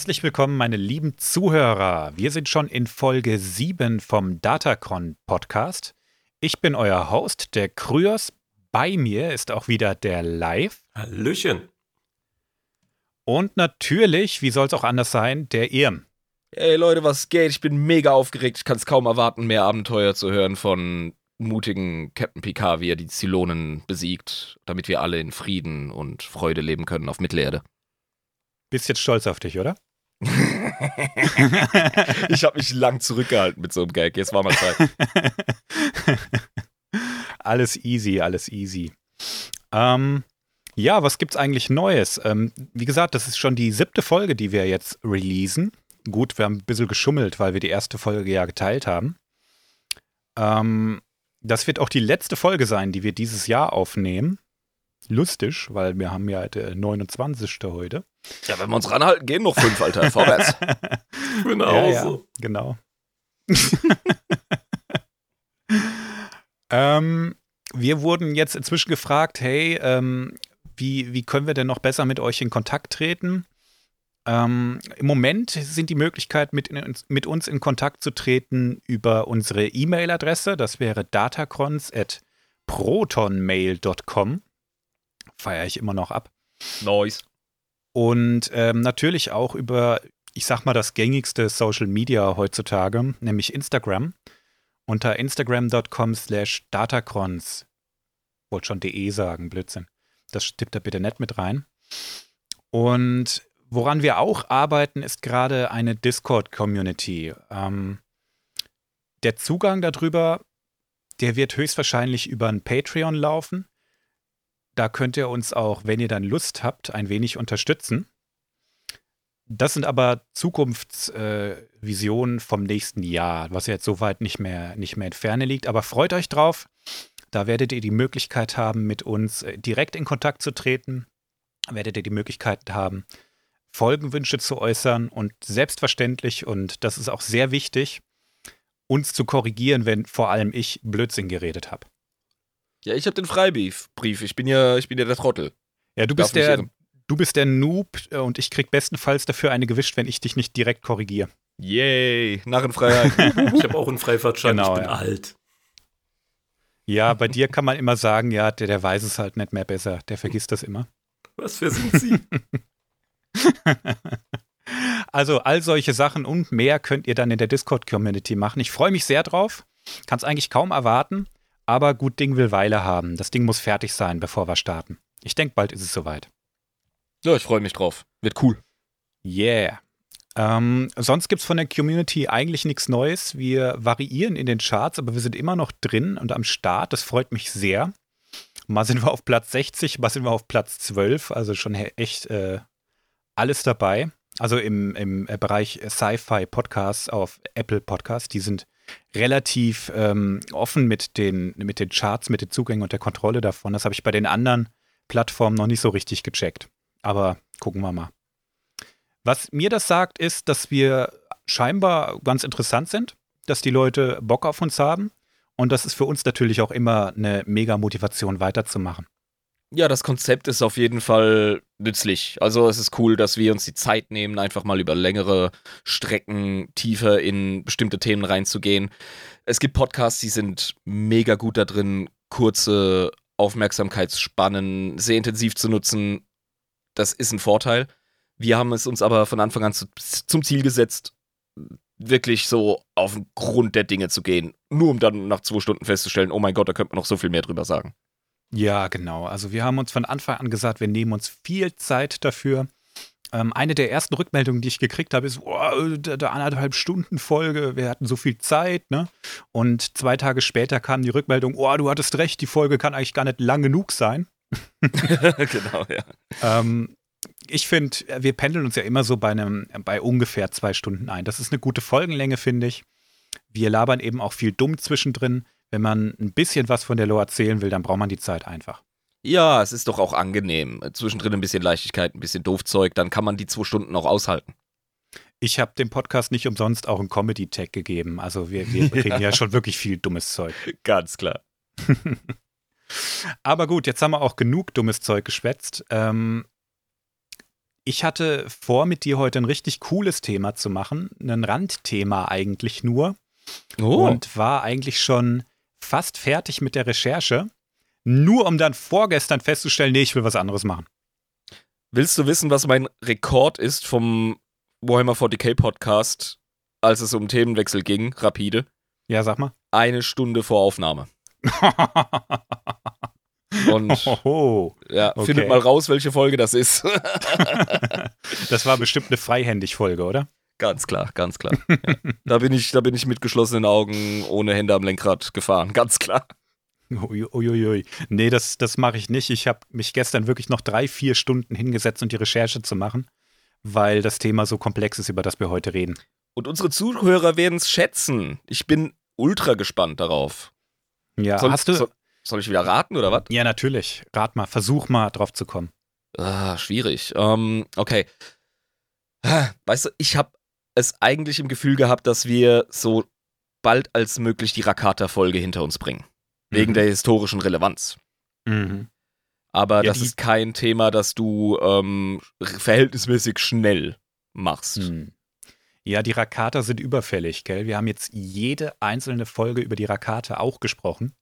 Herzlich willkommen, meine lieben Zuhörer. Wir sind schon in Folge 7 vom Datacron Podcast. Ich bin euer Host, der Kryos. Bei mir ist auch wieder der Live. Hallöchen. Und natürlich, wie soll es auch anders sein, der Irm. Ey Leute, was geht? Ich bin mega aufgeregt. Ich kann es kaum erwarten, mehr Abenteuer zu hören von mutigen Captain Picard, wie er die Zylonen besiegt, damit wir alle in Frieden und Freude leben können auf Mittelerde. Bist jetzt stolz auf dich, oder? ich habe mich lang zurückgehalten mit so einem Gag. Jetzt war mal Zeit. alles easy, alles easy. Ähm, ja, was gibt's eigentlich Neues? Ähm, wie gesagt, das ist schon die siebte Folge, die wir jetzt releasen. Gut, wir haben ein bisschen geschummelt, weil wir die erste Folge ja geteilt haben. Ähm, das wird auch die letzte Folge sein, die wir dieses Jahr aufnehmen. Lustig, weil wir haben ja der 29. heute. Ja, wenn wir uns ranhalten, gehen noch fünf, Alter. Vorwärts. genau ja, ja. Genau. ähm, wir wurden jetzt inzwischen gefragt, hey, ähm, wie, wie können wir denn noch besser mit euch in Kontakt treten? Ähm, Im Moment sind die Möglichkeiten, mit, in, mit, uns in Kontakt zu treten über unsere E-Mail-Adresse. Das wäre datacrons.protonmail.com. Feiere ich immer noch ab. Nice. Und ähm, natürlich auch über, ich sag mal, das gängigste Social Media heutzutage, nämlich Instagram. Unter instagram.com slash datacrons. Wollte schon de sagen, Blödsinn. Das tippt da bitte nicht mit rein. Und Woran wir auch arbeiten, ist gerade eine Discord-Community. Ähm, der Zugang darüber, der wird höchstwahrscheinlich über ein Patreon laufen. Da könnt ihr uns auch, wenn ihr dann Lust habt, ein wenig unterstützen. Das sind aber Zukunftsvisionen äh, vom nächsten Jahr, was jetzt soweit nicht mehr, nicht mehr in Ferne liegt. Aber freut euch drauf. Da werdet ihr die Möglichkeit haben, mit uns äh, direkt in Kontakt zu treten. Werdet ihr die Möglichkeit haben, Folgenwünsche zu äußern und selbstverständlich, und das ist auch sehr wichtig, uns zu korrigieren, wenn vor allem ich Blödsinn geredet habe. Ja, ich habe den Freibrief. Ich bin ja, ich bin ja der Trottel. Ja, du bist der, du bist der Noob äh, und ich krieg bestenfalls dafür eine gewischt, wenn ich dich nicht direkt korrigiere. Yay, Narrenfreiheit. ich habe auch einen Freifahrtschein, genau, ich bin ja. alt. Ja, bei dir kann man immer sagen, ja, der, der weiß es halt nicht mehr besser. Der vergisst das immer. Was für sind Sie? also all solche Sachen und mehr könnt ihr dann in der Discord-Community machen. Ich freue mich sehr drauf. Kann es eigentlich kaum erwarten. Aber gut Ding will Weile haben. Das Ding muss fertig sein, bevor wir starten. Ich denke, bald ist es soweit. Ja, ich freue mich drauf. Wird cool. Yeah. Ähm, sonst gibt es von der Community eigentlich nichts Neues. Wir variieren in den Charts, aber wir sind immer noch drin und am Start. Das freut mich sehr. Mal sind wir auf Platz 60, mal sind wir auf Platz 12. Also schon echt äh, alles dabei. Also im, im Bereich Sci-Fi Podcasts auf Apple Podcasts, die sind relativ ähm, offen mit den, mit den Charts, mit den Zugängen und der Kontrolle davon. Das habe ich bei den anderen Plattformen noch nicht so richtig gecheckt. Aber gucken wir mal. Was mir das sagt, ist, dass wir scheinbar ganz interessant sind, dass die Leute Bock auf uns haben. Und das ist für uns natürlich auch immer eine mega Motivation weiterzumachen. Ja, das Konzept ist auf jeden Fall nützlich. Also es ist cool, dass wir uns die Zeit nehmen, einfach mal über längere Strecken tiefer in bestimmte Themen reinzugehen. Es gibt Podcasts, die sind mega gut da drin, kurze Aufmerksamkeitsspannen sehr intensiv zu nutzen. Das ist ein Vorteil. Wir haben es uns aber von Anfang an zu, zum Ziel gesetzt, wirklich so auf den Grund der Dinge zu gehen. Nur um dann nach zwei Stunden festzustellen, oh mein Gott, da könnte man noch so viel mehr drüber sagen. Ja, genau. Also wir haben uns von Anfang an gesagt, wir nehmen uns viel Zeit dafür. Ähm, eine der ersten Rückmeldungen, die ich gekriegt habe, ist, oh, der, der anderthalb Stunden Folge, wir hatten so viel Zeit, ne? Und zwei Tage später kam die Rückmeldung, oh, du hattest recht, die Folge kann eigentlich gar nicht lang genug sein. genau, ja. Ähm, ich finde, wir pendeln uns ja immer so bei einem, bei ungefähr zwei Stunden ein. Das ist eine gute Folgenlänge, finde ich. Wir labern eben auch viel dumm zwischendrin wenn man ein bisschen was von der Lore erzählen will, dann braucht man die Zeit einfach. Ja, es ist doch auch angenehm. Zwischendrin ein bisschen Leichtigkeit, ein bisschen Doofzeug, dann kann man die zwei Stunden auch aushalten. Ich habe dem Podcast nicht umsonst auch einen Comedy-Tag gegeben. Also wir, wir reden ja. ja schon wirklich viel dummes Zeug. Ganz klar. Aber gut, jetzt haben wir auch genug dummes Zeug geschwätzt. Ähm, Ich hatte vor, mit dir heute ein richtig cooles Thema zu machen, ein Randthema eigentlich nur. Oh. Und war eigentlich schon fast fertig mit der Recherche, nur um dann vorgestern festzustellen, nee, ich will was anderes machen. Willst du wissen, was mein Rekord ist vom Warhammer 40k Podcast, als es um Themenwechsel ging, rapide? Ja, sag mal. Eine Stunde vor Aufnahme. Und Oho, ja, okay. findet mal raus, welche Folge das ist. das war bestimmt eine Freihändig-Folge, oder? Ganz klar, ganz klar. Ja. Da, bin ich, da bin ich mit geschlossenen Augen ohne Hände am Lenkrad gefahren, ganz klar. Uiuiui. Nee, das, das mache ich nicht. Ich habe mich gestern wirklich noch drei, vier Stunden hingesetzt, um die Recherche zu machen, weil das Thema so komplex ist, über das wir heute reden. Und unsere Zuhörer werden es schätzen. Ich bin ultra gespannt darauf. Ja, soll, hast du. Soll, soll, ich wieder raten oder was? Ja, natürlich. Rat mal, versuch mal drauf zu kommen. Ah, schwierig. Ähm, okay. Weißt du, ich habe es eigentlich im Gefühl gehabt, dass wir so bald als möglich die Rakata-Folge hinter uns bringen. Wegen mhm. der historischen Relevanz. Mhm. Aber ja, das ist kein Thema, das du ähm, verhältnismäßig schnell machst. Mhm. Ja, die Rakata sind überfällig, gell? Wir haben jetzt jede einzelne Folge über die Rakata auch gesprochen.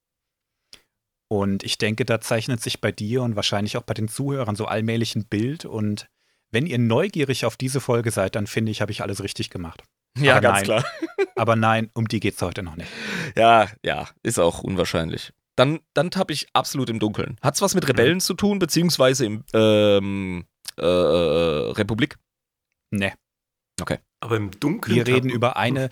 Und ich denke, da zeichnet sich bei dir und wahrscheinlich auch bei den Zuhörern so allmählich ein Bild. Und wenn ihr neugierig auf diese Folge seid, dann finde ich, habe ich alles richtig gemacht. Ja, aber ganz nein, klar. aber nein, um die geht es heute noch nicht. Ja, ja, ist auch unwahrscheinlich. Dann, dann tappe ich absolut im Dunkeln. Hat es was mit Rebellen mhm. zu tun, beziehungsweise im ähm, äh, äh, Republik? Nee. Okay. Aber im Dunkeln. Wir reden über eine.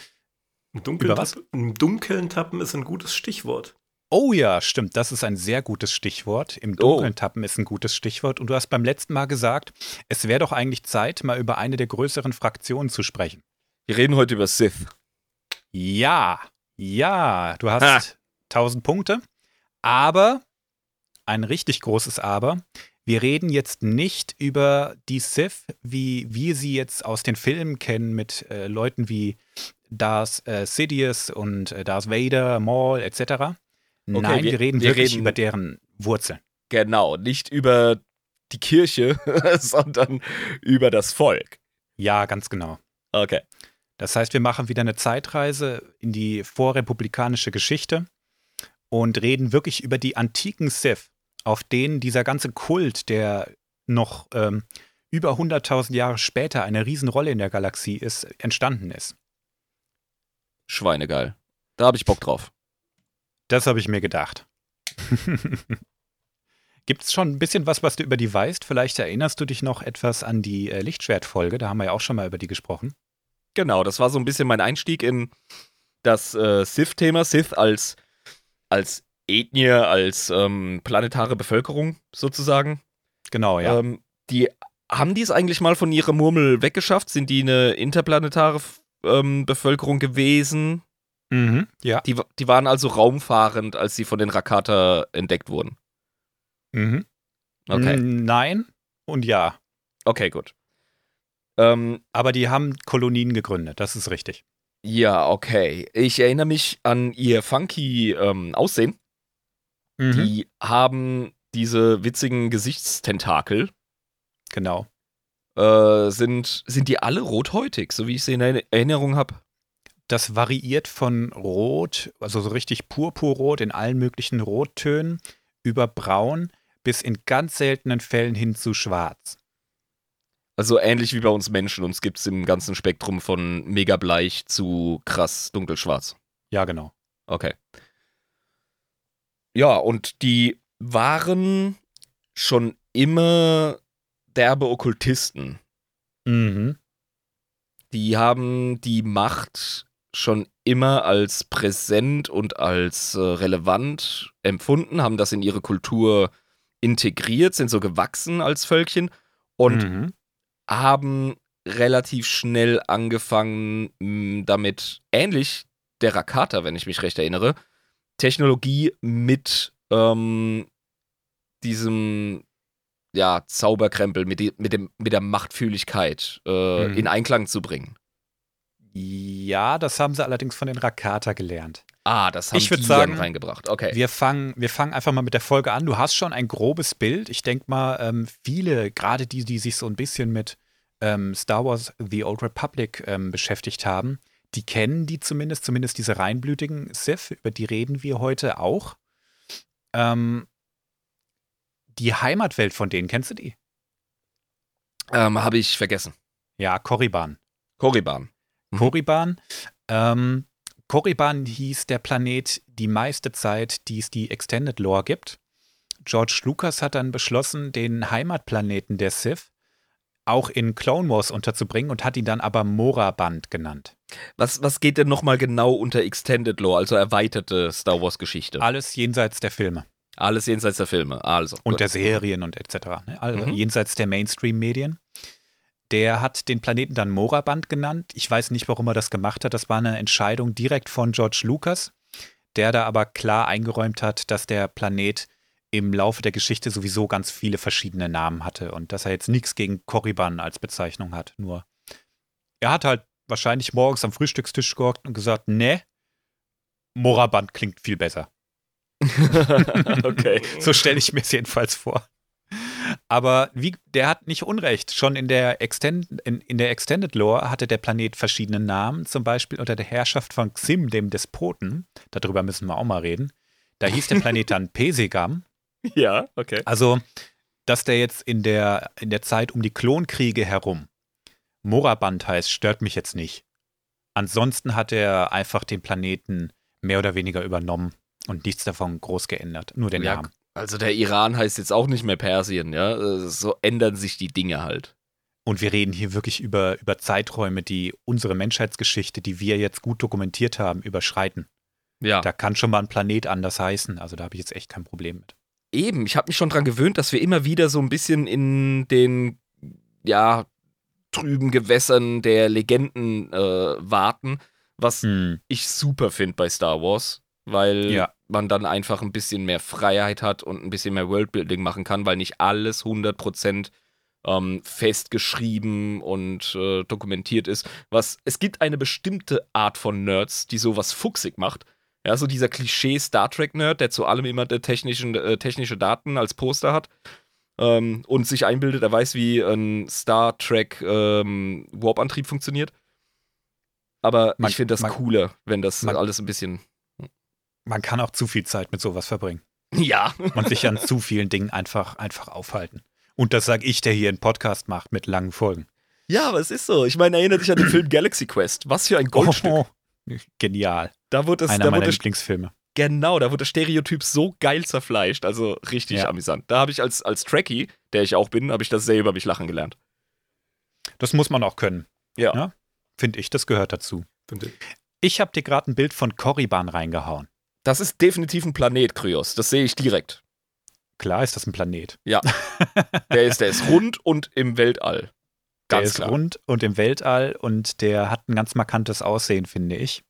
Im Dunkeln, über was? Im Dunkeln tappen ist ein gutes Stichwort. Oh ja, stimmt. Das ist ein sehr gutes Stichwort. Im oh. Dunkeln oh. tappen ist ein gutes Stichwort. Und du hast beim letzten Mal gesagt, es wäre doch eigentlich Zeit, mal über eine der größeren Fraktionen zu sprechen. Wir reden heute über Sith. Ja, ja, du hast ha. 1000 Punkte. Aber, ein richtig großes Aber, wir reden jetzt nicht über die Sith, wie wir sie jetzt aus den Filmen kennen, mit äh, Leuten wie Darth äh, Sidious und äh, Darth Vader, Maul etc. Okay, Nein, wir, wir reden wir wirklich reden, über deren Wurzeln. Genau, nicht über die Kirche, sondern über das Volk. Ja, ganz genau. Okay. Das heißt, wir machen wieder eine Zeitreise in die vorrepublikanische Geschichte und reden wirklich über die antiken Sith, auf denen dieser ganze Kult, der noch ähm, über 100.000 Jahre später eine Riesenrolle in der Galaxie ist, entstanden ist. Schweinegeil. Da habe ich Bock drauf. Das habe ich mir gedacht. Gibt es schon ein bisschen was, was du über die weißt? Vielleicht erinnerst du dich noch etwas an die äh, Lichtschwertfolge. Da haben wir ja auch schon mal über die gesprochen. Genau, das war so ein bisschen mein Einstieg in das äh, Sith-Thema. Sith als, als Ethnie, als ähm, planetare Bevölkerung sozusagen. Genau, ja. Ähm, die haben die es eigentlich mal von ihrer Murmel weggeschafft? Sind die eine interplanetare ähm, Bevölkerung gewesen? Mhm, ja. Die, die waren also raumfahrend, als sie von den Rakata entdeckt wurden. Mhm. Okay. Nein und ja. Okay, gut. Ähm, Aber die haben Kolonien gegründet, das ist richtig. Ja, okay. Ich erinnere mich an ihr funky ähm, Aussehen. Mhm. Die haben diese witzigen Gesichtstentakel. Genau. Äh, sind, sind die alle rothäutig, so wie ich sie in Erinnerung habe? Das variiert von Rot, also so richtig purpurrot in allen möglichen Rottönen, über Braun bis in ganz seltenen Fällen hin zu Schwarz. Also ähnlich wie bei uns Menschen. Uns gibt es im ganzen Spektrum von mega bleich zu krass dunkelschwarz. Ja, genau. Okay. Ja, und die waren schon immer derbe Okkultisten. Mhm. Die haben die Macht schon immer als präsent und als äh, relevant empfunden, haben das in ihre Kultur integriert, sind so gewachsen als Völkchen und mhm haben relativ schnell angefangen, damit ähnlich der Rakata, wenn ich mich recht erinnere, Technologie mit ähm, diesem ja, Zauberkrempel, mit, die, mit, dem, mit der Machtfühligkeit äh, mhm. in Einklang zu bringen. Ja, das haben sie allerdings von den Rakata gelernt. Ah, das haben ich die sagen, reingebracht. Okay. Wir fangen, wir fangen einfach mal mit der Folge an. Du hast schon ein grobes Bild. Ich denke mal, ähm, viele, gerade die, die sich so ein bisschen mit ähm, Star Wars The Old Republic ähm, beschäftigt haben, die kennen die zumindest, zumindest diese reinblütigen Sith, über die reden wir heute auch. Ähm, die Heimatwelt von denen, kennst du die? Ähm, Habe ich vergessen. Ja, Korriban. Korriban. Mhm. Korriban. Ähm, Korriban hieß der Planet die meiste Zeit, die es die Extended Lore gibt. George Lucas hat dann beschlossen, den Heimatplaneten der Sith auch in Clone Wars unterzubringen und hat ihn dann aber Moraband genannt. Was, was geht denn nochmal genau unter Extended Lore, also erweiterte Star Wars Geschichte? Alles jenseits der Filme. Alles jenseits der Filme, also. Und der Serien und etc. Ne? Also mhm. jenseits der Mainstream-Medien. Der hat den Planeten dann Moraband genannt. Ich weiß nicht, warum er das gemacht hat. Das war eine Entscheidung direkt von George Lucas, der da aber klar eingeräumt hat, dass der Planet im Laufe der Geschichte sowieso ganz viele verschiedene Namen hatte und dass er jetzt nichts gegen Korriban als Bezeichnung hat. Nur er hat halt wahrscheinlich morgens am Frühstückstisch gehockt und gesagt, ne, Moraband klingt viel besser. okay. so stelle ich mir es jedenfalls vor. Aber wie, der hat nicht Unrecht. Schon in der, Extend, in, in der Extended Lore hatte der Planet verschiedene Namen, zum Beispiel unter der Herrschaft von Xim, dem Despoten. Darüber müssen wir auch mal reden. Da hieß der Planet dann Pesegam. Ja, okay. Also, dass der jetzt in der, in der Zeit um die Klonkriege herum Moraband heißt, stört mich jetzt nicht. Ansonsten hat er einfach den Planeten mehr oder weniger übernommen und nichts davon groß geändert. Nur den ja, Namen. Also der Iran heißt jetzt auch nicht mehr Persien, ja. Äh, so ändern sich die Dinge halt. Und wir reden hier wirklich über, über Zeiträume, die unsere Menschheitsgeschichte, die wir jetzt gut dokumentiert haben, überschreiten. Ja. Da kann schon mal ein Planet anders heißen. Also da habe ich jetzt echt kein Problem mit. Eben, ich habe mich schon dran gewöhnt, dass wir immer wieder so ein bisschen in den, ja, trüben Gewässern der Legenden äh, warten, was hm. ich super finde bei Star Wars, weil ja. man dann einfach ein bisschen mehr Freiheit hat und ein bisschen mehr Worldbuilding machen kann, weil nicht alles 100% ähm, festgeschrieben und äh, dokumentiert ist. Was, es gibt eine bestimmte Art von Nerds, die sowas fuchsig macht ja, so dieser Klischee-Star Trek-Nerd, der zu allem immer technischen, äh, technische Daten als Poster hat ähm, und sich einbildet, er weiß, wie ein Star Trek ähm, Warp-Antrieb funktioniert. Aber man, ich finde das man, cooler, wenn das man, alles ein bisschen. Man kann auch zu viel Zeit mit sowas verbringen. Ja. Und sich an zu vielen Dingen einfach, einfach aufhalten. Und das sage ich, der hier einen Podcast macht mit langen Folgen. Ja, aber es ist so. Ich meine, erinnere dich an den Film Galaxy Quest. Was für ein Goldstück. Oh, Genial. Da wird es, Einer da meiner wurde Lieblingsfilme. Genau, da wird das Stereotyp so geil zerfleischt. Also richtig ja. amüsant. Da habe ich als, als Trekkie, der ich auch bin, habe ich das sehr über mich lachen gelernt. Das muss man auch können. Ja. ja? Finde ich, das gehört dazu. Finde ich. Ich habe dir gerade ein Bild von Korriban reingehauen. Das ist definitiv ein Planet, Kryos. Das sehe ich direkt. Klar ist das ein Planet. Ja. der, ist, der ist rund und im Weltall. Ganz der ist klar. rund und im Weltall und der hat ein ganz markantes Aussehen, finde ich.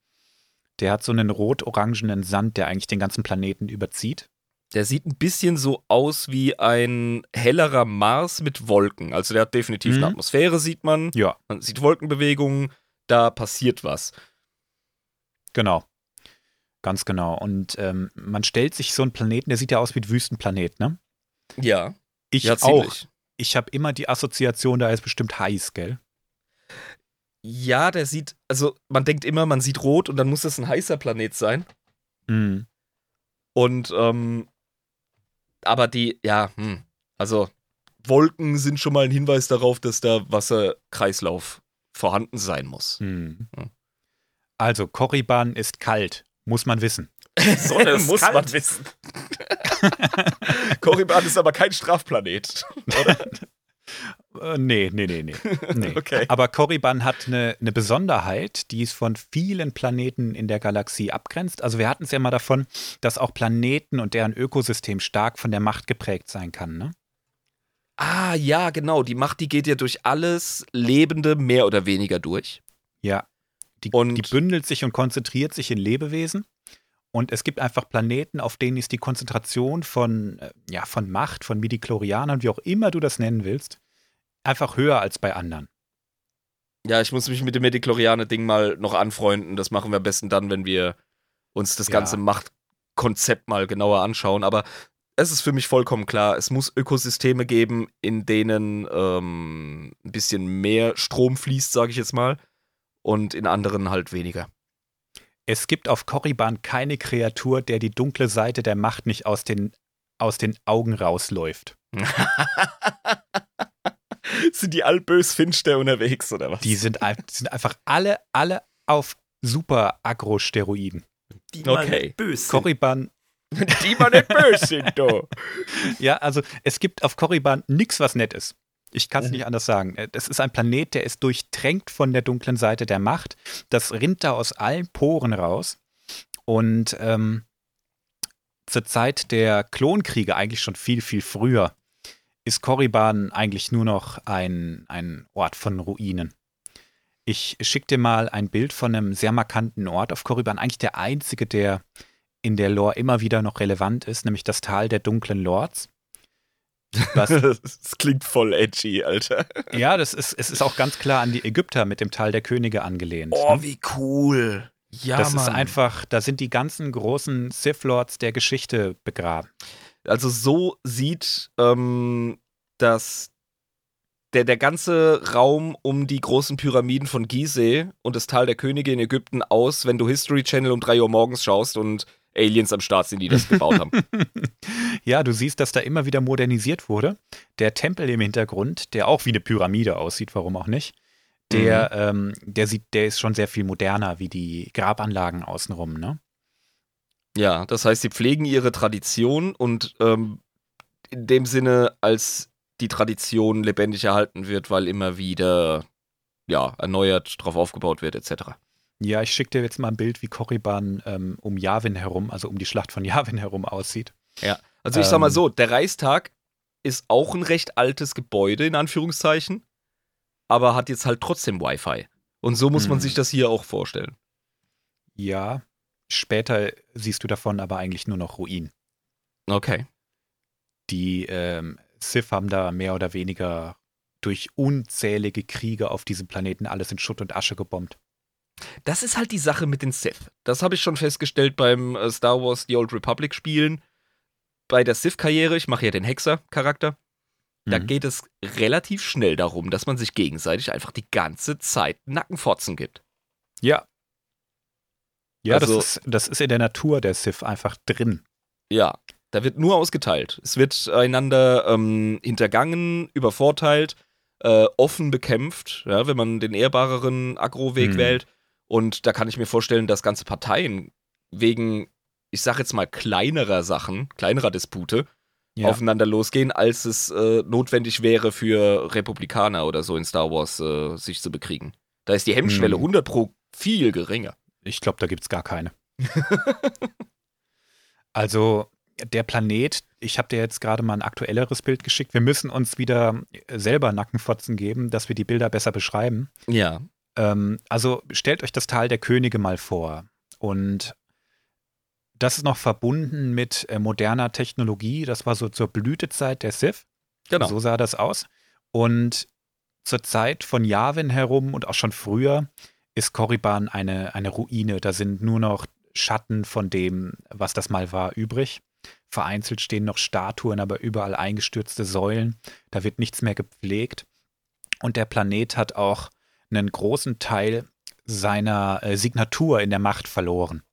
Der hat so einen rot-orangenen Sand, der eigentlich den ganzen Planeten überzieht. Der sieht ein bisschen so aus wie ein hellerer Mars mit Wolken. Also der hat definitiv mhm. eine Atmosphäre, sieht man. Ja. Man sieht Wolkenbewegungen, da passiert was. Genau. Ganz genau. Und ähm, man stellt sich so einen Planeten, der sieht ja aus wie ein Wüstenplanet, ne? Ja. Ich ja, auch. Ich habe immer die Assoziation, da ist bestimmt heiß, gell? Ja, der sieht, also man denkt immer, man sieht rot und dann muss das ein heißer Planet sein. Mhm. Und, ähm, aber die, ja, hm, also Wolken sind schon mal ein Hinweis darauf, dass da Wasserkreislauf vorhanden sein muss. Mhm. Also, Korriban ist kalt, muss man wissen. Sonne muss kalt. man wissen. Korriban ist aber kein Strafplanet, oder? Äh, nee, nee, nee, nee. nee. okay. Aber Korriban hat eine, eine Besonderheit, die es von vielen Planeten in der Galaxie abgrenzt. Also wir hatten es ja mal davon, dass auch Planeten und deren Ökosystem stark von der Macht geprägt sein kann, ne? Ah, ja, genau. Die Macht, die geht ja durch alles Lebende mehr oder weniger durch. Ja. Die, und die bündelt sich und konzentriert sich in Lebewesen. Und es gibt einfach Planeten, auf denen ist die Konzentration von, äh, ja, von Macht, von Midichlorianern, wie auch immer du das nennen willst, einfach höher als bei anderen. Ja, ich muss mich mit dem Midichlorianer-Ding mal noch anfreunden. Das machen wir am besten dann, wenn wir uns das ganze ja. Machtkonzept mal genauer anschauen. Aber es ist für mich vollkommen klar, es muss Ökosysteme geben, in denen ähm, ein bisschen mehr Strom fließt, sage ich jetzt mal, und in anderen halt weniger. Es gibt auf Korriban keine Kreatur, der die dunkle Seite der Macht nicht aus den, aus den Augen rausläuft. sind die all bös finster unterwegs oder was? Die sind, sind einfach alle, alle auf super Agro-Steroiden. Die okay. böse. Korriban. Die mal nicht böse sind, do. ja, also es gibt auf Korriban nichts, was nett ist. Ich kann es nicht anders sagen. Das ist ein Planet, der ist durchtränkt von der dunklen Seite der Macht. Das rinnt da aus allen Poren raus. Und ähm, zur Zeit der Klonkriege, eigentlich schon viel, viel früher, ist Korriban eigentlich nur noch ein, ein Ort von Ruinen. Ich schicke dir mal ein Bild von einem sehr markanten Ort auf Korriban, eigentlich der einzige, der in der Lore immer wieder noch relevant ist, nämlich das Tal der dunklen Lords. Das, das klingt voll edgy, Alter. Ja, das ist, es ist auch ganz klar an die Ägypter mit dem Tal der Könige angelehnt. Oh, ne? wie cool. Ja, das Mann. ist einfach, da sind die ganzen großen Sith Lords der Geschichte begraben. Also so sieht ähm, das der, der ganze Raum um die großen Pyramiden von Gizeh und das Tal der Könige in Ägypten aus, wenn du History Channel um 3 Uhr morgens schaust und Aliens am Start sind, die das gebaut haben. ja, du siehst, dass da immer wieder modernisiert wurde. Der Tempel im Hintergrund, der auch wie eine Pyramide aussieht, warum auch nicht, der, mhm. ähm, der sieht, der ist schon sehr viel moderner wie die Grabanlagen außenrum, ne? Ja, das heißt, sie pflegen ihre Tradition und ähm, in dem Sinne, als die Tradition lebendig erhalten wird, weil immer wieder ja, erneuert drauf aufgebaut wird, etc. Ja, ich schicke dir jetzt mal ein Bild, wie Korriban ähm, um Yavin herum, also um die Schlacht von Yavin herum aussieht. Ja, also ich ähm, sag mal ähm. so, der Reichstag ist auch ein recht altes Gebäude, in Anführungszeichen, aber hat jetzt halt trotzdem Wi-Fi. Und so muss man hm. sich das hier auch vorstellen. Ja, später siehst du davon aber eigentlich nur noch Ruinen. Okay. Die ähm, Sith haben da mehr oder weniger durch unzählige Kriege auf diesem Planeten alles in Schutt und Asche gebombt. Das ist halt die Sache mit den Sith. Das habe ich schon festgestellt beim äh, Star Wars The Old Republic Spielen. Bei der Sith-Karriere, ich mache ja den Hexer-Charakter, mhm. da geht es relativ schnell darum, dass man sich gegenseitig einfach die ganze Zeit Nackenfotzen gibt. Ja. Ja, also, das, ist, das ist in der Natur der Sith einfach drin. Ja, da wird nur ausgeteilt. Es wird einander ähm, hintergangen, übervorteilt, äh, offen bekämpft, ja, wenn man den ehrbareren Agro-Weg hm. wählt. Und da kann ich mir vorstellen, dass ganze Parteien wegen, ich sag jetzt mal, kleinerer Sachen, kleinerer Dispute, ja. aufeinander losgehen, als es äh, notwendig wäre für Republikaner oder so in Star Wars äh, sich zu bekriegen. Da ist die Hemmschwelle hm. 100 pro viel geringer. Ich glaube, da gibt es gar keine. also, der Planet, ich habe dir jetzt gerade mal ein aktuelleres Bild geschickt. Wir müssen uns wieder selber Nackenfotzen geben, dass wir die Bilder besser beschreiben. Ja. Ähm, also stellt euch das Tal der Könige mal vor. Und das ist noch verbunden mit äh, moderner Technologie. Das war so zur Blütezeit der Sith. Genau. So sah das aus. Und zur Zeit von Yavin herum und auch schon früher ist Korriban eine, eine Ruine. Da sind nur noch Schatten von dem, was das mal war, übrig. Vereinzelt stehen noch Statuen, aber überall eingestürzte Säulen. Da wird nichts mehr gepflegt. Und der Planet hat auch einen großen Teil seiner äh, Signatur in der Macht verloren.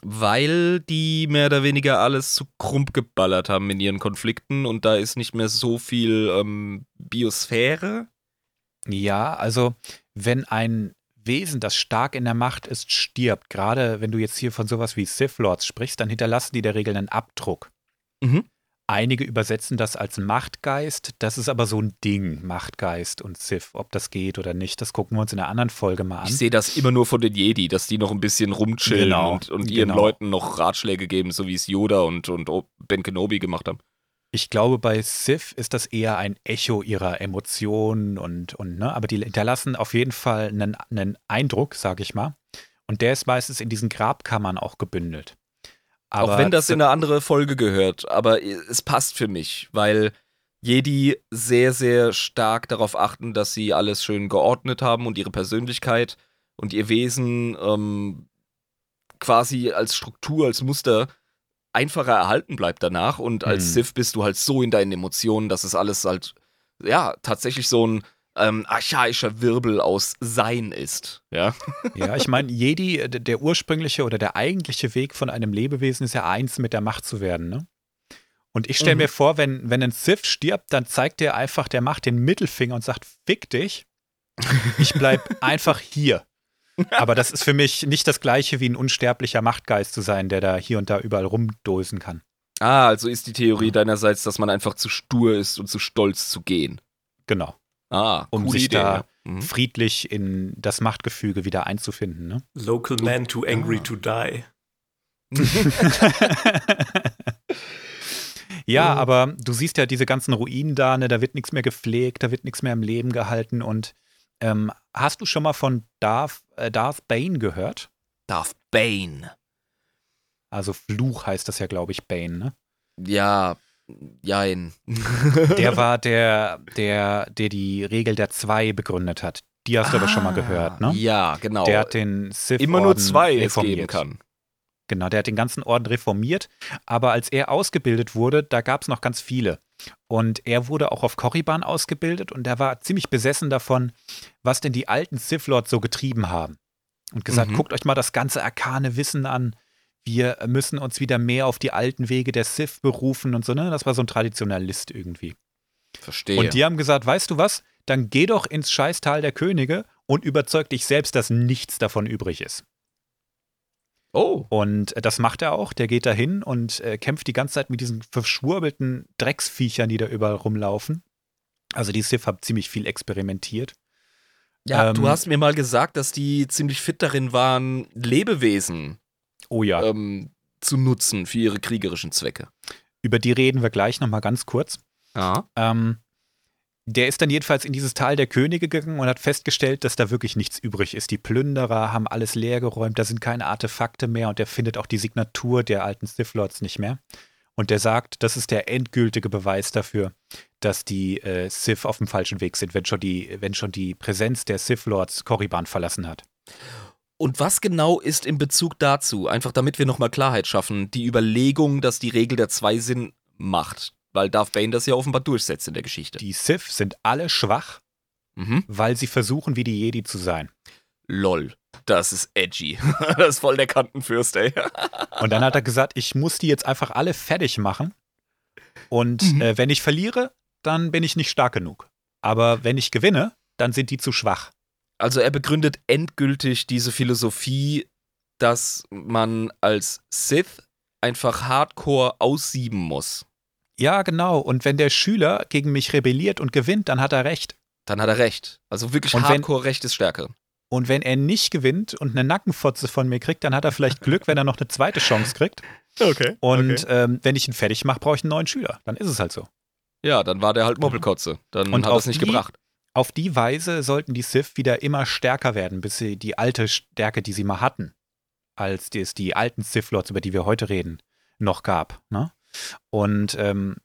Weil die mehr oder weniger alles zu krump geballert haben in ihren Konflikten und da ist nicht mehr so viel ähm, Biosphäre. Ja, also wenn ein Wesen, das stark in der Macht ist, stirbt, gerade wenn du jetzt hier von sowas wie Sith Lords sprichst, dann hinterlassen die der Regel einen Abdruck. Mhm. Einige übersetzen das als Machtgeist. Das ist aber so ein Ding, Machtgeist und Sith. Ob das geht oder nicht, das gucken wir uns in einer anderen Folge mal an. Ich sehe das immer nur von den Jedi, dass die noch ein bisschen rumchillen genau, und, und, ihren genau. Leuten noch Ratschläge geben, so wie es Yoda und, und Ben Kenobi gemacht haben. Ich glaube, bei Sith ist das eher ein Echo ihrer Emotionen und, und ne, aber die hinterlassen auf jeden Fall einen, einen Eindruck, sage ich mal. Und der ist meistens in diesen Grabkammern auch gebündelt. Aber auch wenn das in eine andere Folge gehört, aber es passt für mich, weil Jedi sehr, sehr stark darauf achten, dass sie alles schön geordnet haben und ihre Persönlichkeit und ihr Wesen ähm, quasi als Struktur, als Muster einfacher erhalten bleibt danach. Und als Hm. Sith bist du halt so in deinen Emotionen, dass es alles halt, ja, tatsächlich so ein ähm, archaischer Wirbel aus Sein ist. Ja. Ja, ich meine, Jedi, äh, der ursprüngliche oder der eigentliche Weg von einem Lebewesen ist ja eins mit der Macht zu werden, ne? Und ich stelle Mhm. mir vor, wenn, wenn ein Sith stirbt, dann zeigt er einfach der Macht den Mittelfinger und sagt, fick dich. Ich bleib einfach hier. Aber das ist für mich nicht das gleiche wie ein unsterblicher Machtgeist zu sein, der da hier und da überall rumdosen kann. Ah, also ist die Theorie deinerseits, dass man einfach zu stur ist und zu stolz zu gehen. Genau. Ah, Um coole sich Idee. da ja. Mhm. friedlich in das Machtgefüge wieder einzufinden, ne? Local man too angry Ah. to die. Ja, Mhm. aber du siehst ja diese ganzen Ruinen da, ne, da wird nichts mehr gepflegt, da wird nichts mehr im Leben gehalten. Und ähm, hast du schon mal von Darth, äh, Darth Bane gehört? Darth Bane. Also Fluch heißt das ja, glaube ich, Bane, ne? Ja, jein. Der war der, der, der die Regel der Zwei begründet hat. Die hast du aber schon mal gehört, ne? Ah, Ja, genau. Der hat den Sith Immer nur zwei reformiert. geben kann. Genau, der hat den ganzen Orden reformiert, aber als er ausgebildet wurde, da gab es noch ganz viele. Und er wurde auch auf Korriban ausgebildet und er war ziemlich besessen davon, was denn die alten Sith Lords so getrieben haben. Und gesagt, Mhm. guckt euch mal das ganze arkane Wissen an. Wir müssen uns wieder mehr auf die alten Wege der Sith berufen und so, ne? Das war so ein Traditionalist irgendwie. Verstehe. Und die haben gesagt, weißt du was? Dann geh doch ins Scheißtal der Könige und überzeug dich selbst, dass nichts davon übrig ist. oh. Und das macht er auch. Der geht dahin und äh, kämpft die ganze Zeit mit diesen verschwurbelten Drecksviechern, die da überall rumlaufen. Also die Sith haben ziemlich viel experimentiert. Ja, Ähm, du hast mir mal gesagt, dass die ziemlich fit darin waren, Lebewesen Oh ja, ähm, zu nutzen für ihre kriegerischen Zwecke. über die reden wir gleich nochmal ganz kurz. Ja. Ähm, der ist dann jedenfalls in dieses Tal der Könige gegangen und hat festgestellt, dass da wirklich nichts übrig ist. Die Plünderer haben alles leergeräumt, da sind keine Artefakte mehr und er findet auch die Signatur der alten Sith Lords nicht mehr. Und der sagt, das ist der endgültige Beweis dafür, dass die äh, Sith auf dem falschen Weg sind, wenn schon die, wenn schon die Präsenz der Sith Lords Korriban verlassen hat. Und was genau ist in Bezug dazu, einfach damit wir nochmal Klarheit schaffen, die Überlegung, dass die Regel der zwei Sinn macht? Weil Darth Bane das ja offenbar durchsetzt in der Geschichte. Die Sith sind alle schwach, Mhm. weil sie versuchen, wie die Jedi zu sein. Lol. Das ist edgy. das ist voll der Kantenfürst, ey. Und dann hat er gesagt, ich muss die jetzt einfach alle fertig machen. Und Mhm. äh, wenn ich verliere, dann bin ich nicht stark genug. Aber wenn ich gewinne, dann sind die zu schwach. Also er begründet endgültig diese Philosophie, dass man als Sith einfach hardcore aussieben muss. Ja, genau. Und wenn der Schüler gegen mich rebelliert und gewinnt, dann hat er recht. Dann hat er recht. Also wirklich Und wenn- hardcore Recht ist Stärke. Und wenn er nicht gewinnt und eine Nackenfotze von mir kriegt, dann hat er vielleicht Glück, wenn er noch eine zweite Chance kriegt. Okay. Und ähm, wenn ich ihn fertig mache, brauche ich einen neuen Schüler. Dann ist es halt so. Ja, dann war der halt Moppelkotze. Dann Und hat es nicht die- gebracht. Auf die Weise sollten die Sith wieder immer stärker werden, bis sie die alte Stärke, die sie mal hatten, als die es die alten Sith Lords, über die wir heute reden, noch gab. Ne? Und ähm,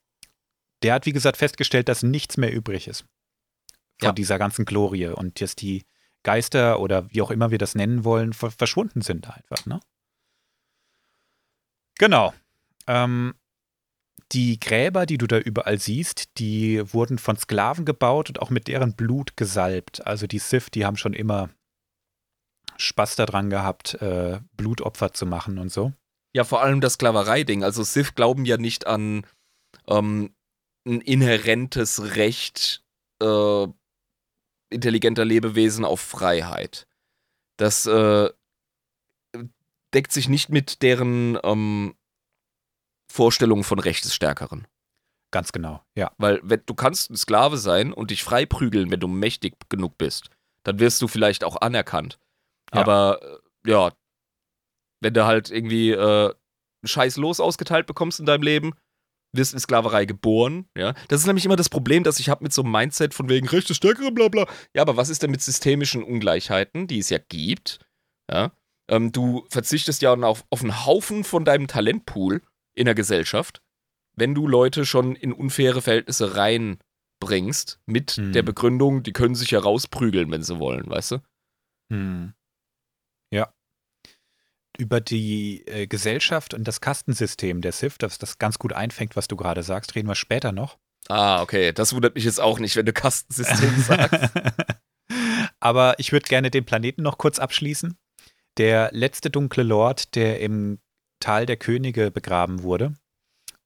der hat, wie gesagt, festgestellt, dass nichts mehr übrig ist von Ja. dieser ganzen Glorie und dass die Geister oder wie auch immer wir das nennen wollen, ver verschwunden sind einfach. Ne? Genau. Ähm, die Gräber, die du da überall siehst, die wurden von Sklaven gebaut und auch mit deren Blut gesalbt. Also die Sith, die haben schon immer Spaß daran gehabt, äh, Blutopfer zu machen und so. Ja, vor allem das Sklaverei-Ding. Also Sith glauben ja nicht an ähm, ein inhärentes Recht äh, intelligenter Lebewesen auf Freiheit. Das äh, deckt sich nicht mit deren ähm, Vorstellungen von Recht des Stärkeren. Ganz genau, ja. Weil wenn, du kannst ein Sklave sein und dich frei prügeln, wenn du mächtig genug bist. Dann wirst du vielleicht auch anerkannt. Ja. Aber äh, ja, wenn du halt irgendwie äh, scheiß Los ausgeteilt bekommst in deinem Leben, wirst in Sklaverei geboren, ja. Das ist nämlich immer das Problem, das ich habe mit so einem Mindset von wegen Recht des Stärkeren, bla bla. Ja, aber was ist denn mit systemischen Ungleichheiten, die es ja gibt, ja? Ähm, du verzichtest ja auf, auf einen Haufen von deinem Talentpool in der Gesellschaft, wenn du Leute schon in unfaire Verhältnisse reinbringst, mit Hm. der Begründung, die können sich ja rausprügeln, wenn sie wollen, weißt du? Hm. Ja. über die äh, Gesellschaft und das Kastensystem der Sith, das das ganz gut einfängt, was du gerade sagst, reden wir später noch. Ah, okay. Das wundert mich jetzt auch nicht, wenn du Kastensystem sagst. Aber ich würde gerne den Planeten noch kurz abschließen. Der letzte dunkle Lord, der im Tal der Könige begraben wurde.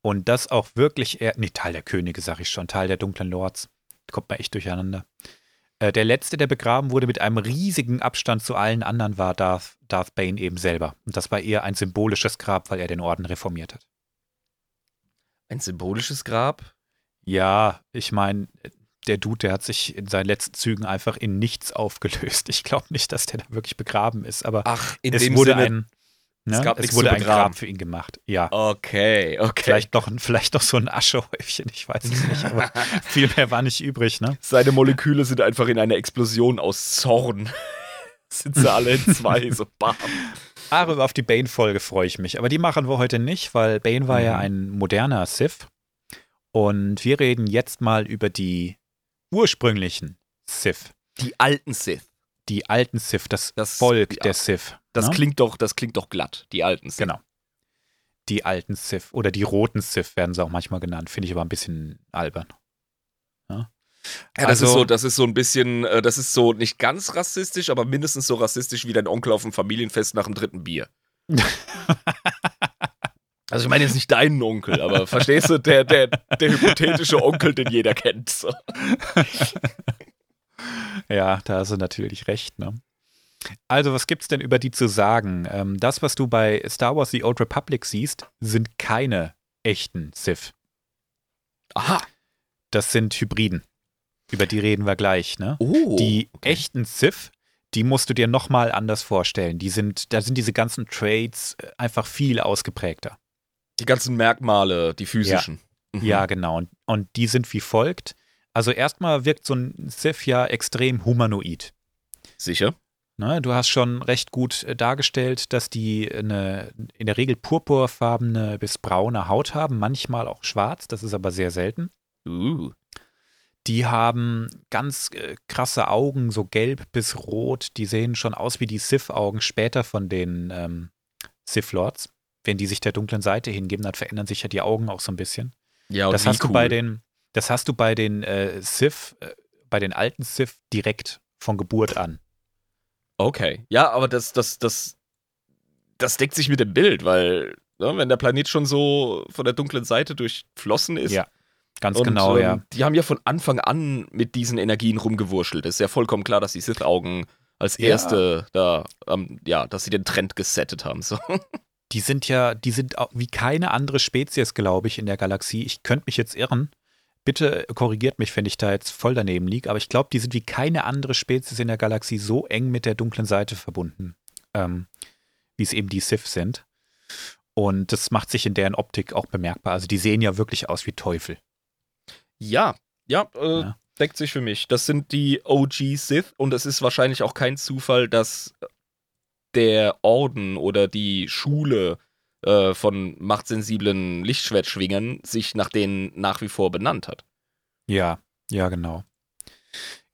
Und das auch wirklich eher, nee, Tal der Könige, sag ich schon, Tal der dunklen Lords. Kommt mal echt durcheinander. Äh, der letzte, der begraben wurde mit einem riesigen Abstand zu allen anderen, war Darth, Darth Bane eben selber. Und das war eher ein symbolisches Grab, weil er den Orden reformiert hat. Ein symbolisches Grab? Ja, ich meine, der Dude, der hat sich in seinen letzten Zügen einfach in nichts aufgelöst. Ich glaube nicht, dass der da wirklich begraben ist, aber Ach, in es dem wurde Sinne, ein, ne, es gab es wurde ein. Grab für ihn gemacht. Ja. Okay, okay. Vielleicht noch, vielleicht noch so ein Aschehäufchen, ich weiß es nicht, aber viel mehr war nicht übrig, ne? Seine Moleküle sind einfach in einer Explosion aus Zorn. sind sie alle in zwei, so bam. Aber auf die Bane-Folge freue ich mich. Aber die machen wir heute nicht, weil Bane war ja Mhm. ein moderner Sith. Und wir reden jetzt mal über die ursprünglichen Sith. Die alten Sith. Die alten Sith, das, Das- Volk ja. der Sith. Das ne? klingt doch, das klingt doch glatt. Die alten Sith. Genau. Die alten Sith oder die roten Sith werden sie auch manchmal genannt. Finde ich aber ein bisschen albern. Ja, Ja, das Also- ist so, das ist so ein bisschen, äh, das ist so nicht ganz rassistisch, aber mindestens so rassistisch wie dein Onkel auf dem Familienfest nach dem dritten Bier. Also ich meine jetzt nicht deinen Onkel, aber verstehst du, der, der, der hypothetische Onkel, den jeder kennt. So. Ja, da hast du natürlich recht. Ne? Also, was gibt's denn über die zu sagen? Ähm, das, was du bei Star Wars The Old Republic siehst, sind keine echten Sith. Aha. Das sind Hybriden. Über die reden wir gleich. Ne? Oh. Die echten Sith, die musst du dir nochmal anders vorstellen. Die sind, da sind diese ganzen Traits äh, einfach viel ausgeprägter. Die ganzen Merkmale, die physischen. Mhm. Ja, genau. Und, und die sind wie folgt. Also erstmal wirkt so ein Sith ja extrem humanoid. Sicher. Ne, du hast schon recht gut äh, dargestellt, dass die eine in der Regel purpurfarbene bis braune Haut haben, manchmal auch schwarz, das ist aber sehr selten. Uh. Die haben ganz äh, krasse Augen, so gelb bis rot. Die sehen schon aus wie die Sith-Augen später von den ähm, Sith-Lords. Wenn die sich der dunklen Seite hingeben, dann verändern sich ja die Augen auch so ein bisschen. Ja, und das hast cool. du bei den, das hast du bei den äh, Sith, äh, bei den alten Sith direkt von Geburt an. Okay. Ja, aber das, das, das, das deckt sich mit dem Bild, weil, ne, wenn der Planet schon so von der dunklen Seite durchflossen ist. Ja, Ganz und, genau, ähm, ja. Die haben ja von Anfang an mit diesen Energien rumgewurschtelt. Es ist ja vollkommen klar, dass die Sith-Augen als Ja. erste da, ähm, ja, dass sie den Trend gesettet haben. So. Die sind ja, die sind wie keine andere Spezies, glaube ich, in der Galaxie. Ich könnte mich jetzt irren. Bitte korrigiert mich, wenn ich da jetzt voll daneben liege, aber ich glaube, die sind wie keine andere Spezies in der Galaxie so eng mit der dunklen Seite verbunden, ähm, wie es eben die Sith sind. Und das macht sich in deren Optik auch bemerkbar. Also die sehen ja wirklich aus wie Teufel. Ja, ja, äh, Ja. deckt sich für mich. Das sind die OG Sith und es ist wahrscheinlich auch kein Zufall, dass der Orden oder die Schule äh, von machtsensiblen Lichtschwertschwingern sich nach denen nach wie vor benannt hat. Ja, ja, genau.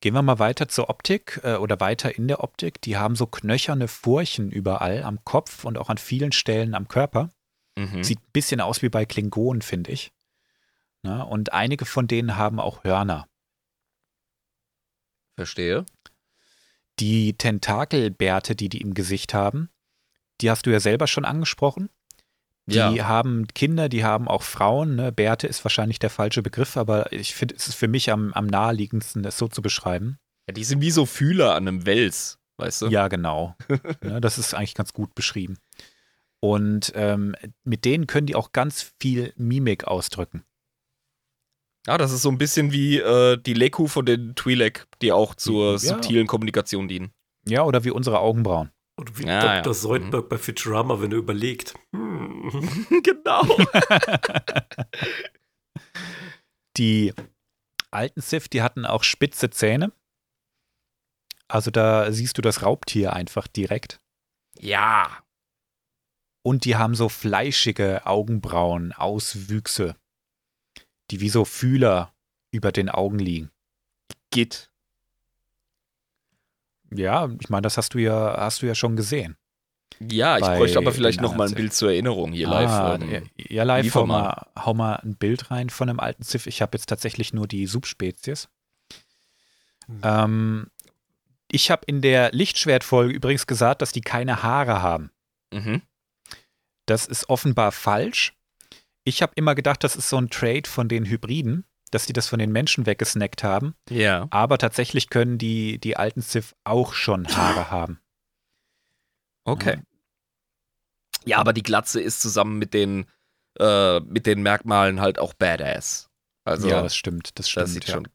Gehen wir mal weiter zur Optik äh, oder weiter in der Optik. Die haben so knöcherne Furchen überall am Kopf und auch an vielen Stellen am Körper. Mhm. Sieht ein bisschen aus wie bei Klingonen, finde ich. Na, und einige von denen haben auch Hörner. Verstehe. Die Tentakelbärte, die die im Gesicht haben, die hast du ja selber schon angesprochen. Die Ja. haben Kinder, die haben auch Frauen. Ne? Bärte ist wahrscheinlich der falsche Begriff, aber ich finde, es ist für mich am, am naheliegendsten, das so zu beschreiben. Ja, die sind wie so Fühler an einem Wels, weißt du? Ja, genau. ja, das ist eigentlich ganz gut beschrieben. Und ähm, mit denen können die auch ganz viel Mimik ausdrücken. Ja, das ist so ein bisschen wie äh, die Leku von den Twi'lek, die auch zur subtilen Kommunikation dienen. Ja, oder wie unsere Augenbrauen. Oder wie Ja, ja. Dr. Soldberg bei Futurama, wenn er überlegt. Hm. genau. Die alten Sith, die hatten auch spitze Zähne. Also da siehst du das Raubtier einfach direkt. ja. Und die haben so fleischige Augenbrauen, Auswüchse, die wie so Fühler über den Augen liegen. Git. Ja, ich meine, das hast du ja, hast du ja schon gesehen. Ja, ich bei bräuchte aber vielleicht den noch mal ein Bild zur Erinnerung hier Ah, live. ähm, ja, ja, live, hau mal, hau mal ein Bild rein von einem alten Ziff. Ich habe jetzt tatsächlich nur die Subspezies. Hm. Ähm, ich habe in der Lichtschwertfolge übrigens gesagt, dass die keine Haare haben. Mhm. Das ist offenbar falsch. Ich habe immer gedacht, das ist so ein Trade von den Hybriden, dass die das von den Menschen weggesnackt haben. Ja. Aber tatsächlich können die, die alten Civ auch schon Haare haben. Okay. Ja, aber die Glatze ist zusammen mit den, äh, mit den Merkmalen halt auch badass. Also, ja, das stimmt. Das stimmt. das sieht ja. schon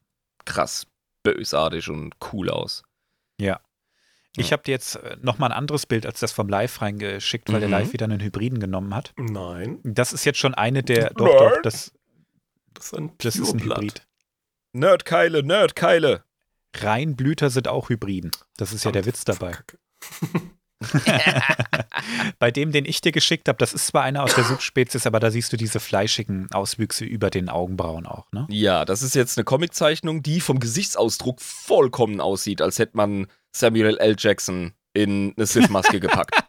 krass bösartig und cool aus. Ich habe dir jetzt äh, noch mal ein anderes Bild als das vom Live reingeschickt, weil der Mhm. Live wieder einen Hybriden genommen hat. Nein, Das ist jetzt schon eine der. Doch, Nein. doch, das, das ist ein das ist ein. Hybrid. Nerdkeile, Nerdkeile. Reinblüter sind auch Hybriden. Das ist ja der Witz dabei. Bei dem, den ich dir geschickt habe, das ist zwar einer aus der Subspezies, aber da siehst du diese fleischigen Auswüchse über den Augenbrauen auch, ne? Ja, das ist jetzt eine Comiczeichnung, die vom Gesichtsausdruck vollkommen aussieht, als hätte man Samuel L. Jackson in eine Sith-Maske gepackt.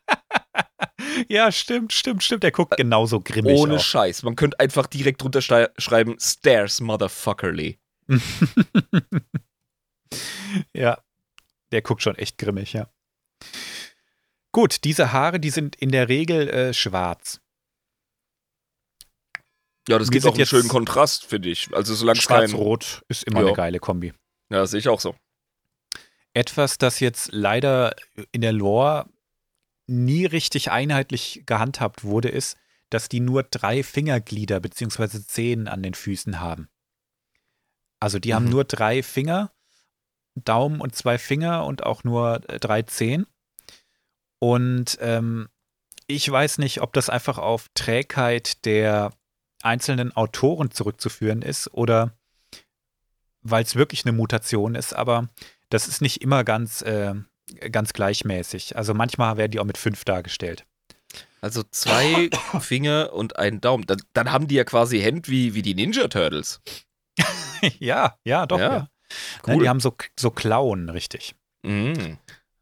Ja, stimmt, stimmt, stimmt. Der guckt genauso grimmig Ohne auch. Scheiß. Man könnte einfach direkt drunter schreiben, Stairs, Motherfuckerly. Ja, der guckt schon echt grimmig, ja. Gut, diese Haare, die sind in der Regel äh, schwarz. Ja, das Wir gibt auch einen schönen Kontrast, finde ich. Also solange kein... Schwarz-Rot ist immer Ja. eine geile Kombi. Ja, sehe ich auch so. Etwas, das jetzt leider in der Lore nie richtig einheitlich gehandhabt wurde, ist, dass die nur drei Fingerglieder bzw. Zehen an den Füßen haben. Also die haben Mhm. nur drei Finger, Daumen und zwei Finger und auch nur äh, drei Zehen. Und ähm, ich weiß nicht, ob das einfach auf Trägheit der einzelnen Autoren zurückzuführen ist oder weil es wirklich eine Mutation ist, aber das ist nicht immer ganz, äh, ganz gleichmäßig. Also manchmal werden die auch mit fünf dargestellt. Also zwei Finger und ein Daumen. Dann, dann haben die ja quasi Hände wie, wie die Ninja Turtles. ja, ja, doch, Ja, ja. cool. Ne, die haben so, so Klauen, richtig. Mhm.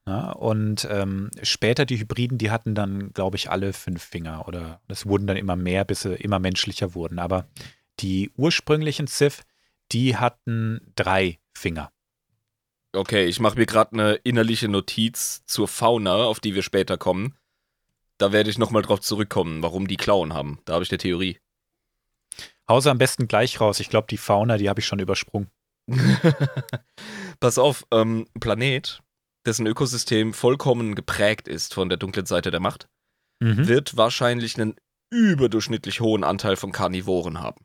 Ja, und ähm, später die Hybriden, die hatten dann, glaube ich, alle fünf Finger oder das wurden dann immer mehr, bis sie immer menschlicher wurden. Aber die ursprünglichen Sith, die hatten drei Finger. Okay, ich mache mir gerade eine innerliche Notiz zur Fauna, auf die wir später kommen. Da werde ich nochmal drauf zurückkommen, warum die Klauen haben. Da habe ich eine Theorie. Hause am besten gleich raus. Ich glaube, die Fauna, die habe ich schon übersprungen. Pass auf, ähm, ein Planet, dessen Ökosystem vollkommen geprägt ist von der dunklen Seite der Macht, Mhm. wird wahrscheinlich einen überdurchschnittlich hohen Anteil von Karnivoren haben.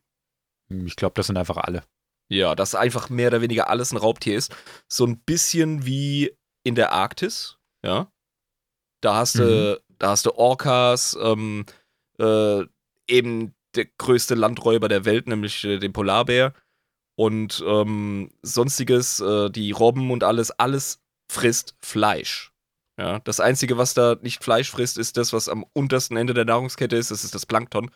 Ich glaube, das sind einfach alle. Ja, dass einfach mehr oder weniger alles ein Raubtier ist. So ein bisschen wie in der Arktis, ja. Da hast du, da hast du Orcas, ähm, äh, eben der größte Landräuber der Welt, nämlich äh, den Polarbär. Und ähm, sonstiges, äh, die Robben und alles, alles frisst Fleisch. Ja, das Einzige, was da nicht Fleisch frisst, ist das, was am untersten Ende der Nahrungskette ist, das ist das Plankton.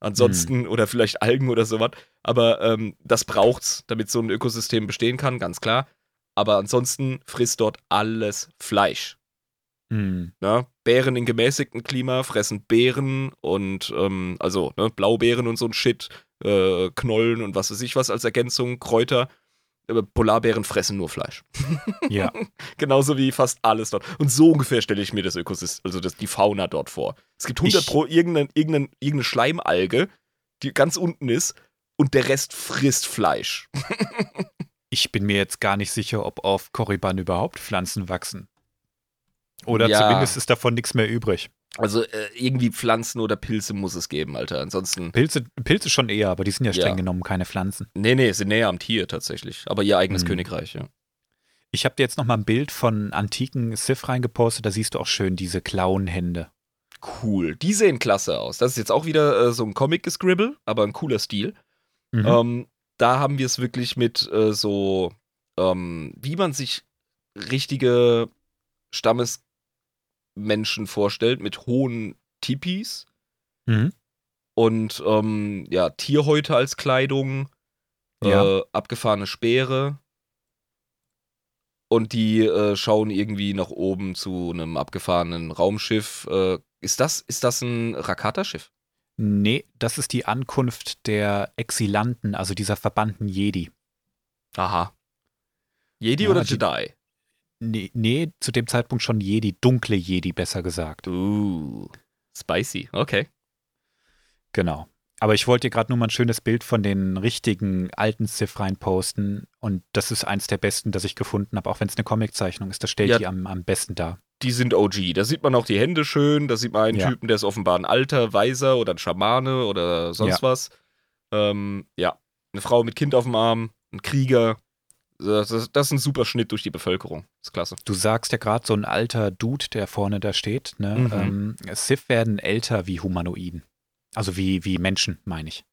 Ansonsten, oder vielleicht Algen oder sowas. Aber ähm, das braucht's, damit so ein Ökosystem bestehen kann, ganz klar. Aber ansonsten frisst dort alles Fleisch. Mhm. Ne? Bären in gemäßigtem Klima fressen Beeren und ähm, also ne, Blaubeeren und so ein Shit, äh, Knollen und was weiß ich was als Ergänzung, Kräuter. Polarbären fressen nur Fleisch. Ja. Genauso wie fast alles dort. Und so ungefähr stelle ich mir das Ökosystem, also das, die Fauna dort vor. Es gibt 100 Ich- pro irgendeine, irgendeine, irgendeine Schleimalge, die ganz unten ist und der Rest frisst Fleisch. Ich bin mir jetzt gar nicht sicher, ob auf Korriban überhaupt Pflanzen wachsen. Oder Ja. zumindest ist davon nichts mehr übrig. Also äh, irgendwie Pflanzen oder Pilze muss es geben, Alter. Ansonsten. Pilze, Pilze schon eher, aber die sind ja streng Ja. genommen keine Pflanzen. Nee, nee, sind näher am Tier tatsächlich. Aber ihr eigenes Hm. Königreich, ja. Ich habe dir jetzt noch mal ein Bild von antiken Sith reingepostet, da siehst du auch schön diese Klauenhände. Cool. Die sehen klasse aus. Das ist jetzt auch wieder äh, so ein Comic-Gescribble, aber ein cooler Stil. Mhm. Ähm, da haben wir es wirklich mit äh, so, ähm, wie man sich richtige Stammesmenschen vorstellt, mit hohen Tipis Mhm. und ähm, ja, Tierhäute als Kleidung, Ja. äh, abgefahrene Speere. und die äh, schauen irgendwie nach oben zu einem abgefahrenen Raumschiff. Äh, ist, das, ist das ein Rakata-Schiff? Nee, das ist die Ankunft der Exilanten, also dieser verbannten Jedi. Aha. Jedi ja, oder Jedi? Nee, nee, zu dem Zeitpunkt schon Jedi, dunkle Jedi, besser gesagt. Uh, spicy, okay. Genau. Aber ich wollte dir gerade nur mal ein schönes Bild von den richtigen alten Sith reinposten. Und das ist eins der besten, das ich gefunden habe, auch wenn es eine Comiczeichnung ist. Das stellt ja, die am, am besten dar. Die sind OG. Da sieht man auch die Hände schön. Da sieht man einen ja. Typen, der ist offenbar ein alter Weiser oder ein Schamane oder sonst ja. was. Ähm, ja, eine Frau mit Kind auf dem Arm, ein Krieger. Das ist, das ist ein super Schnitt durch die Bevölkerung. Das ist klasse. Du sagst ja gerade so ein alter Dude, der vorne da steht. Ne? Mhm. Ähm, Sith werden älter wie Humanoiden. Also wie, wie Menschen, meine ich.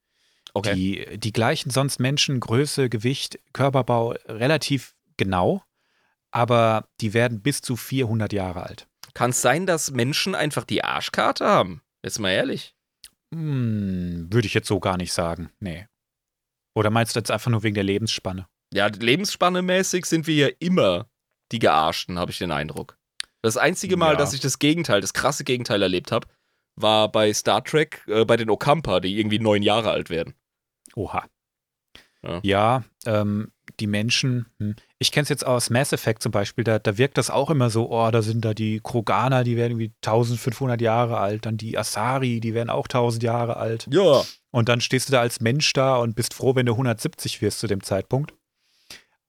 Okay. Die, die gleichen sonst Menschen, Größe, Gewicht, Körperbau relativ genau, aber die werden bis zu 400 Jahre alt. Kann es sein, dass Menschen einfach die Arschkarte haben? Jetzt mal ehrlich. Hm, würde ich jetzt so gar nicht sagen. Nee. Oder meinst du jetzt einfach nur wegen der Lebensspanne? Ja, Lebensspanne mäßig sind wir ja immer die Gearschten, habe ich den Eindruck. Das einzige Mal, ja. dass ich das Gegenteil, das krasse Gegenteil erlebt habe, war bei Star Trek äh, bei den Okampa, die irgendwie neun Jahre alt werden. Oha. Ja, ja ähm, die Menschen, hm. ich kenne es jetzt aus Mass Effect zum Beispiel, da, da wirkt das auch immer so, oh, da sind da die Kroganer, die werden irgendwie 1500 Jahre alt, dann die Asari, die werden auch 1000 Jahre alt. Ja. Und dann stehst du da als Mensch da und bist froh, wenn du 170 wirst zu dem Zeitpunkt.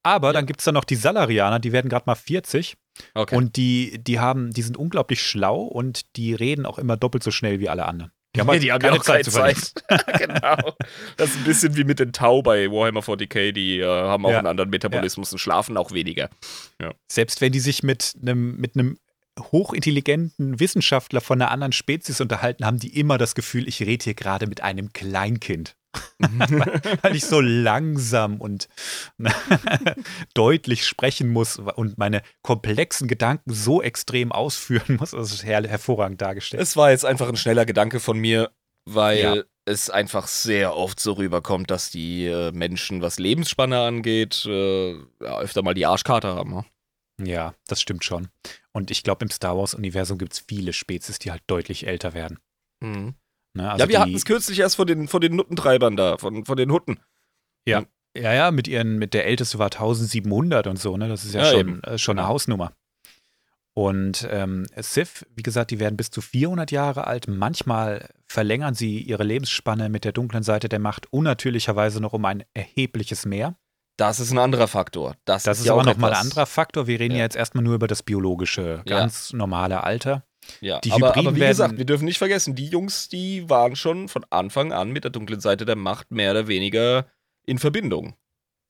Aber ja. dann gibt es da noch die Salarianer, die werden gerade mal 40 Okay. Und die, die haben, die sind unglaublich schlau und die reden auch immer doppelt so schnell wie alle anderen. Die haben, halt die haben keine auch Zeit, Zeit. genau. Das ist ein bisschen wie mit den Tau bei Warhammer 40k, die äh, haben auch ja. einen anderen Metabolismus ja. und schlafen auch weniger. Ja. Selbst wenn die sich mit einem mit einem hochintelligenten Wissenschaftler von einer anderen Spezies unterhalten, haben die immer das Gefühl, ich rede hier gerade mit einem Kleinkind. weil ich so langsam und deutlich sprechen muss und meine komplexen Gedanken so extrem ausführen muss. Das ist her hervorragend dargestellt. Es war jetzt einfach ein schneller Gedanke von mir, weil ja. es einfach sehr oft so rüberkommt, dass die äh, Menschen, was Lebensspanne angeht, äh, ja, öfter mal die Arschkarte haben. Ne? Ja, das stimmt schon. Und ich glaube, im Star Wars-Universum gibt es viele Spezies, die halt deutlich älter werden. Mhm. Ne, also ja, wir hatten es kürzlich erst von den, von den Nuttentreibern da, von, von den Hutten. Ja. Mhm. Ja, ja, mit ihren, mit der älteste war 1700 und so, ne? Das ist ja, ja schon, äh, schon eine Hausnummer. Und ähm, Sith, wie gesagt, die werden bis zu 400 Jahre alt. Manchmal verlängern sie ihre Lebensspanne mit der dunklen Seite der Macht unnatürlicherweise noch um ein erhebliches mehr. Das ist ein anderer Faktor. Das, das ist, ist aber nochmal ein anderer Faktor. Wir reden ja. ja jetzt erstmal nur über das biologische, ganz ja. normale Alter. Ja, die aber, aber wie gesagt, wir dürfen nicht vergessen, die Jungs, die waren schon von Anfang an mit der dunklen Seite der Macht mehr oder weniger in Verbindung.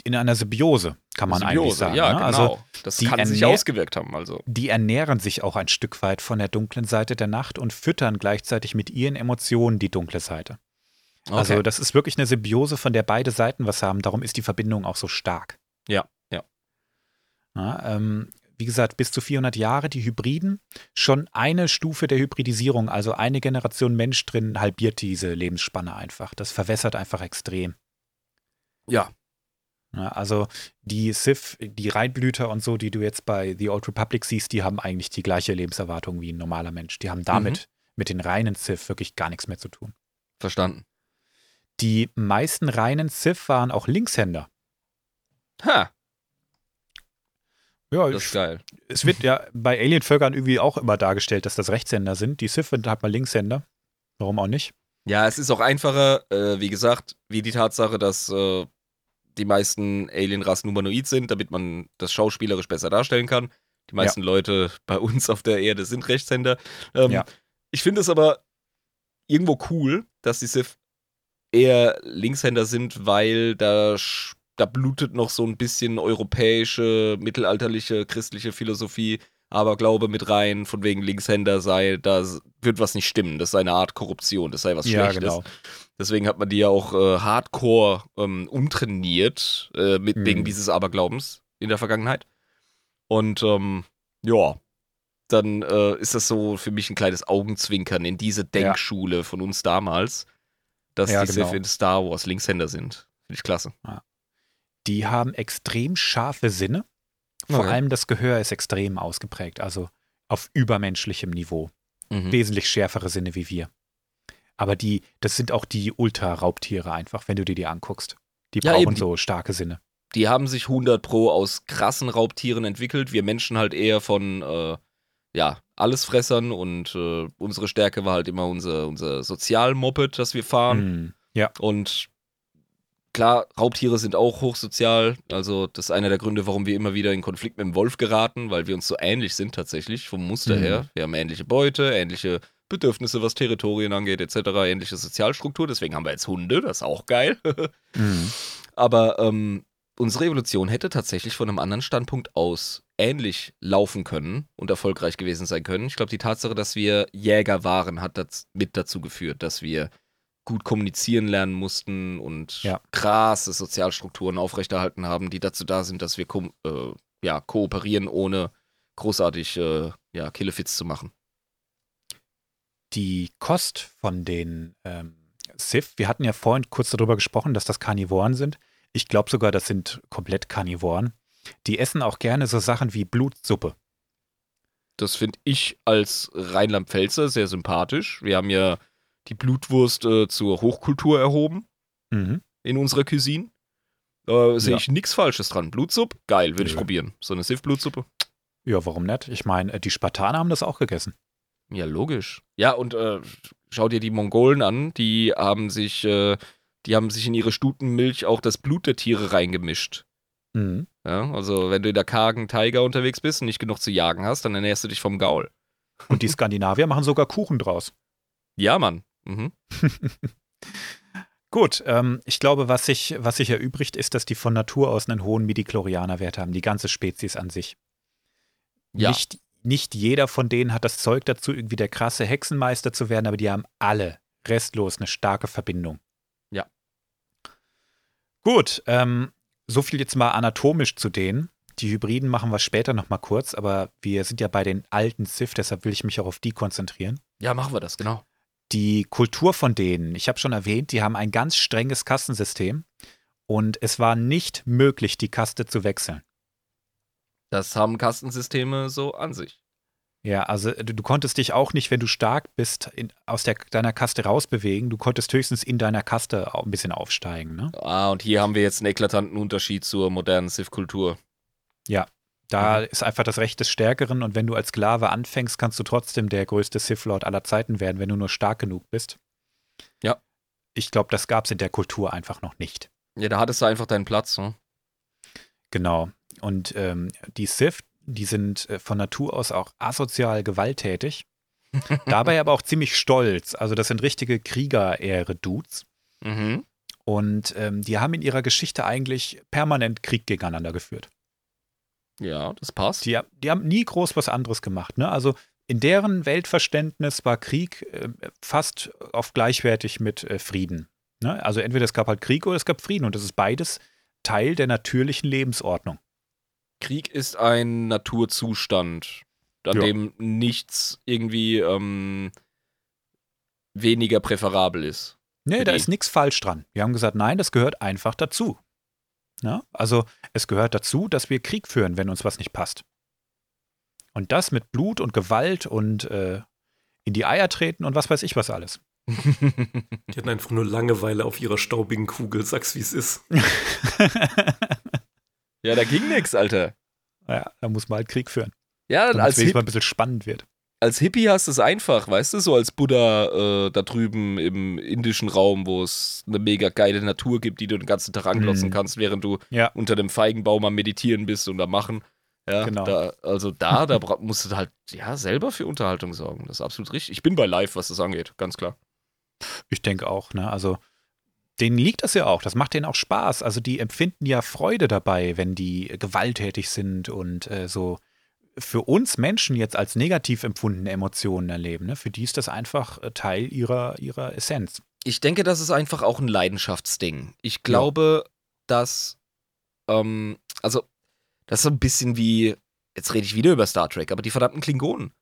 In einer Symbiose, kann man Symbiose, eigentlich sagen. Ja, ne? genau. Also das kann sich ausgewirkt haben. Also. Die ernähren sich auch ein Stück weit von der dunklen Seite der Nacht und füttern gleichzeitig mit ihren Emotionen die dunkle Seite. Okay. Also das ist wirklich eine Symbiose, von der beide Seiten was haben. Darum ist die Verbindung auch so stark. Ja, ja. ja ähm, wie gesagt, bis zu 400 Jahre, die Hybriden, schon eine Stufe der Hybridisierung, also eine Generation Mensch drin, halbiert diese Lebensspanne einfach. Das verwässert einfach extrem. Ja. ja also die Sith, die Reinblüter und so, die du jetzt bei The Old Republic siehst, die haben eigentlich die gleiche Lebenserwartung wie ein normaler Mensch. Die haben damit mhm. mit den reinen Sith wirklich gar nichts mehr zu tun. Verstanden. Die meisten reinen Sith waren auch Linkshänder. Ha. Ja, das ist geil. Es wird ja bei Alien-Völkern irgendwie auch immer dargestellt, dass das Rechtshänder sind. Die Sith sind halt mal Linkshänder. Warum auch nicht? Ja, es ist auch einfacher, äh, wie gesagt, wie die Tatsache, dass äh, die meisten Alien-Rassen humanoid sind, damit man das schauspielerisch besser darstellen kann. Die meisten ja. Leute bei uns auf der Erde sind Rechtshänder. Ähm, ja. Ich finde es aber irgendwo cool, dass die Sith eher Linkshänder sind, weil da da blutet noch so ein bisschen europäische, mittelalterliche, christliche Philosophie, aber Glaube mit rein, von wegen Linkshänder sei, da wird was nicht stimmen. Das sei eine Art Korruption, das sei was ja, Schlechtes. Genau. Deswegen hat man die ja auch äh, hardcore ähm, umtrainiert, äh, mit, mhm. wegen dieses Aberglaubens in der Vergangenheit. Und ähm, ja, dann äh, ist das so für mich ein kleines Augenzwinkern in diese Denkschule ja. von uns damals, dass ja, die genau. in Star Wars Linkshänder sind. Finde ich klasse. Ja die haben extrem scharfe Sinne. Vor Okay. allem das Gehör ist extrem ausgeprägt, also auf übermenschlichem Niveau. Mhm. Wesentlich schärfere Sinne wie wir. Aber die, das sind auch die Ultra-Raubtiere einfach, wenn du dir die anguckst. Die Ja, brauchen eben. so starke Sinne. Die haben sich 100 Pro aus krassen Raubtieren entwickelt. Wir Menschen halt eher von, äh, ja, Allesfressern und äh, unsere Stärke war halt immer unser, unser Sozialmoped, das wir fahren. Hm. Ja, Und klar, Raubtiere sind auch hochsozial. Also, das ist einer der Gründe, warum wir immer wieder in Konflikt mit dem Wolf geraten, weil wir uns so ähnlich sind tatsächlich, vom Muster Mhm. her. Wir haben ähnliche Beute, ähnliche Bedürfnisse, was Territorien angeht, etc., ähnliche Sozialstruktur. Deswegen haben wir jetzt Hunde, das ist auch geil. Hm. Aber ähm, unsere Evolution hätte tatsächlich von einem anderen Standpunkt aus ähnlich laufen können und erfolgreich gewesen sein können. Ich glaube, die Tatsache, dass wir Jäger waren, hat das mit dazu geführt, dass wir gut kommunizieren lernen mussten und Ja. krasse Sozialstrukturen aufrechterhalten haben, die dazu da sind, dass wir ko äh, ja, kooperieren, ohne großartig äh, ja, Killefits zu machen. die Kost von den ähm, Sith, wir hatten ja vorhin kurz darüber gesprochen, dass das Karnivoren sind. Ich glaube sogar, das sind komplett Karnivoren. Die essen auch gerne so Sachen wie Blutsuppe. Das finde ich als Rheinland-Pfälzer sehr sympathisch. Wir haben ja die Blutwurst äh, zur Hochkultur erhoben. Mhm. in unserer Cuisine. Äh, Sehe Ja. ich nichts Falsches dran. Blutsuppe? Geil, würde ich probieren. So eine Sif-Blutsuppe? Ja, warum nicht? Ich meine, die Spartaner haben das auch gegessen. Ja, logisch. Ja, und äh, schau dir die Mongolen an, die haben sich, äh, die haben sich in ihre Stutenmilch auch das Blut der Tiere reingemischt. Mhm. Ja, also wenn du in der kargen Taiga unterwegs bist und nicht genug zu jagen hast, dann ernährst du dich vom Gaul. Und die Skandinavier machen sogar Kuchen draus. Ja, Mann. Mhm. Gut, ähm, ich glaube, was sich, was sich erübrigt, ist, dass die von Natur aus einen hohen Midichlorianer-Wert haben, die ganze Spezies an sich. Ja. Nicht, nicht jeder von denen hat das Zeug dazu, irgendwie der krasse Hexenmeister zu werden, aber die haben alle restlos eine starke Verbindung. Ja. Gut, ähm, so viel jetzt mal anatomisch zu denen. Die Hybriden machen wir später nochmal kurz, aber wir sind ja bei den alten Sith, deshalb will ich mich auch auf die konzentrieren. Ja, machen wir das, genau. Die Kultur von denen, ich habe schon erwähnt, die haben ein ganz strenges Kastensystem und es war nicht möglich, die Kaste zu wechseln. Das haben Kastensysteme so an sich. Ja, also du, du konntest dich auch nicht, wenn du stark bist, in, aus der, deiner Kaste rausbewegen. Du konntest höchstens in deiner Kaste auch ein bisschen aufsteigen. Ne? Ah, und hier haben wir jetzt einen eklatanten Unterschied zur modernen Sith-Kultur. Da Mhm. ist einfach das Recht des Stärkeren und wenn du als Sklave anfängst, kannst du trotzdem der größte Sith-Lord aller Zeiten werden, wenn du nur stark genug bist. Ja. Ich glaube, das gab es in der Kultur einfach noch nicht. Ja, da hattest du einfach deinen Platz. Ne? Genau. Und ähm, die Sith, die sind äh, von Natur aus auch asozial gewalttätig, dabei aber auch ziemlich stolz. Also das sind richtige Krieger-Ehre-Dudes. Mhm. Und ähm, die haben in ihrer Geschichte eigentlich permanent Krieg gegeneinander geführt. Ja, das passt. Die, die haben nie groß was anderes gemacht. Ne? Also in deren Weltverständnis war Krieg äh, fast auf gleichwertig mit äh, Frieden. Ne? Also entweder es gab halt Krieg oder es gab Frieden. Und das ist beides Teil der natürlichen Lebensordnung. Krieg ist ein Naturzustand, an Ja. dem nichts irgendwie ähm, weniger präferabel ist. Nee, da ist nichts falsch dran. Wir haben gesagt, nein, das gehört einfach dazu. Ja? Also es gehört dazu, dass wir Krieg führen, wenn uns was nicht passt. Und das mit Blut und Gewalt und äh, in die Eier treten und was weiß ich was alles. Die hatten einfach nur Langeweile auf ihrer staubigen Kugel, sag's wie es ist. ja, da ging nix, Alter. ja, da muss man halt Krieg führen. Ja, Damit als, es mal ein bisschen spannend wird. Als Hippie hast du es einfach, weißt du, so als Buddha äh, da drüben im indischen Raum, wo es eine mega geile Natur gibt, die du den ganzen Tag anglotzen Mhm. kannst, während du Ja. unter dem Feigenbaum am Meditieren bist und am Machen. Ja, Genau. da, also da, da musst du halt ja selber für Unterhaltung sorgen. Das ist absolut richtig. Ich bin bei live, was das angeht, ganz klar. Ich denke auch, ne? Also denen liegt das ja auch. Das macht denen auch Spaß. Also die empfinden ja Freude dabei, wenn die gewalttätig sind und äh, so für uns Menschen jetzt als negativ empfundene Emotionen erleben. Ne? Für die ist das einfach äh, Teil ihrer, ihrer Essenz. Ich denke, das ist einfach auch ein Leidenschaftsding. Ich glaube, dass, ähm, also, das ist so ein bisschen wie, jetzt rede ich wieder über Star Trek, aber die verdammten Klingonen.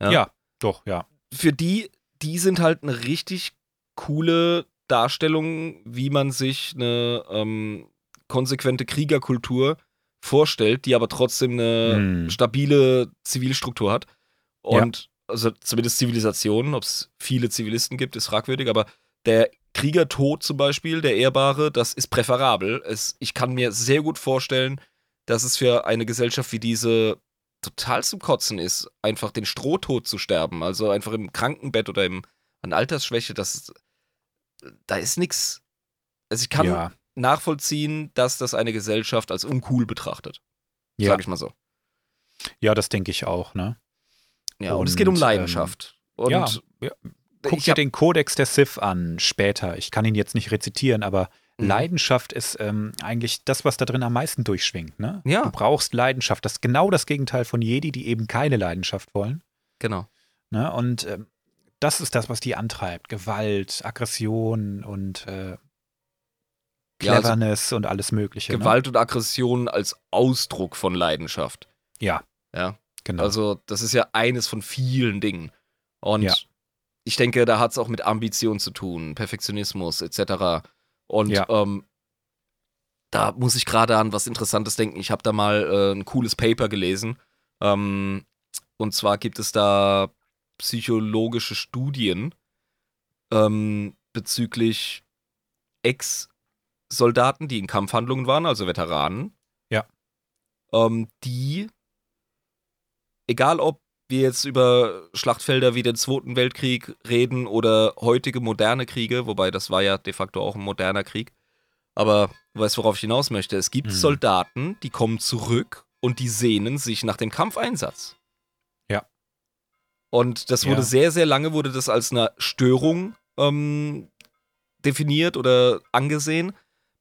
Ja, doch, ja. Für die, die sind halt eine richtig coole Darstellung, wie man sich eine ähm, konsequente Kriegerkultur vorstellt, die aber trotzdem eine Hm. stabile Zivilstruktur hat. Und also zumindest Zivilisationen, ob es viele Zivilisten gibt, ist fragwürdig, aber der Kriegertod zum Beispiel, der Ehrbare, das ist präferabel. Es, ich kann mir sehr gut vorstellen, dass es für eine Gesellschaft wie diese total zum Kotzen ist, einfach den Strohtod zu sterben. Also einfach im Krankenbett oder im, an Altersschwäche, das da ist nichts. Also ich kann ja, nachvollziehen, dass das eine Gesellschaft als uncool betrachtet. ja. Sag ich mal so. ja, das denke ich auch, ne? Ja, und, es geht um Und, Leidenschaft. und ja, ja. Guck dir den Kodex der Sith an später. Ich kann ihn jetzt nicht rezitieren, aber Mhm. Leidenschaft ist ähm, eigentlich das, was da drin am meisten durchschwingt. Ne? Ja. Du brauchst Leidenschaft. Das ist genau das Gegenteil von Jedi, die eben keine Leidenschaft wollen. Genau. Ne? Und ähm, das ist das, was die antreibt. Gewalt, Aggression und äh, Ja, also Cleverness und alles Mögliche. Gewalt und Aggression als Ausdruck von Leidenschaft. Ne? Ja, Ja. genau. Also, das ist ja eines von vielen Dingen. Und Ja. ich denke, da hat es auch mit Ambition zu tun, Perfektionismus etc. Und Ja. ähm, da muss ich gerade an was Interessantes denken. Ich habe da mal äh, ein cooles Paper gelesen. Ähm, und zwar gibt es da psychologische Studien ähm, bezüglich Ex-Soldaten, die in Kampfhandlungen waren, also Veteranen. Ja. Ähm, die, egal ob wir jetzt über Schlachtfelder wie den Zweiten Weltkrieg reden oder heutige moderne Kriege, wobei das war ja de facto auch ein moderner Krieg. Aber du weißt, worauf ich hinaus möchte. Es gibt Mhm. Soldaten, die kommen zurück und die sehnen sich nach dem Kampfeinsatz. Ja. Und das wurde Ja. sehr, sehr lange wurde das als eine Störung ähm, definiert oder angesehen.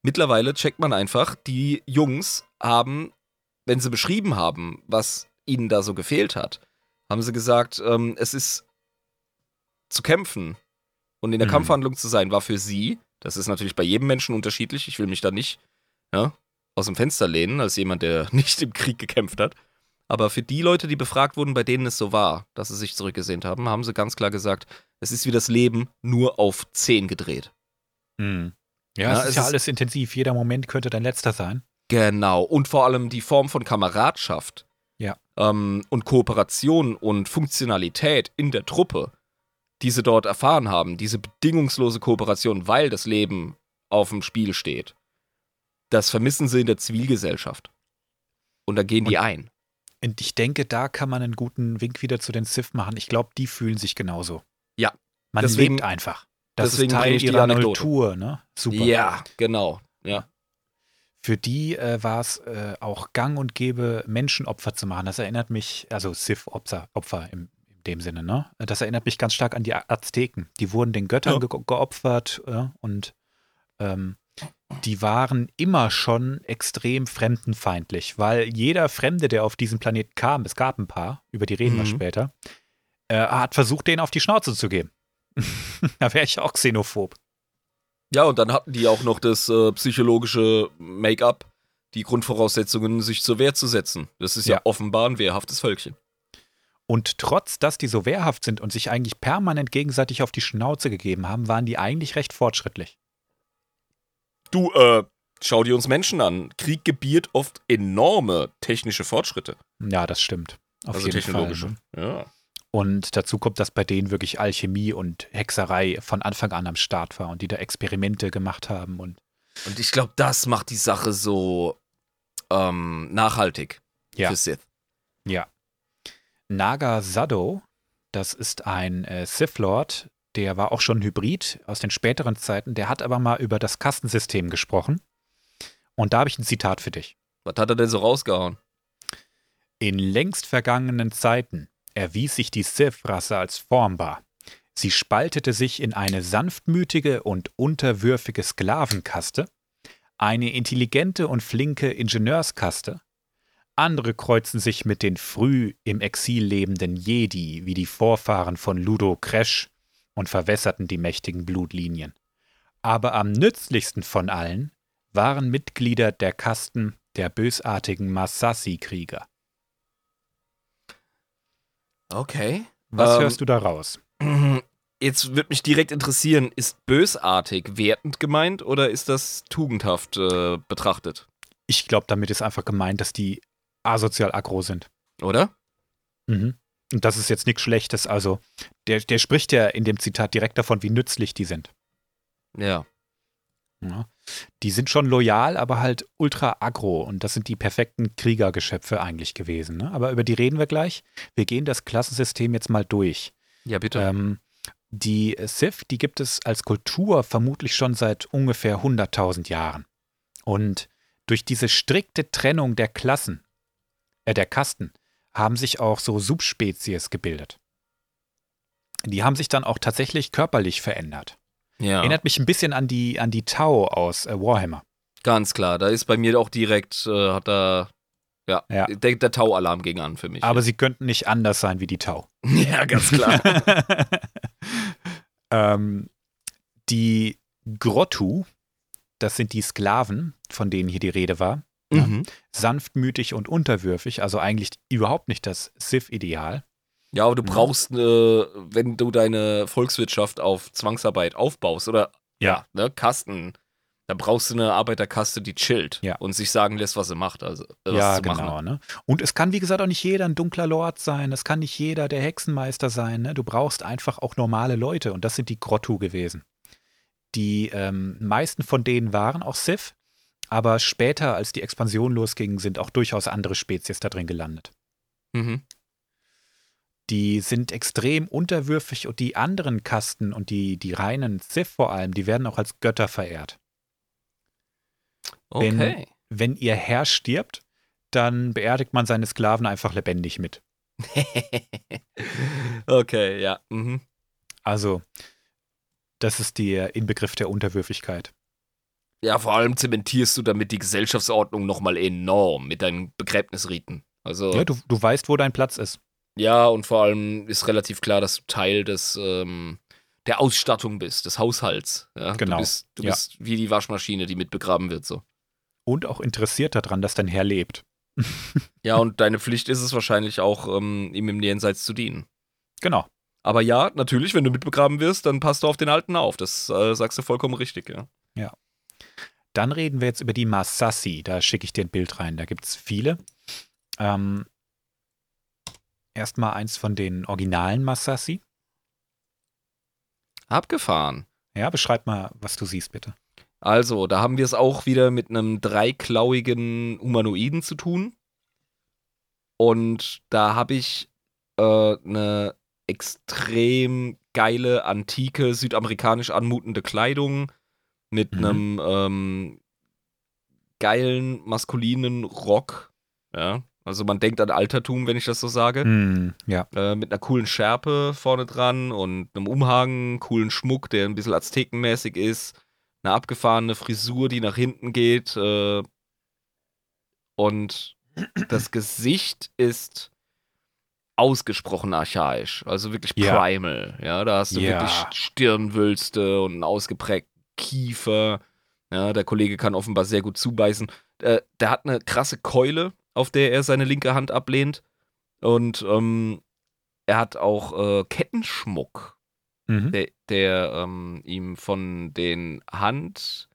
Mittlerweile checkt man einfach, die Jungs haben, wenn sie beschrieben haben, was ihnen da so gefehlt hat, haben sie gesagt, ähm, es ist zu kämpfen und in der Mhm. Kampfhandlung zu sein, war für sie, das ist natürlich bei jedem Menschen unterschiedlich, ich will mich da nicht ja, aus dem Fenster lehnen, als jemand, der nicht im Krieg gekämpft hat. Aber für die Leute, die befragt wurden, bei denen es so war, dass sie sich zurückgesehnt haben, haben sie ganz klar gesagt, es ist wie das Leben nur auf 10 gedreht. Mhm. Ja, Ja, es es ist ja ist- alles intensiv. Jeder Moment könnte dein letzter sein. Genau. Und vor allem die Form von Kameradschaft. Ja. Ähm, und Kooperation und Funktionalität in der Truppe, die sie dort erfahren haben, diese bedingungslose Kooperation, weil das Leben auf dem Spiel steht, das vermissen sie in der Zivilgesellschaft. Und da gehen die ein. Und ich denke, da kann man einen guten Wink wieder zu den Sith machen. Ich glaube, die fühlen sich genauso. Ja. Man Deswegen- lebt einfach. Das deswegen ist Teil ich die ihrer Anekdote. Natur, ne? Super. Ja, genau. Ja. Für die äh, war es äh, auch gang und gäbe, Menschenopfer zu machen. Das erinnert mich, also Sith-Opfer Opfer im, in dem Sinne, ne? Das erinnert mich ganz stark an die Azteken. Die wurden den Göttern Ja. ge geopfert äh, und ähm, die waren immer schon extrem fremdenfeindlich, weil jeder Fremde, der auf diesen Planeten kam, es gab ein paar, über die reden wir Mhm. später, äh, hat versucht, denen auf die Schnauze zu geben. da wäre ich auch xenophob. Ja, und dann hatten die auch noch das äh, psychologische Make-up, die Grundvoraussetzungen, sich zur Wehr zu setzen. Das ist ja, Ja. offenbar ein wehrhaftes Völkchen. Und trotz, dass die so wehrhaft sind und sich eigentlich permanent gegenseitig auf die Schnauze gegeben haben, waren die eigentlich recht fortschrittlich. Du, äh, schau dir uns Menschen an. Krieg gebiert oft enorme technische Fortschritte. Ja, das stimmt. Auf also jeden technologische. Fall. ne? Ja. Und dazu kommt, dass bei denen wirklich Alchemie und Hexerei von Anfang an am Start war und die da Experimente gemacht haben. Und Und ich glaube, das macht die Sache so ähm, nachhaltig Ja. für Sith. ja. Naga Sado, das ist ein äh, Sith Lord, der war auch schon Hybrid aus den späteren Zeiten. Der hat aber mal über das Kastensystem gesprochen. Und da habe ich ein Zitat für dich. Was hat er denn so rausgehauen? In längst vergangenen Zeiten erwies sich die Sith-Rasse als formbar. Sie spaltete sich in eine sanftmütige und unterwürfige Sklavenkaste, eine intelligente und flinke Ingenieurskaste, andere kreuzen sich mit den früh im Exil lebenden Jedi wie die Vorfahren von Ludo Kresch und verwässerten die mächtigen Blutlinien. Aber am nützlichsten von allen waren Mitglieder der Kasten der bösartigen Masassi-Krieger. Okay. Was Ähm, hörst du da raus? Jetzt würde mich direkt interessieren, ist bösartig wertend gemeint oder ist das tugendhaft äh, betrachtet? Ich glaube, damit ist einfach gemeint, dass die asozial aggro sind. Oder? Mhm. Und das ist jetzt nichts Schlechtes. Also, der, der spricht ja in dem Zitat direkt davon, wie nützlich die sind. Ja. Ja. Die sind schon loyal, aber halt ultra aggro. Und das sind die perfekten Kriegergeschöpfe eigentlich gewesen. Ne? Aber über die reden wir gleich. Wir gehen das Klassensystem jetzt mal durch. Ja, bitte. Ähm, die Sith, die gibt es als Kultur vermutlich schon seit ungefähr 100.000 Jahren. Und durch diese strikte Trennung der Klassen, äh, der Kasten, haben sich auch so Subspezies gebildet. Die haben sich dann auch tatsächlich körperlich verändert. Ja. Erinnert mich ein bisschen an die, an die Tau aus äh, Warhammer. Ganz klar. Da ist bei mir auch direkt, äh, hat da, ja, Ja. Der, der Tau-Alarm ging an für mich. Aber sie könnten nicht anders sein wie die Tau. ja, ganz klar. ähm, die Grottu, das sind die Sklaven, von denen hier die Rede war. Ja. mhm. Sanftmütig und unterwürfig, also eigentlich überhaupt nicht das Sith-Ideal. Ja, aber du Mhm. brauchst, äh, wenn du deine Volkswirtschaft auf Zwangsarbeit aufbaust oder Ja. ne, Kasten, dann brauchst du eine Arbeiterkaste, die chillt Ja. und sich sagen lässt, was sie macht. Also, äh, was ja, genau. Ne? Und es kann, wie gesagt, auch nicht jeder ein dunkler Lord sein. Es kann nicht jeder der Hexenmeister sein. Ne? Du brauchst einfach auch normale Leute. Und das sind die Grottu gewesen. Die ähm, meisten von denen waren auch Sith. Aber später, als die Expansion losging, sind auch durchaus andere Spezies da drin gelandet. Mhm. Die sind extrem unterwürfig und die anderen Kasten und die, die reinen Sith vor allem, die werden auch als Götter verehrt. Wenn- Okay. Wenn ihr Herr stirbt, dann beerdigt man seine Sklaven einfach lebendig mit. okay, ja. Mhm. Also, das ist der Inbegriff der Unterwürfigkeit. Ja, vor allem zementierst du damit die Gesellschaftsordnung nochmal enorm mit deinen Begräbnisriten. Also, Ja, du, du weißt, wo dein Platz ist. Ja, und vor allem ist relativ klar, dass du Teil des, ähm, der Ausstattung bist, des Haushalts. Ja? Genau, Du bist, du ja. bist wie die Waschmaschine, die mit begraben wird, so. Und auch interessiert daran, dass dein Herr lebt. Ja, und deine Pflicht ist es wahrscheinlich auch, ähm, ihm im Jenseits zu dienen. Genau. Aber ja, natürlich, wenn du mitbegraben wirst, dann passt du auf den Alten auf. Das äh, sagst du vollkommen richtig, ja. Dann reden wir jetzt über die Masassi. Da schicke ich dir ein Bild rein. Da gibt es viele. Ähm, Erstmal eins von den originalen Masassi. Abgefahren. Ja, beschreib mal, was du siehst, bitte. Also, da haben wir es auch wieder mit einem dreiklauigen Humanoiden zu tun. Und da habe ich äh, eine extrem geile, antike, südamerikanisch anmutende Kleidung mit Mhm. einem ähm, geilen, maskulinen Rock. Ja, also man denkt an Altertum, wenn ich das so sage. Hm, ja. Äh, mit einer coolen Schärpe vorne dran und einem Umhang, coolen Schmuck, der ein bisschen aztekenmäßig ist, eine abgefahrene Frisur, die nach hinten geht äh, und das Gesicht ist ausgesprochen archaisch, also wirklich Ja. primal. Ja, da hast du Ja. wirklich Stirnwülste und einen ausgeprägten Kiefer. Ja, der Kollege kann offenbar sehr gut zubeißen. Äh, der hat eine krasse Keule, auf der er seine linke Hand ablehnt. Und ähm, er hat auch äh, Kettenschmuck, Mhm. der, der ähm, ihm von den Hand,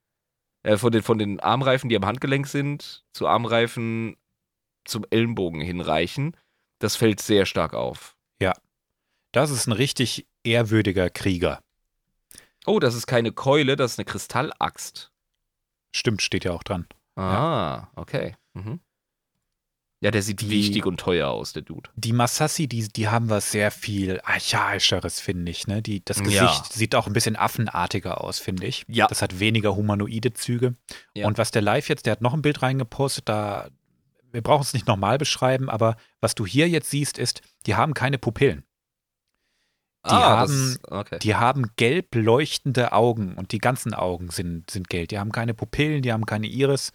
äh, von den, von den Armreifen, die am Handgelenk sind, zu Armreifen zum Ellenbogen hinreichen. Das fällt sehr stark auf. Das ist ein richtig ehrwürdiger Krieger. Oh, das ist keine Keule, das ist eine Kristallaxt. Stimmt, steht ja auch dran. Ah, okay. Mhm. Ja, der sieht Die- wichtig und teuer aus, der Dude. Die Masassi, die, die haben was sehr viel archaischeres, finde ich. Ne? Die, das Gesicht Ja. sieht auch ein bisschen affenartiger aus, finde ich. Ja. Das hat weniger humanoide Züge. Ja. Und was der Live jetzt, der hat noch ein Bild reingepostet, da, wir brauchen es nicht nochmal beschreiben, aber was du hier jetzt siehst, ist, die haben keine Pupillen. Die haben- Ah, das, okay. Die haben gelb leuchtende Augen und die ganzen Augen sind, sind gelb. Die haben keine Pupillen, die haben keine Iris.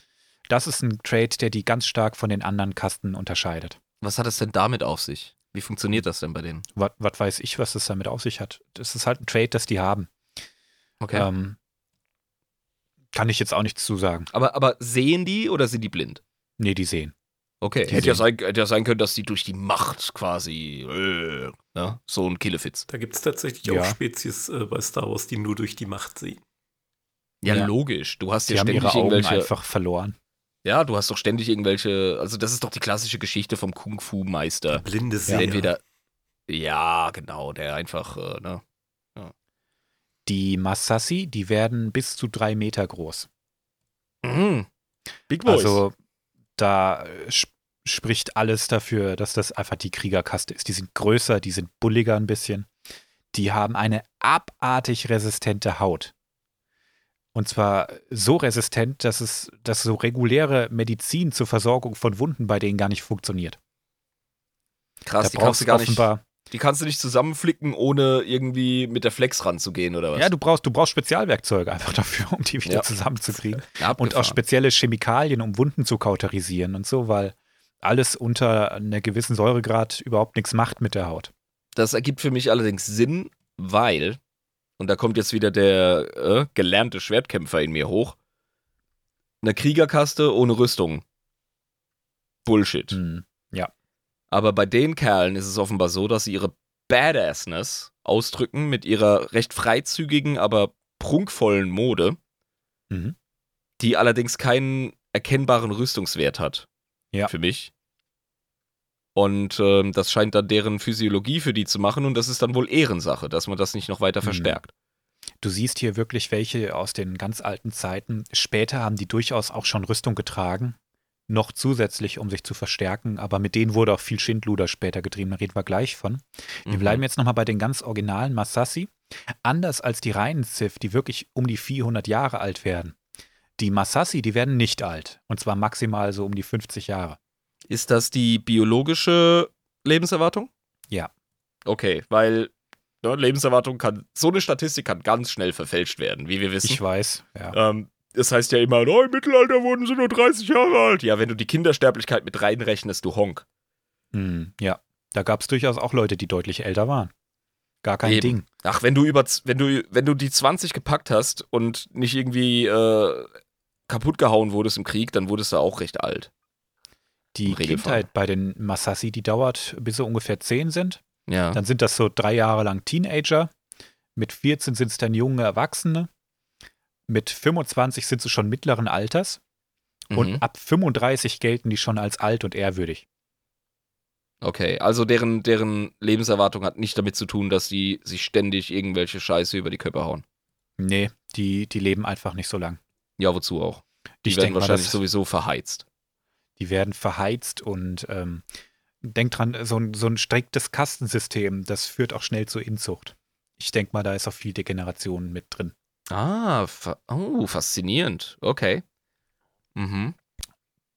Das ist ein Trait, der die ganz stark von den anderen Kasten unterscheidet. Was hat es denn damit auf sich? Wie funktioniert das denn bei denen? Was, was weiß ich, was das damit auf sich hat. Das ist halt ein Trait, das die haben. Okay. Ähm, kann ich jetzt auch nichts zu sagen. aber, aber sehen die oder sind die blind? Nee, die sehen. Okay. Die Hätte ja, sehen. sein, hätte ja sein können, dass die durch die Macht quasi äh, ne? so ein Killefitz. Da gibt es tatsächlich Ja. auch Spezies äh, bei Star Wars, die nur durch die Macht sehen. Ja, Ja. logisch. Du hast Die ja haben ständig ihre Augen irgendwelche. einfach verloren. Ja, du hast doch ständig irgendwelche, also das ist doch die klassische Geschichte vom Kung-Fu-Meister. Blinde Der Seher. entweder, ja, genau, der einfach, äh, ne? Die Massassi, die werden bis zu drei Meter groß. Mhm. Big Boys. Also da äh, sp- spricht alles dafür, dass das einfach die Kriegerkaste ist. Die sind größer, die sind bulliger ein bisschen. Die haben eine abartig resistente Haut. Und zwar so resistent, dass es, dass so reguläre Medizin zur Versorgung von Wunden bei denen gar nicht funktioniert. Krass, da die kannst du gar nicht, die kannst du nicht zusammenflicken, ohne irgendwie mit der Flex ranzugehen oder was? Ja, du brauchst, du brauchst Spezialwerkzeuge einfach dafür, um die wieder Ja. zusammenzukriegen. Ja, Und auch spezielle Chemikalien, um Wunden zu kauterisieren und so, weil alles unter einer gewissen Säuregrad überhaupt nichts macht mit der Haut. Das ergibt für mich allerdings Sinn, weil, und da kommt jetzt wieder der äh, gelernte Schwertkämpfer in mir hoch, eine Kriegerkaste ohne Rüstung. Bullshit. Hm. Aber bei den Kerlen ist es offenbar so, dass sie ihre Badassness ausdrücken mit ihrer recht freizügigen, aber prunkvollen Mode, Mhm. die allerdings keinen erkennbaren Rüstungswert hat. Ja. Für mich. Und ähm, das scheint dann deren Physiologie für die zu machen und das ist dann wohl Ehrensache, dass man das nicht noch weiter Mhm. verstärkt. Du siehst hier wirklich welche aus den ganz alten Zeiten. Später haben die durchaus auch schon Rüstung getragen. Noch zusätzlich, um sich zu verstärken. Aber mit denen wurde auch viel Schindluder später getrieben. Da reden wir gleich von. Wir Mhm. bleiben jetzt nochmal bei den ganz originalen Massassi. Anders als die reinen Sith, die wirklich um die 400 Jahre alt werden. Die Massassi, die werden nicht alt. Und zwar maximal so um die 50 Jahre. Ist das die biologische Lebenserwartung? Ja. Okay, weil ne, Lebenserwartung kann, so eine Statistik kann ganz schnell verfälscht werden, wie wir wissen. Ich weiß, ja. Ähm, das heißt ja immer, oh, im Mittelalter wurden sie nur 30 Jahre alt. Ja, wenn du die Kindersterblichkeit mit reinrechnest, du Honk. Hm, ja. Da gab es durchaus auch Leute, die deutlich älter waren. Gar kein Eben. Ding. Ach, wenn du über, wenn du, wenn du die 20 gepackt hast und nicht irgendwie äh, kaputt gehauen wurdest im Krieg, dann wurdest du auch recht alt. Die. Kindheit bei den Massassi, die dauert, bis sie ungefähr 10 sind. Ja. Dann sind das so drei Jahre lang Teenager. Mit 14 sind es dann junge Erwachsene. Mit 25 sind sie schon mittleren Alters. Und Mhm. ab 35 gelten die schon als alt und ehrwürdig. Okay, also deren, deren Lebenserwartung hat nicht damit zu tun, dass die sich ständig irgendwelche Scheiße über die Köpfe hauen. Nee, die, die leben einfach nicht so lang. Ja, wozu auch? Die Ich werden mal, wahrscheinlich sowieso verheizt. Die werden verheizt und ähm, denk dran, so ein, so ein striktes Kastensystem, das führt auch schnell zur Inzucht. Ich denke mal, da ist auch viel Degeneration mit drin. Ah, fa oh, faszinierend. Okay. Mhm.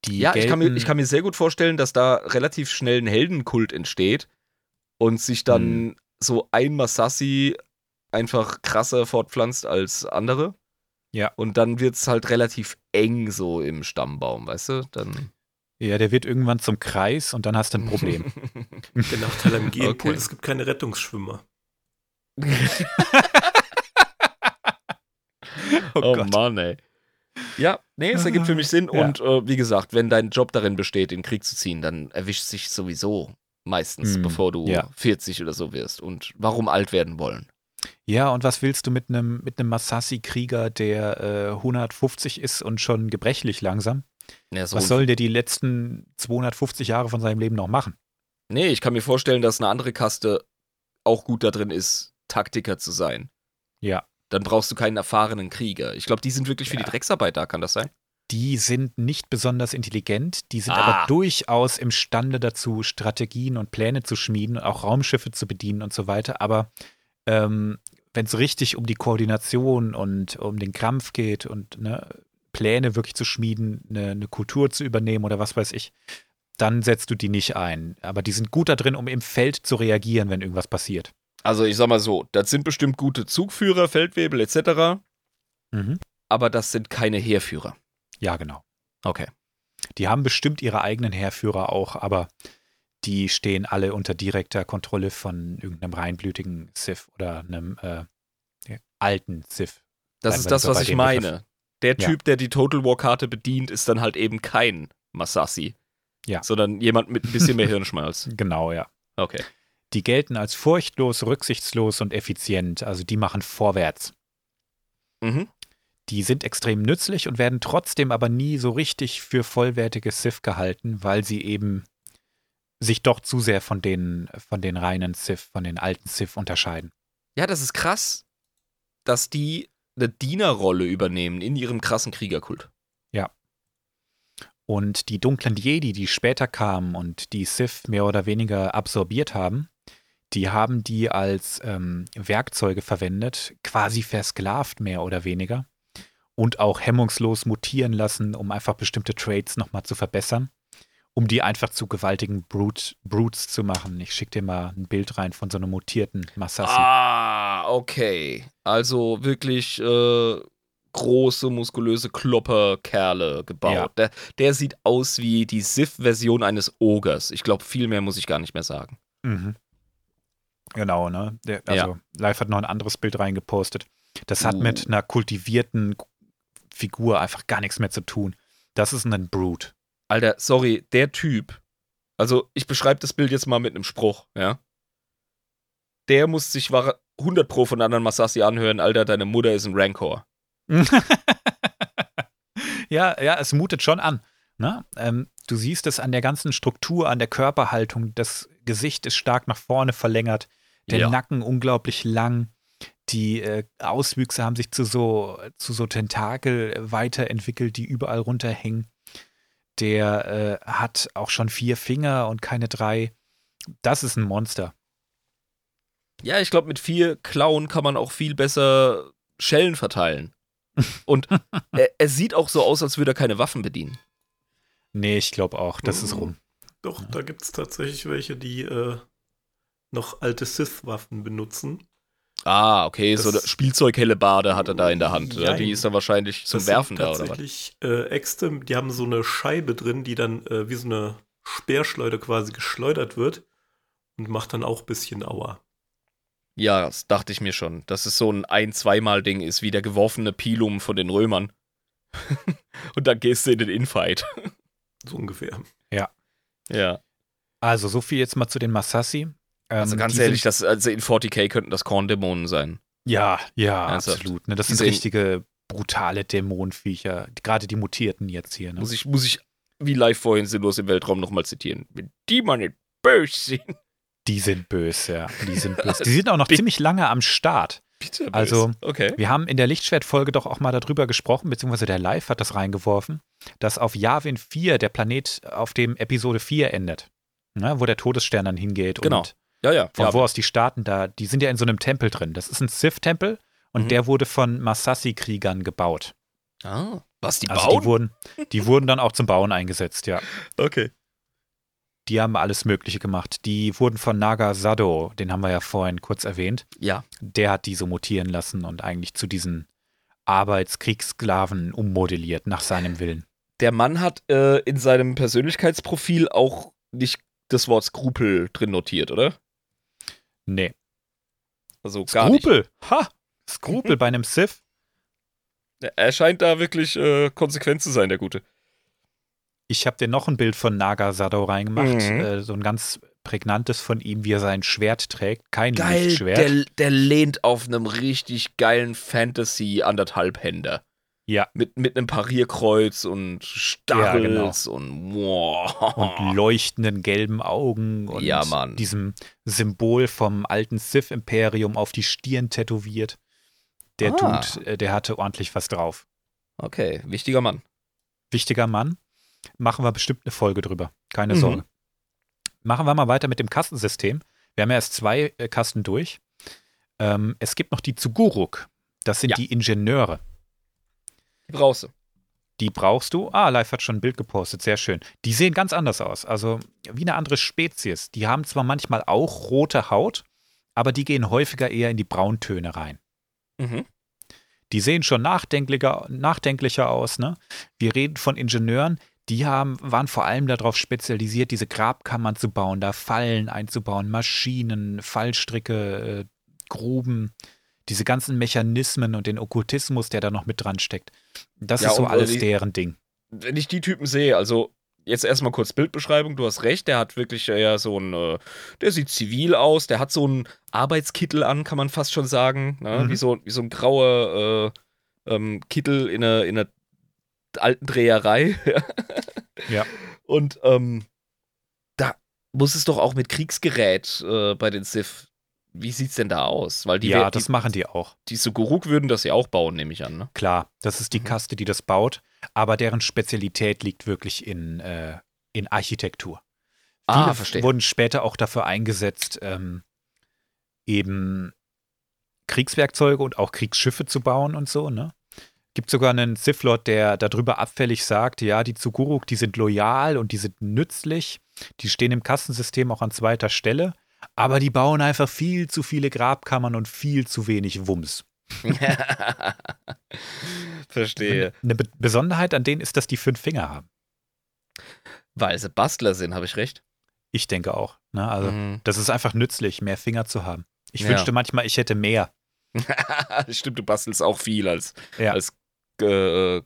Die Ja, ich kann, mir, ich kann mir sehr gut vorstellen, dass da relativ schnell ein Heldenkult entsteht und sich dann Hm. so ein Masassi einfach krasser fortpflanzt als andere. Ja. Und dann wird es halt relativ eng so im Stammbaum, weißt du? Dann. Ja, der wird irgendwann zum Kreis und dann hast du ein Problem. Der Nachteil am Genpool, Okay. es gibt keine Rettungsschwimmer. oh Gott. Mann, ey. Ja, nee, es ergibt für mich Sinn. Ja. Und äh, wie gesagt, wenn dein Job darin besteht, in den Krieg zu ziehen, dann erwischt sich sowieso meistens, Hm, bevor du ja. 40 oder so wirst. Und warum alt werden wollen? Ja, und was willst du mit einem mit einem Massassi-Krieger, der äh, 150 ist und schon gebrechlich langsam? Ja, so Was soll der die letzten 250 Jahre von seinem Leben noch machen? Nee, ich kann mir vorstellen, dass eine andere Kaste auch gut da drin ist, Taktiker zu sein. Ja, Dann brauchst du keinen erfahrenen Krieger. Ich glaube, die sind wirklich für Ja. die Drecksarbeit da, kann das sein? die sind nicht besonders intelligent, die sind Ah. aber durchaus imstande dazu, Strategien und Pläne zu schmieden, auch Raumschiffe zu bedienen und so weiter. Aber ähm, wenn es richtig um die Koordination und um den Kampf geht und ne, Pläne wirklich zu schmieden, eine, eine Kultur zu übernehmen oder was weiß ich, dann setzt du die nicht ein. Aber die sind gut da drin, um im Feld zu reagieren, wenn irgendwas passiert. Also ich sag mal so, das sind bestimmt gute Zugführer, Feldwebel etc., Mhm. aber das sind keine Heerführer. Ja, genau. Okay. Die haben bestimmt ihre eigenen Heerführer auch, aber die stehen alle unter direkter Kontrolle von irgendeinem reinblütigen Sith oder einem äh, alten Sith. Das ist das, was ich meine. Begriff. Der Ja. Typ, der die Total War Karte bedient, ist dann halt eben kein Masassi. Ja. Sondern jemand mit ein bisschen mehr Hirnschmalz. Genau, ja. Okay. Die gelten als furchtlos, rücksichtslos und effizient. Also die machen vorwärts. Mhm. die sind extrem nützlich und werden trotzdem aber nie so richtig für vollwertige Sith gehalten, weil sie eben sich doch zu sehr von den, von den reinen Sith, von den alten Sith unterscheiden. Ja, das ist krass, dass die eine Dienerrolle übernehmen in ihrem krassen Kriegerkult. Ja. Und die dunklen Jedi, die später kamen und die Sith mehr oder weniger absorbiert haben, die haben die als ähm, Werkzeuge verwendet, quasi versklavt mehr oder weniger. Und auch hemmungslos mutieren lassen, um einfach bestimmte Traits nochmal zu verbessern. Um die einfach zu gewaltigen Brute, Brutes zu machen. Ich schicke dir mal ein Bild rein von so einem mutierten Masassi. Ah, okay. Also wirklich äh, große, muskulöse Klopperkerle gebaut. Ja. Der, der sieht aus wie die Sith-Version eines Ogers. Ich glaube, viel mehr muss ich gar nicht mehr sagen. Mhm. Genau, ne? Der, also, Live hat noch ein anderes Bild reingepostet. Das hat Uh. mit einer kultivierten Figur einfach gar nichts mehr zu tun. Das ist ein Brute. Alter, sorry, der Typ. Also, ich beschreibe das Bild jetzt mal mit einem Spruch, ja? Der muss sich 100 Pro von anderen Masassi anhören, Alter, deine Mutter ist ein Rancor. ja, ja, es mutet schon an. Ne? Ähm, du siehst es an der ganzen Struktur, an der Körperhaltung. Das Gesicht ist stark nach vorne verlängert, der Ja. Nacken unglaublich lang. Die äh, Auswüchse haben sich zu so, zu so Tentakel weiterentwickelt, die überall runterhängen. Der äh, hat auch schon vier Finger und keine drei. Das ist ein Monster. Ja, ich glaube, mit vier Klauen kann man auch viel besser Schellen verteilen. Und er, er sieht auch so aus, als würde er keine Waffen bedienen. Nee, ich glaube auch, das ist Mhm. rum. Doch, da gibt es tatsächlich welche, die äh, noch alte Sith-Waffen benutzen. Ah, okay, so Das- eine Spielzeughellebarde hat er da in der Hand. Ja, Jein. die ist dann wahrscheinlich zum Das Werfen sind da, oder was? tatsächlich äh, Äxte, die haben so eine Scheibe drin, die dann äh, wie so eine Speerschleuder quasi geschleudert wird und macht dann auch ein bisschen Aua. Ja, das dachte ich mir schon. Dass es so ein Ein-Zweimal-Ding ist, wie der geworfene Pilum von den Römern. Und dann gehst du in den Infight. So ungefähr. Ja. Also, so viel jetzt mal zu den Masassi. Ähm, Also ganz ehrlich, das, also in 40k könnten das Korndämonen sein. Ja, ja, Ernsthaft? absolut. Ne? Das sind richtige brutale Dämonenviecher. Gerade die mutierten jetzt hier. Ne? Muss ich, muss ich wie live vorhin sinnlos im Weltraum nochmal zitieren. Wenn die mal nicht böse sind. Die sind böse, ja. Die sind böse. Die sind auch noch ziemlich lange am Start. Bitte böse. Also, okay. Wir haben in der Lichtschwertfolge doch auch mal darüber gesprochen, beziehungsweise der Live hat das reingeworfen, dass auf Yavin 4 der Planet auf dem Episode 4 endet. Ne? Wo der Todesstern dann hingeht Genau. und Ja, ja. von ja, wo aus die starten da, die sind ja in so einem Tempel drin. Das ist ein Sith-Tempel und Mhm. der wurde von Masassi-Kriegern gebaut. Ah, was, die Also bauen? die wurden, die wurden dann auch zum Bauen eingesetzt, ja. okay. Die haben alles Mögliche gemacht. Die wurden von Naga Sado, den haben wir ja vorhin kurz erwähnt, Ja. der hat die so mutieren lassen und eigentlich zu diesen Arbeitskriegsklaven ummodelliert nach seinem Willen. Der Mann hat äh, in seinem Persönlichkeitsprofil auch nicht das Wort Skrupel drin notiert, oder? Nee. Also gar nicht. Skrupel! Ha! Skrupel bei einem Sith? Er scheint da wirklich äh, konsequent zu sein, der Gute. Ich habe dir noch ein Bild von Naga Sado reingemacht. Mhm. Äh, so ein ganz prägnantes von ihm, wie er sein Schwert trägt. Kein Geil, Lichtschwert. der, der lehnt auf einem richtig geilen Fantasy-Anderthalbhänder. ja. Mit, mit einem Parierkreuz und Stachels und wow. Und leuchtenden gelben Augen und Ja, Mann. diesem Symbol vom alten Sith-Imperium auf die Stirn tätowiert. Der Ah. Dude, äh, der hatte ordentlich was drauf. Okay, wichtiger Mann. Wichtiger Mann. Machen wir bestimmt eine Folge drüber. Keine Mhm. Sorge. Machen wir mal weiter mit dem Kastensystem. Wir haben ja erst zwei äh, Kasten durch. Ähm, es gibt noch die Zuguruk. Das sind Ja. die Ingenieure. Die brauchst du. Die brauchst du. Ah, Live hat schon ein Bild gepostet. Sehr schön. Die sehen ganz anders aus. Also wie eine andere Spezies. Die haben zwar manchmal auch rote Haut, aber die gehen häufiger eher in die Brauntöne rein. Mhm. Die sehen schon nachdenklicher, nachdenklicher aus. Ne? Wir reden von Ingenieuren, die haben, waren vor allem darauf spezialisiert, diese Grabkammern zu bauen, da Fallen einzubauen, Maschinen, Fallstricke, äh, Gruben, diese ganzen Mechanismen und den Okkultismus, der da noch mit dran steckt. Das Ja, ist so äh, alles die- deren Ding. Wenn ich die Typen sehe, also jetzt erstmal kurz Bildbeschreibung, du hast recht, der hat wirklich eher so ein, äh, der sieht zivil aus, der hat so einen Arbeitskittel an, kann man fast schon sagen, ne? Mhm. wie, so, wie so ein grauer, äh, ähm, Kittel in einer, in einer alten Dreherei. Ja. Und ähm, da muss es doch auch mit Kriegsgerät äh, bei den Sith. Wie sieht's denn da aus? Weil die, ja, wär- das die, machen die auch. die Suguruk würden das ja auch bauen, nehme ich an. Ne? Klar, das ist die Mhm. Kaste, die das baut, aber deren Spezialität liegt wirklich in, äh, in Architektur. Ah, Viele verstehe. wurden später auch dafür eingesetzt, ähm, eben Kriegswerkzeuge und auch Kriegsschiffe zu bauen und so, ne? Gibt sogar einen Sith Lord, der darüber abfällig sagt, ja, die Zuguruk, die sind loyal und die sind nützlich, die stehen im Kastensystem auch an zweiter Stelle, aber die bauen einfach viel zu viele Grabkammern und viel zu wenig Wumms. Verstehe. Eine Be Besonderheit an denen ist, dass die fünf Finger haben. Weil sie Bastler sind, habe ich recht? Ich denke auch. Ne? Also, Mhm. das ist einfach nützlich, mehr Finger zu haben. Ich Ja. wünschte manchmal, ich hätte mehr. Stimmt, du bastelst auch viel als, Ja. als äh,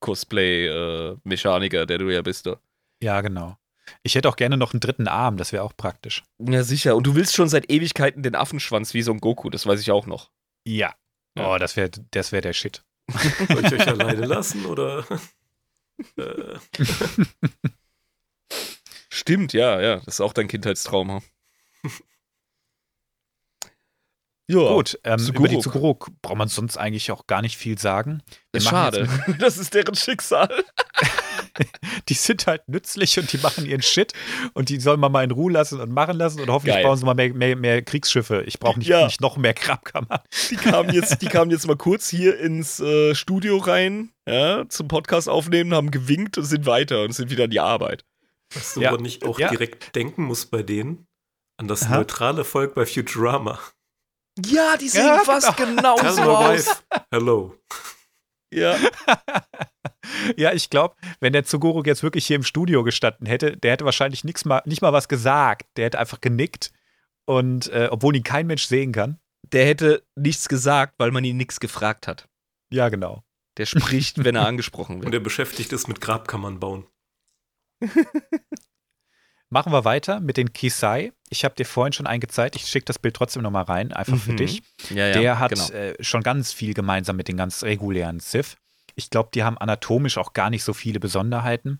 Cosplay-Mechaniker, der du ja bist. Du. Ja, genau. Ich hätte auch gerne noch einen dritten Arm, das wäre auch praktisch. Ja, sicher. Und du willst schon seit Ewigkeiten den Affenschwanz wie so ein Goku, das weiß ich auch noch. Ja. Ja. Oh, das wäre das wär der Shit. Soll ich euch alleine lassen oder? Stimmt, ja, ja. Das ist auch dein Kindheitstraum. ja, Gut, ähm, über die Zuguruk. Zuguruk braucht man sonst eigentlich auch gar nicht viel sagen. Wir ist schade. Das ist deren Schicksal. Die sind halt nützlich und die machen ihren Shit und die soll man mal in Ruhe lassen und machen lassen und hoffentlich Geil. bauen sie mal mehr, mehr, mehr Kriegsschiffe. Ich brauche nicht, Ja. nicht noch mehr Grabkammern. Die kamen jetzt, die kamen jetzt mal kurz hier ins äh, Studio rein, ja, zum Podcast aufnehmen, haben gewinkt und sind weiter und sind wieder an die Arbeit. was du Ja. aber nicht auch Ja. direkt denken musst bei denen? An das Aha. neutrale Volk bei Futurama. Ja, die sehen Ja, fast genau Tell so my aus. hello. Ja. Ja, ich glaube, wenn der Zuguruk jetzt wirklich hier im Studio gestanden hätte, der hätte wahrscheinlich nix mal, nicht mal was gesagt. Der hätte einfach genickt und äh, obwohl ihn kein Mensch sehen kann. Der hätte nichts gesagt, weil man ihn nichts gefragt hat. Ja, genau. Der spricht, wenn er angesprochen Und wird. er beschäftigt ist mit Grabkammern bauen. Machen wir weiter mit den Kisai. Ich habe dir vorhin schon einen gezeigt. Ich schicke das Bild trotzdem nochmal rein, einfach für Mhm. dich. Ja, ja, der hat genau. äh, schon ganz viel gemeinsam mit den ganz regulären Sith. Ich glaube, die haben anatomisch auch gar nicht so viele Besonderheiten.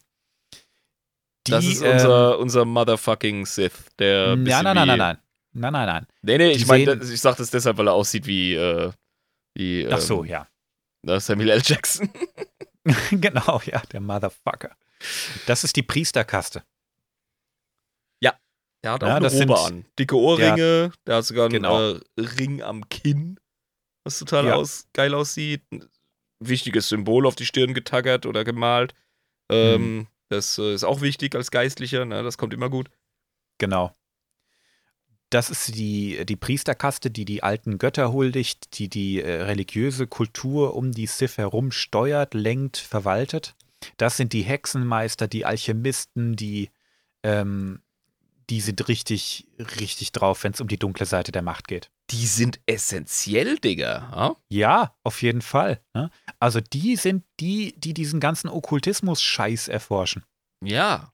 Die, das ist ähm, unser, unser Motherfucking Sith, der. ein nein, nein, nein, nein, nein. Nein, nein, nein. Nee, nee, Die ich meine, ich sag das deshalb, weil er aussieht wie, äh, wie Ach so, ähm, ja. Samuel L. Jackson. genau, ja, der Motherfucker. Das ist die Priesterkaste. Der hat auch Ja, eine das Robe sind- an. Dicke Ohrringe, der hat sogar einen Genau. äh, Ring am Kinn, was total Ja. aus, geil aussieht. Ein wichtiges Symbol auf die Stirn getackert oder gemalt. Ähm, Mhm. Das äh, ist auch wichtig als Geistlicher, ne? das kommt immer gut. Genau. Das ist die, die Priesterkaste, die die alten Götter huldigt, die die äh, religiöse Kultur um die Sith herum steuert, lenkt, verwaltet. Das sind die Hexenmeister, die Alchemisten, die, ähm, die sind richtig, richtig drauf, wenn es um die dunkle Seite der Macht geht. Die sind essentiell, Digga. Ja? Ja, auf jeden Fall. Ne? Also die sind die, die diesen ganzen Okkultismus-Scheiß erforschen. ja.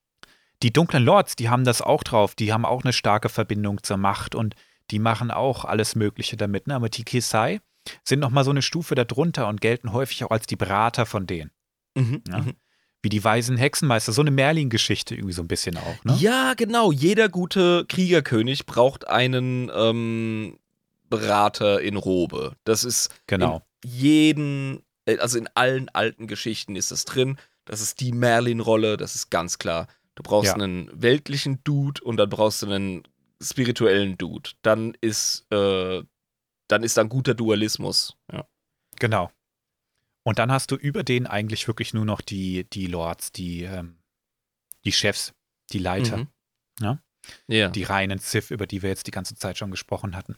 Die dunklen Lords, die haben das auch drauf. Die haben auch eine starke Verbindung zur Macht und die machen auch alles Mögliche damit. Ne? Aber die Kisai sind nochmal so eine Stufe darunter und gelten häufig auch als die Berater von denen. Mhm. Ja. mhm. Wie die weisen Hexenmeister. So eine Merlin-Geschichte irgendwie so ein bisschen auch. Ne? Ja, genau. Jeder gute Kriegerkönig braucht einen ähm, Berater in Robe. Das ist Genau. in jeden, äh, also in allen alten Geschichten ist das drin. Das ist die Merlin-Rolle, das ist ganz klar. Du brauchst Ja. einen weltlichen Dude und dann brauchst du einen spirituellen Dude. Dann ist, äh, dann ist da ein guter Dualismus. Ja. Genau. Und dann hast du über den eigentlich wirklich nur noch die, die Lords, die, ähm, die Chefs, die Leiter, Mhm. Ja. Ja. die reinen Sith, über die wir jetzt die ganze Zeit schon gesprochen hatten.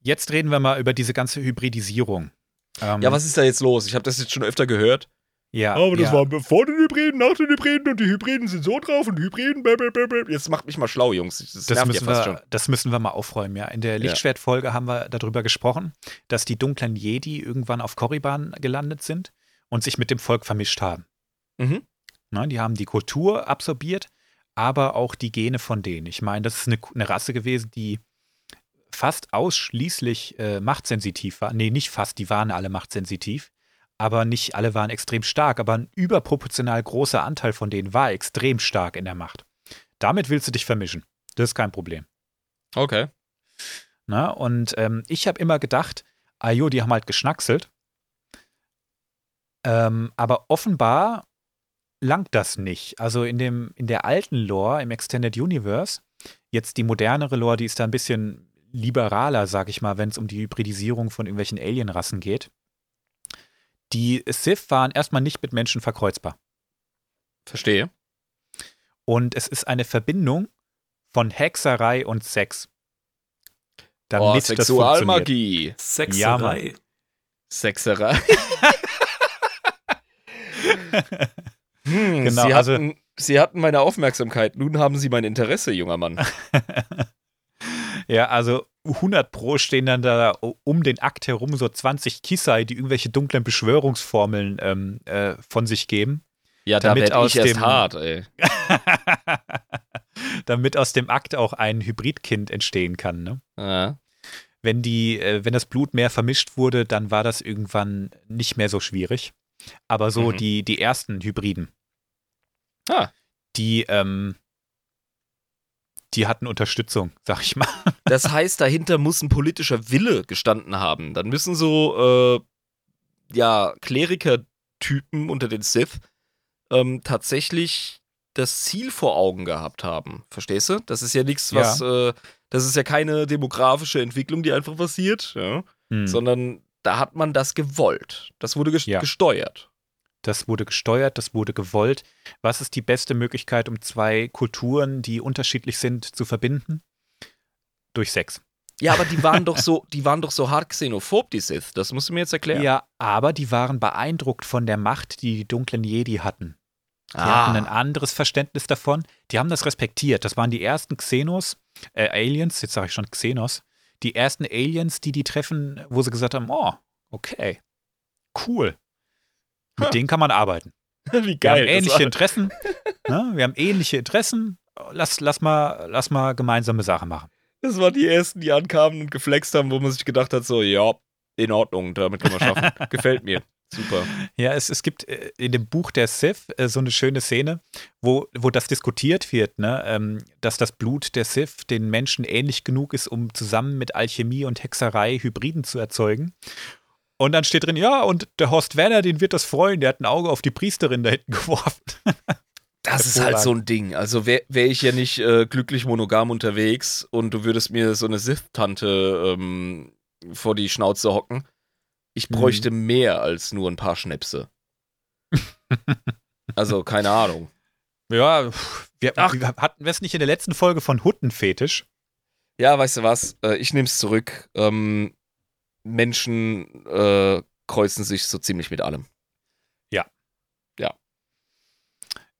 Jetzt reden wir mal über diese ganze Hybridisierung. Ähm, ja, was ist da jetzt los? Ich habe das jetzt schon öfter gehört. Ja, Aber das ja. war bevor den Hybriden, nach den Hybriden und die Hybriden sind so drauf und Hybriden. blablabla. Jetzt macht mich mal schlau, Jungs. Das, das müssen, ja fast wir, schon. das müssen wir mal aufräumen, ja. In der Lichtschwertfolge haben wir darüber gesprochen, dass die dunklen Jedi irgendwann auf Korriban gelandet sind und sich mit dem Volk vermischt haben. Mhm. Ne, die haben die Kultur absorbiert, aber auch die Gene von denen. Ich meine, das ist eine, eine Rasse gewesen, die fast ausschließlich äh, machtsensitiv waren. Nee, nicht fast, die waren alle machtsensitiv. Aber nicht alle waren extrem stark. Aber ein überproportional großer Anteil von denen war extrem stark in der Macht. Damit willst du dich vermischen. Das ist kein Problem. Okay. Na, und ähm, ich habe immer gedacht, ah jo, die haben halt geschnackselt. Ähm, aber offenbar langt das nicht. Also in, dem, in der alten Lore, im Extended Universe, jetzt die modernere Lore, die ist da ein bisschen liberaler, sag ich mal, wenn es um die Hybridisierung von irgendwelchen Alienrassen geht. Die Sith waren erstmal nicht mit Menschen verkreuzbar. Verstehe. Und es ist eine Verbindung von Hexerei und Sex. Damit oh. Sexualmagie. Sexerei. Sexerei. hm, Genau, Sie also- hatten, Sie hatten meine Aufmerksamkeit. Nun haben Sie mein Interesse, junger Mann. Ja, also 100 Pro stehen dann da um den Akt herum so 20 Kisai, die irgendwelche dunklen Beschwörungsformeln ähm, äh, von sich geben, Ja, da Damit werde aus ich dem- hart, ey. damit aus dem Akt auch ein Hybridkind entstehen kann. Ne? Ja. Wenn, die, äh, wenn das Blut mehr vermischt wurde, dann war das irgendwann nicht mehr so schwierig. Aber so Mhm. die, die ersten Hybriden, Ah, die, ähm, die hatten Unterstützung, sag ich mal. das heißt, dahinter muss ein politischer Wille gestanden haben. Dann müssen so, äh, ja, Kleriker-Typen unter den Sith ähm, tatsächlich das Ziel vor Augen gehabt haben. Verstehst du? Das ist ja nichts, was, äh, das ist ja keine demografische Entwicklung, die einfach passiert, ja? Hm. sondern da hat man das gewollt. Das wurde ges Ja. gesteuert. Das wurde gesteuert, das wurde gewollt. Was ist die beste Möglichkeit, um zwei Kulturen, die unterschiedlich sind, zu verbinden? Durch Sex. Ja, aber die waren doch so, die waren doch so hart xenophob, die Sith. Das musst du mir jetzt erklären. Ja, aber die waren beeindruckt von der Macht, die die dunklen Jedi hatten. Die Ah. hatten ein anderes Verständnis davon. Die haben das respektiert. Das waren die ersten Xenos, äh, Aliens, jetzt sage ich schon Xenos, die ersten Aliens, die die treffen, wo sie gesagt haben, oh, okay, cool. Mit Ha. denen kann man arbeiten. Wie Wir geil. haben das ähnliche Interessen. ne? Wir haben ähnliche Interessen. Lass, lass, mal, lass mal gemeinsame Sachen machen. Das waren die ersten, die ankamen und geflext haben, wo man sich gedacht hat, so, ja, in Ordnung, damit können wir schaffen. Gefällt mir. Super. Ja, es, es gibt äh, in dem Buch der Sith äh, so eine schöne Szene, wo, wo das diskutiert wird, ne? ähm, dass das Blut der Sith den Menschen ähnlich genug ist, um zusammen mit Alchemie und Hexerei Hybriden zu erzeugen. Und dann steht drin, ja, und der Horst Werner, den wird das freuen, der hat ein Auge auf die Priesterin da hinten geworfen. Das ist halt so ein Ding. Also wäre wär ich ja nicht äh, glücklich monogam unterwegs und du würdest mir so eine Sith-Tante ähm, vor die Schnauze hocken, ich Mhm. bräuchte mehr als nur ein paar Schnäpse. also, keine Ahnung. Ja, wir, Ach. wir hatten wir es nicht in der letzten Folge von Huttenfetisch? Ja, weißt du was? Äh, ich nehme es zurück. Ähm, Menschen äh, kreuzen sich so ziemlich mit allem.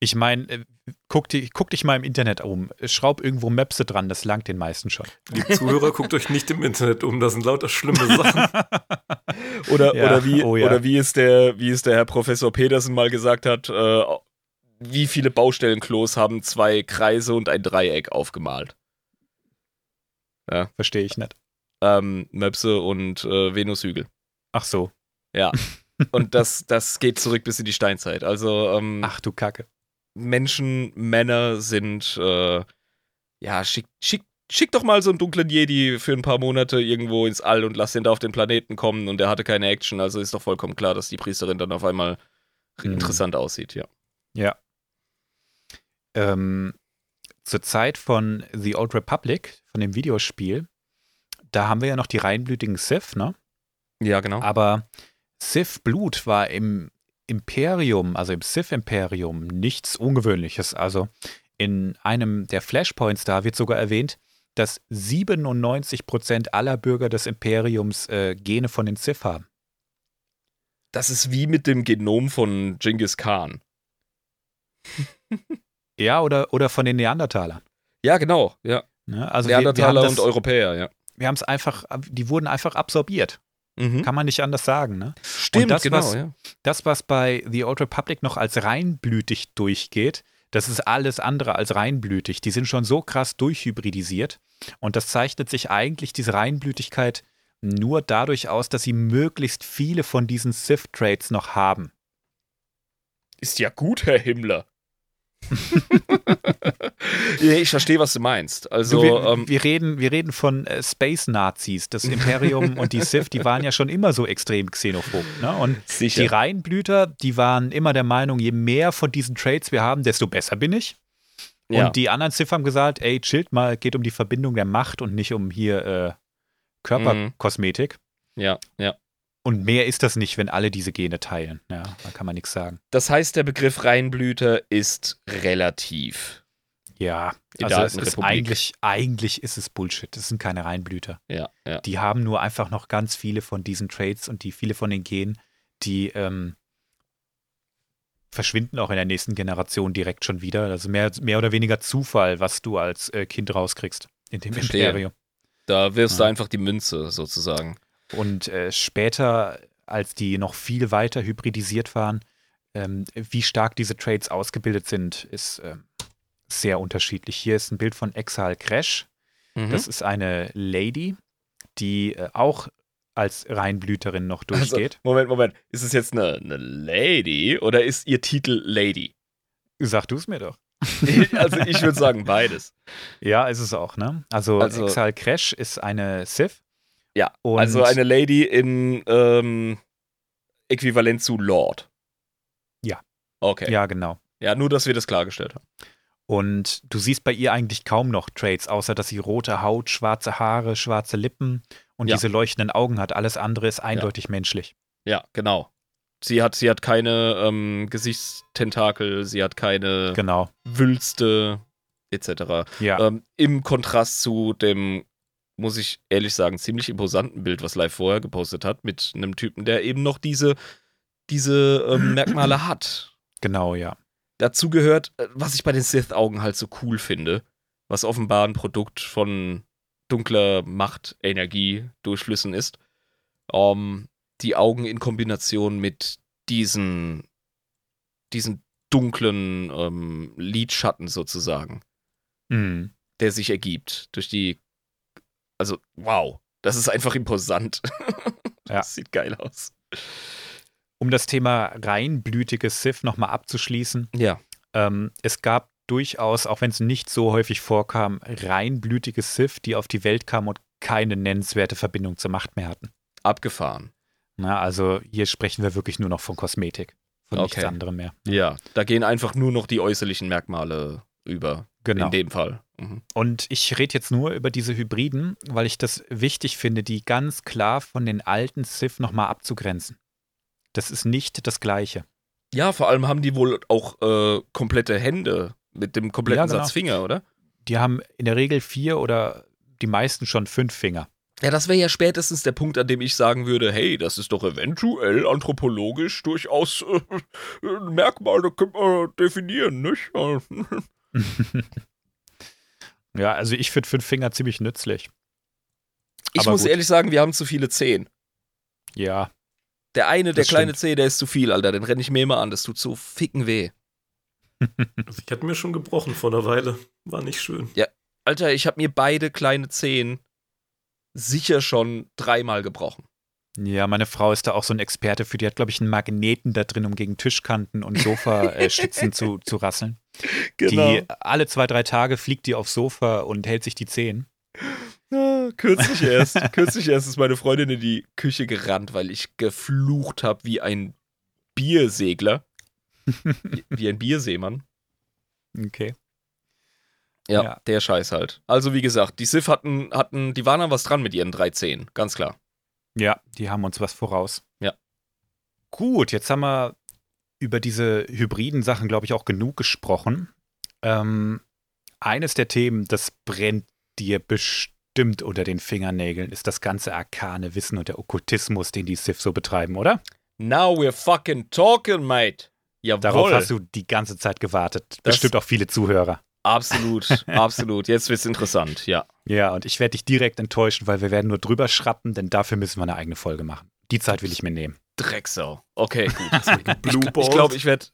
Ich meine, äh, guck, guck dich mal im Internet um. Schraub irgendwo Möpse dran, das langt den meisten schon. Liebe Zuhörer, guckt euch nicht im Internet um, das sind lauter schlimme Sachen. Oder, Ja, oder, wie, oh ja. oder wie, es der, wie es der Herr Professor Petersen mal gesagt hat, äh, wie viele Baustellenklos haben zwei Kreise und ein Dreieck aufgemalt? Verstehe ich nicht. Ähm, Möpse und äh, Venushügel. Ach so. Ja. und das, das geht zurück bis in die Steinzeit. Also ähm, Ach du Kacke. Menschen, Männer sind, äh, ja, schick, schick, schick doch mal so einen dunklen Jedi für ein paar Monate irgendwo ins All und lass den da auf den Planeten kommen und der hatte keine Action. Also ist doch vollkommen klar, dass die Priesterin dann auf einmal Mhm. interessant aussieht, ja. Ja. Ähm, zur Zeit von The Old Republic, von dem Videospiel, da haben wir ja noch die reinblütigen Sith, ne? Ja, genau. Aber Sith-Blut war im Imperium, also im Sith-Imperium, nichts Ungewöhnliches. Also in einem der Flashpoints da wird sogar erwähnt, dass 97% aller Bürger des Imperiums äh, Gene von den Sith haben. Das ist wie mit dem Genom von Genghis Khan. Ja, oder, oder von den Neandertalern. Ja, genau, ja. Ne? Also Neandertaler das, und Europäer, ja. Wir haben es einfach, die wurden einfach absorbiert. Mhm. Kann man nicht anders sagen. Ne? Stimmt, das, genau, was- ja. Das, was bei The Old Republic noch als reinblütig durchgeht, Das ist alles andere als reinblütig. Die sind schon so krass durchhybridisiert. Und das zeichnet sich eigentlich, diese Reinblütigkeit, nur dadurch aus, dass sie möglichst viele von diesen Sith-Traits noch haben. Ist ja gut, Herr Himmler. ich verstehe, was du meinst. Also, du, wir, ähm, wir, reden, wir reden von äh, Space-Nazis. Das Imperium und die Sith, die waren ja schon immer so extrem xenophob. Ne? Und sicher. die Reinblüter, die waren immer der Meinung, je mehr von diesen Traits wir haben, desto besser bin ich. Und Ja. die anderen Sith haben gesagt, ey, chillt mal, geht um die Verbindung der Macht und nicht um hier äh, Körperkosmetik. ja, ja. Und mehr ist das nicht, wenn alle diese Gene teilen. Ja, da kann man nichts sagen. Das heißt, der Begriff Reinblüter ist relativ. Ja, In also es ist eigentlich, eigentlich ist es Bullshit. Das sind keine Reinblüter. Ja, ja. Die haben nur einfach noch ganz viele von diesen Traits und die viele von den Genen, die ähm, verschwinden auch in der nächsten Generation direkt schon wieder. Also mehr, mehr oder weniger Zufall, was du als äh, Kind rauskriegst in dem Verstehe. Imperium. Da wirfst du Ja. einfach die Münze sozusagen. Und äh, später, als die noch viel weiter hybridisiert waren, ähm, wie stark diese Traits ausgebildet sind, ist ähm, sehr unterschiedlich. Hier ist ein Bild von Exile Crash. Mhm. Das ist eine Lady, die äh, auch als Reinblüterin noch also, durchgeht. Moment, Moment. Ist es jetzt eine, eine Lady oder ist ihr Titel Lady? Sag du es mir doch. also ich würde sagen beides. Ja, ist es auch, ne? Also, Also- Exile Crash ist eine Sith. Ja, Und also eine Lady in ähm, Äquivalent zu Lord. Ja. Okay. Ja, genau. Ja, nur, dass wir das klargestellt haben. Und du siehst bei ihr eigentlich kaum noch Traits, außer dass sie rote Haut, schwarze Haare, schwarze Lippen und Ja. diese leuchtenden Augen hat. Alles andere ist eindeutig menschlich. Ja, genau. Sie hat, sie hat keine ähm, Gesichtstentakel, sie hat keine Genau. Wülste, etc. Ja. Ähm, Im Kontrast zu dem, muss ich ehrlich sagen, ziemlich imposanten Bild, was Live vorher gepostet hat, mit einem Typen, der eben noch diese, diese ähm, Merkmale hat. Genau, ja. Dazu gehört, äh, was ich bei den Sith-Augen halt so cool finde, was offenbar ein Produkt von dunkler Macht, Energie, Durchflüssen ist. Ähm, die Augen in Kombination mit diesen, diesen dunklen ähm, Lidschatten sozusagen, Mhm. der sich ergibt durch die. Also, wow, das ist einfach imposant. Ja. Das sieht geil aus. Um das Thema reinblütige Sith nochmal abzuschließen. Ja. Ähm, es gab durchaus, auch wenn es nicht so häufig vorkam, reinblütige Sith, die auf die Welt kamen und keine nennenswerte Verbindung zur Macht mehr hatten. Abgefahren. Na, also hier sprechen wir wirklich nur noch von Kosmetik, von nichts Okay. anderem mehr. Ja, da gehen einfach nur noch die äußerlichen Merkmale über. Genau. In dem Fall. Mhm. Und ich rede jetzt nur über diese Hybriden, weil ich das wichtig finde, die ganz klar von den alten Sith nochmal abzugrenzen. Das ist nicht das Gleiche. Ja, vor allem haben die wohl auch äh, komplette Hände mit dem kompletten Ja, genau. Satz Finger, oder? Die haben in der Regel vier oder die meisten schon fünf Finger. Ja, das wäre ja spätestens der Punkt, an dem ich sagen würde, hey, das ist doch eventuell anthropologisch durchaus äh, ein Merkmal, das können wir definieren, nicht? Ja, also ich finde fünf Finger ziemlich nützlich. Ich Aber muss gut. ehrlich sagen, wir haben zu viele Zehen. Ja, Der eine, der kleine stimmt. Zeh, der ist zu viel, Alter. Den renne ich mir immer an. Das tut so ficken weh. Also ich hatte mir schon gebrochen vor einer Weile. War nicht schön. Alter, ich habe mir beide kleine Zehen sicher schon dreimal gebrochen. Ja, meine Frau ist da auch so ein Experte für. Die hat, glaube ich, einen Magneten da drin, um gegen Tischkanten und Sofastützen zu, zu rasseln. Genau. Die alle zwei, drei Tage fliegt die aufs Sofa und hält sich die Zehen. Ja, kürzlich erst. kürzlich erst ist meine Freundin in die Küche gerannt, weil ich geflucht habe wie ein Biersegler. wie, wie ein Bierseemann. Okay. Ja, Ja. der Scheiß halt. Also wie gesagt, die Sif hatten, hatten, die waren an was dran mit ihren drei Zehen, ganz klar. Ja, die haben uns was voraus. Ja. Gut, jetzt haben wir über diese hybriden Sachen, glaube ich, auch genug gesprochen. Ähm, eines der Themen, das brennt dir bestimmt unter den Fingernägeln, ist das ganze arkane Wissen und der Okkultismus, den die Sith so betreiben, oder? Now we're fucking talking, mate. Jawohl. Darauf hast du die ganze Zeit gewartet. Das- Bestimmt auch viele Zuhörer. Absolut, absolut. Jetzt wird's interessant, ja. Ja, und ich werde dich direkt enttäuschen, weil wir werden nur drüber schrappen, denn dafür müssen wir eine eigene Folge machen. Die Zeit will ich mir nehmen. Drecksau. Okay, gut. Blue Ich glaube, ich werde.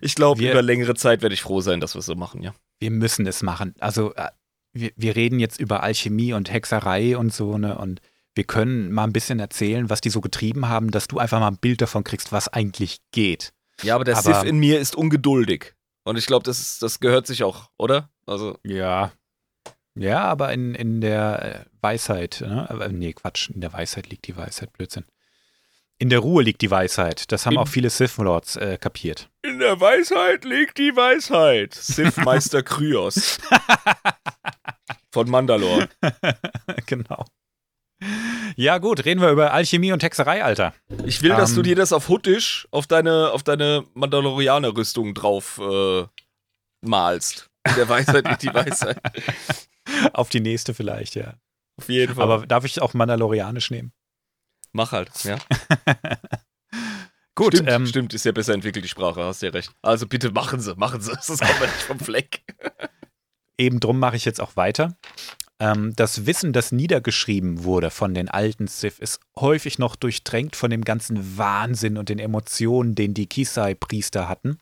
Ich glaube, über längere Zeit werde ich froh sein, dass wir es so machen, ja. Wir müssen es machen. Also äh, wir, wir reden jetzt über Alchemie und Hexerei und so, ne? Und wir können mal ein bisschen erzählen, was die so getrieben haben, dass du einfach mal ein Bild davon kriegst, was eigentlich geht. Ja, aber der Aber- Sith in mir ist ungeduldig. Und ich glaube, das, das gehört sich auch, oder? Also, Ja. Ja, aber in, in der äh, Weisheit, ne? Aber, nee, Quatsch, in der Weisheit liegt die Weisheit, Blödsinn. In der Ruhe liegt die Weisheit. Das haben In- auch viele Sith-Lords äh, kapiert. in der Weisheit liegt die Weisheit. Sith-Meister Kryos. Von Mandalore. genau. Ja, gut, reden wir über Alchemie und Hexerei, Alter. Ich will, dass Ähm. du dir das auf Huttisch auf deine, auf deine Mandalorianer-Rüstung drauf äh, malst. In der Weisheit liegt die Weisheit. Auf die nächste vielleicht, ja. Auf jeden Fall. Aber darf ich auch Mandalorianisch nehmen? mach halt, ja. Gut, stimmt, ähm, stimmt, ist ja besser entwickelt, die Sprache, hast ja recht. Also bitte machen Sie, machen Sie. Das kommt nicht vom Fleck. eben drum mache ich jetzt auch weiter. Ähm, das Wissen, das niedergeschrieben wurde von den alten Sith, ist häufig noch durchtränkt von dem ganzen Wahnsinn und den Emotionen, den die Kisai-Priester hatten.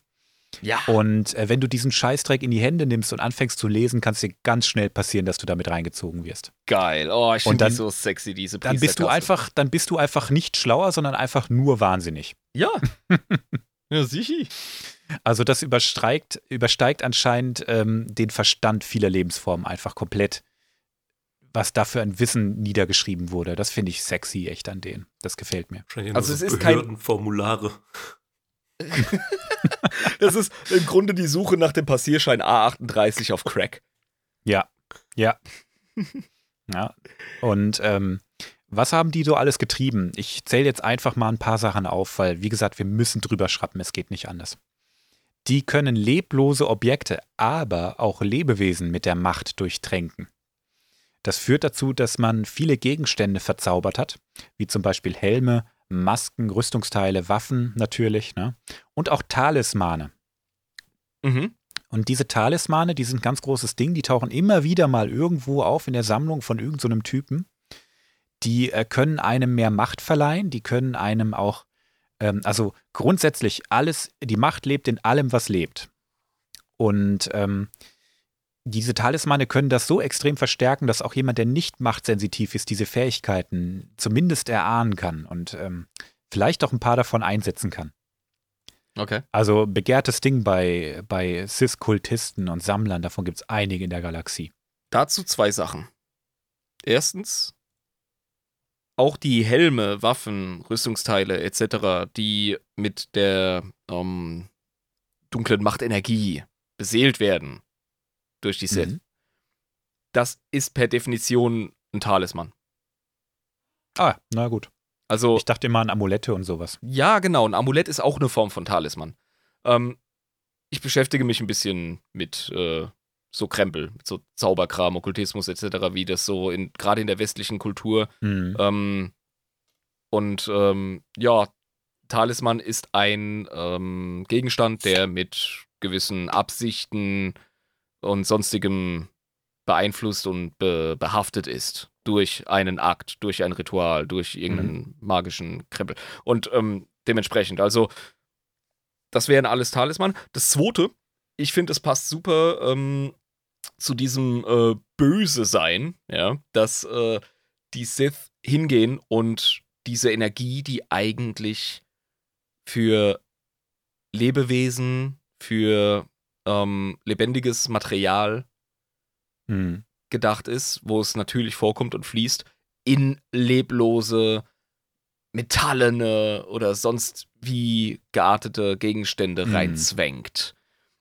Ja. Und äh, wenn du diesen Scheißdreck in die Hände nimmst und anfängst zu lesen, kann es dir ganz schnell passieren, dass du damit reingezogen wirst. Geil. Oh, ich finde die so sexy, diese Dann bist du einfach, dann bist du einfach nicht schlauer, sondern einfach nur wahnsinnig. Ja. ja, sicher. Also das übersteigt, übersteigt anscheinend ähm, den Verstand vieler Lebensformen einfach komplett, was da für ein Wissen niedergeschrieben wurde. Das finde ich sexy echt an denen. Das gefällt mir. Also es ist kein- Behördenformulare. Das ist im Grunde die Suche nach dem Passierschein A38 auf Crack. Ja, ja. ja. Und ähm, was haben die so alles getrieben? Ich zähle jetzt einfach mal ein paar Sachen auf, weil, wie gesagt, wir müssen drüber schrappen, es geht nicht anders. Die können leblose Objekte, aber auch Lebewesen mit der Macht durchtränken. Das führt dazu, dass man viele Gegenstände verzaubert hat, wie zum Beispiel Helme, Masken, Rüstungsteile, Waffen natürlich, ne? und auch Talismane. Mhm. Und diese Talismane, die sind ein ganz großes Ding, die tauchen immer wieder mal irgendwo auf in der Sammlung von irgendeinem so Typen. Die äh, können einem mehr Macht verleihen, die können einem auch, ähm, also grundsätzlich alles, die Macht lebt in allem, was lebt. Und ähm, diese Talismane können das so extrem verstärken, dass auch jemand, der nicht machtsensitiv ist, diese Fähigkeiten zumindest erahnen kann und ähm, vielleicht auch ein paar davon einsetzen kann. Okay. Also begehrtes Ding bei, bei Cis-Kultisten und Sammlern, davon gibt es einige in der Galaxie. Dazu zwei Sachen. Erstens, auch die Helme, Waffen, Rüstungsteile etc., die mit der ähm, dunklen Machtenergie beseelt werden durch die Sith, Mhm. das ist per Definition ein Talisman. Ah, na gut. Also, Ich dachte immer an Amulette und sowas. ja, genau, ein Amulett ist auch eine Form von Talisman. Ähm, ich beschäftige mich ein bisschen mit äh, so Krempel, mit so Zauberkram, Okkultismus etc., wie das so in gerade in der westlichen Kultur Mhm. Ähm, und ähm, ja, Talisman ist ein ähm, Gegenstand, der mit gewissen Absichten und sonstigem beeinflusst und be behaftet ist. Durch einen Akt, durch ein Ritual, durch irgendeinen magischen Krempel. Und ähm, dementsprechend, also, das wären alles Talisman. Das zweite, ich finde, es passt super ähm, zu diesem äh, Böse sein, ja, dass äh, die Sith hingehen und diese Energie, die eigentlich für Lebewesen, für ähm, lebendiges Material Mhm. gedacht ist, wo es natürlich vorkommt und fließt, in leblose, metallene oder sonst wie geartete Gegenstände Mhm. reinzwängt.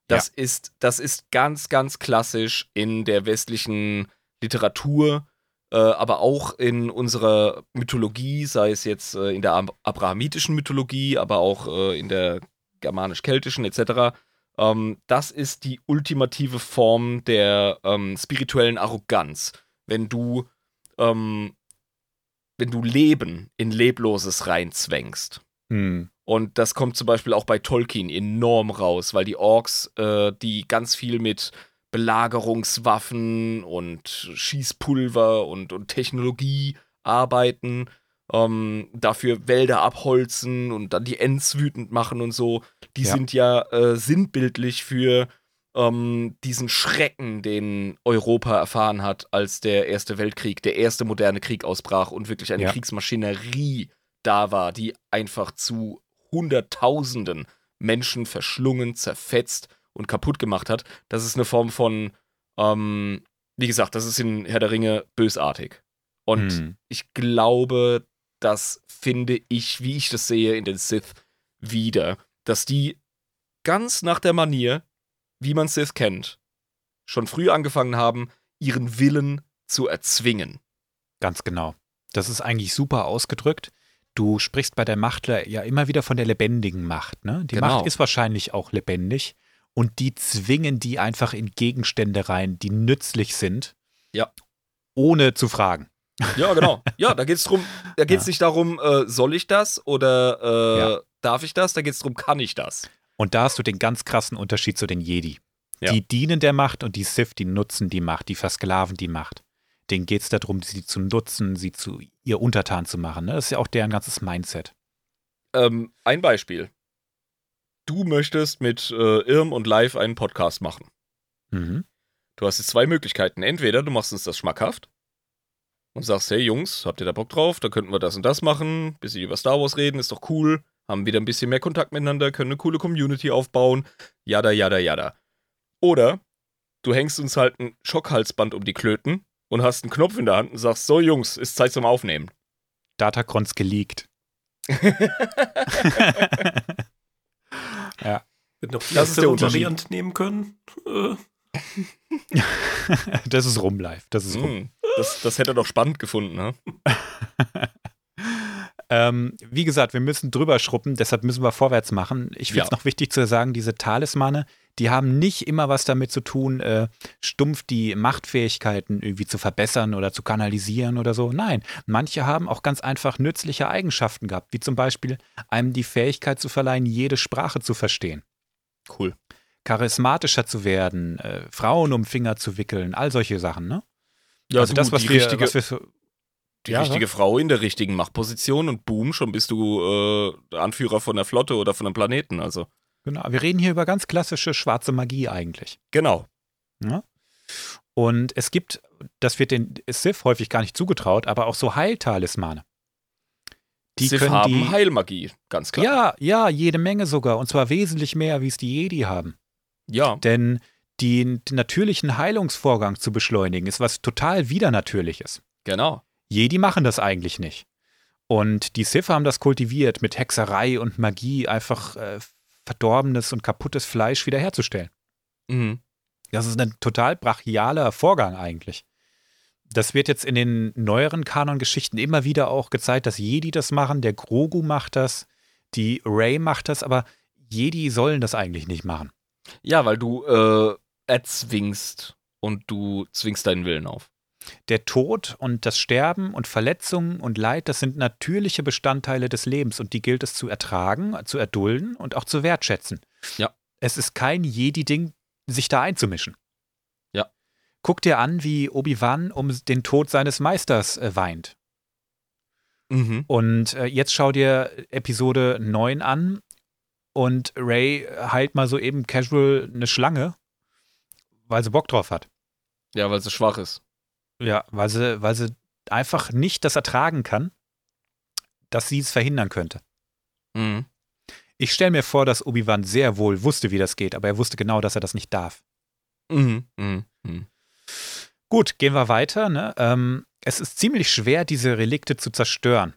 Das, ist, das ist ganz, ganz klassisch in der westlichen Literatur, äh, aber auch in unserer Mythologie, sei es jetzt äh, in der Ab abrahamitischen Mythologie, aber auch äh, in der germanisch-keltischen etc. Ähm, das ist die ultimative Form der ähm, spirituellen Arroganz. Wenn du, ähm, wenn du Leben in Lebloses reinzwängst. Mhm. Und das kommt zum Beispiel auch bei Tolkien enorm raus, weil die Orks, äh, die ganz viel mit Belagerungswaffen und Schießpulver und, und Technologie arbeiten, ähm, dafür Wälder abholzen und dann die Ents wütend machen und so, die Ja. sind ja äh, sinnbildlich für ähm, diesen Schrecken, den Europa erfahren hat, als der Erste Weltkrieg, der erste moderne Krieg ausbrach und wirklich eine Ja. Kriegsmaschinerie da war, die einfach zu Hunderttausenden Menschen verschlungen, zerfetzt und kaputt gemacht hat. Das ist eine Form von, ähm, wie gesagt, das ist in Herr der Ringe bösartig. Und Hm. ich glaube, das finde ich, wie ich das sehe, in den Sith wieder, dass die ganz nach der Manier, wie man Sith kennt, schon früh angefangen haben, ihren Willen zu erzwingen. Ganz genau. Das ist eigentlich super ausgedrückt. Du sprichst bei der Macht ja immer wieder von der lebendigen Macht. Ne? Die Genau. Macht ist wahrscheinlich auch lebendig und die zwingen die einfach in Gegenstände rein, die nützlich sind. Ja. Ohne zu fragen. Ja, genau. Ja, da geht es drum, da geht es Ja. nicht darum, äh, soll ich das oder äh, Ja. darf ich das? Da geht es darum, kann ich das? Und da hast du den ganz krassen Unterschied zu den Jedi. Ja. Die dienen der Macht und die Sith, die nutzen die Macht, die versklaven die Macht. Denen geht es darum, sie zu nutzen, sie zu ihr untertan zu machen. Ne? Das ist ja auch deren ganzes Mindset. Ähm, ein Beispiel. Du möchtest mit äh, Irm und Live einen Podcast machen. Mhm. Du hast jetzt zwei Möglichkeiten. Entweder du machst uns das schmackhaft und sagst, hey Jungs, habt ihr da Bock drauf? Da könnten wir das und das machen, bisschen über Star Wars reden, ist doch cool. Haben wieder ein bisschen mehr Kontakt miteinander, können eine coole Community aufbauen. Jada, jada, jada. Oder du hängst uns halt ein Schockhalsband um die Klöten und hast einen Knopf in der Hand und sagst, so Jungs, ist Zeit zum Aufnehmen. Datacrons geleakt. ja, noch die Das ist der erste Unterschied. Variante nehmen können. Äh, das ist rum live. Das ist rum. Hm, das, das hätte er doch spannend gefunden, ne? Ähm, wie gesagt, wir müssen drüber schruppen, deshalb müssen wir vorwärts machen. Ich finde es Ja. noch wichtig zu sagen, diese Talismane, die haben nicht immer was damit zu tun, äh, stumpf die Machtfähigkeiten irgendwie zu verbessern oder zu kanalisieren oder so. Nein, manche haben auch ganz einfach nützliche Eigenschaften gehabt, wie zum Beispiel einem die Fähigkeit zu verleihen, jede Sprache zu verstehen. Cool. Charismatischer zu werden, äh, Frauen um Finger zu wickeln, all solche Sachen, ne? Ja, also du, das, was die wir, richtige, was wir so, die Ja, richtige Frau in der richtigen Machtposition und boom, schon bist du äh, Anführer von der Flotte oder von einem Planeten. Also, genau, wir reden hier über ganz klassische schwarze Magie eigentlich. genau. Ne? Und es gibt, das wird den Sith häufig gar nicht zugetraut, aber auch so Heiltalismane. Die Sith können haben die, Heilmagie, ganz klar. ja, ja, jede Menge sogar, und zwar wesentlich mehr, wie es die Jedi haben. Ja. Denn den, den natürlichen Heilungsvorgang zu beschleunigen, ist was total Widernatürliches. genau. Jedi machen das eigentlich nicht. Und die Sith haben das kultiviert, mit Hexerei und Magie einfach äh, verdorbenes und kaputtes Fleisch wiederherzustellen. Mhm. Das ist ein total brachialer Vorgang eigentlich. Das wird jetzt in den neueren Kanon-Geschichten immer wieder auch gezeigt, dass Jedi das machen, der Grogu macht das, die Rey macht das, aber Jedi sollen das eigentlich nicht machen. Ja, weil du äh, erzwingst und du zwingst deinen Willen auf. Der Tod und das Sterben und Verletzungen und Leid, das sind natürliche Bestandteile des Lebens und die gilt es zu ertragen, zu erdulden und auch zu wertschätzen. Ja. Es ist kein Jedi-Ding, sich da einzumischen. Ja. Guck dir an, wie Obi-Wan um den Tod seines Meisters äh, weint. Mhm. Und äh, jetzt schau dir Episode 9 an und Ray heilt mal so eben casual eine Schlange, weil sie Bock drauf hat. Ja, weil sie schwach ist. Ja, weil sie, weil sie einfach nicht das ertragen kann, dass sie es verhindern könnte. Mhm. Ich stelle mir vor, dass Obi-Wan sehr wohl wusste, wie das geht, aber er wusste genau, dass er das nicht darf. Mhm. Mhm. Mhm. Gut, gehen wir weiter. Ne? Ähm, es ist ziemlich schwer, diese Relikte zu zerstören.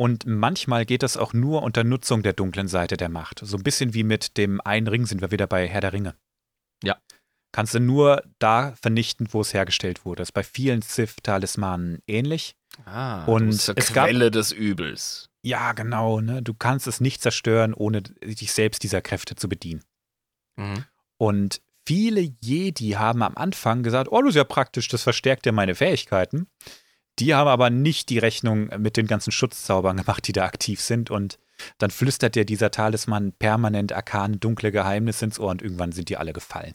Und manchmal geht das auch nur unter Nutzung der dunklen Seite der Macht. So ein bisschen wie mit dem einen Ring sind wir wieder bei Herr der Ringe. Ja. Kannst du nur da vernichten, wo es hergestellt wurde. Das ist bei vielen Sith-Talismanen ähnlich. Ah, Und du bist zur es gab- Quelle des Übels. Ja, genau. Ne? Du kannst es nicht zerstören, ohne dich selbst dieser Kräfte zu bedienen. Mhm. Und viele Jedi haben am Anfang gesagt, oh, das ist ja praktisch, das verstärkt ja meine Fähigkeiten. Die haben aber nicht die Rechnung mit den ganzen Schutzzaubern gemacht, die da aktiv sind. Und dann flüstert dir dieser Talisman permanent arkane, dunkle Geheimnisse ins Ohr und irgendwann sind die alle gefallen.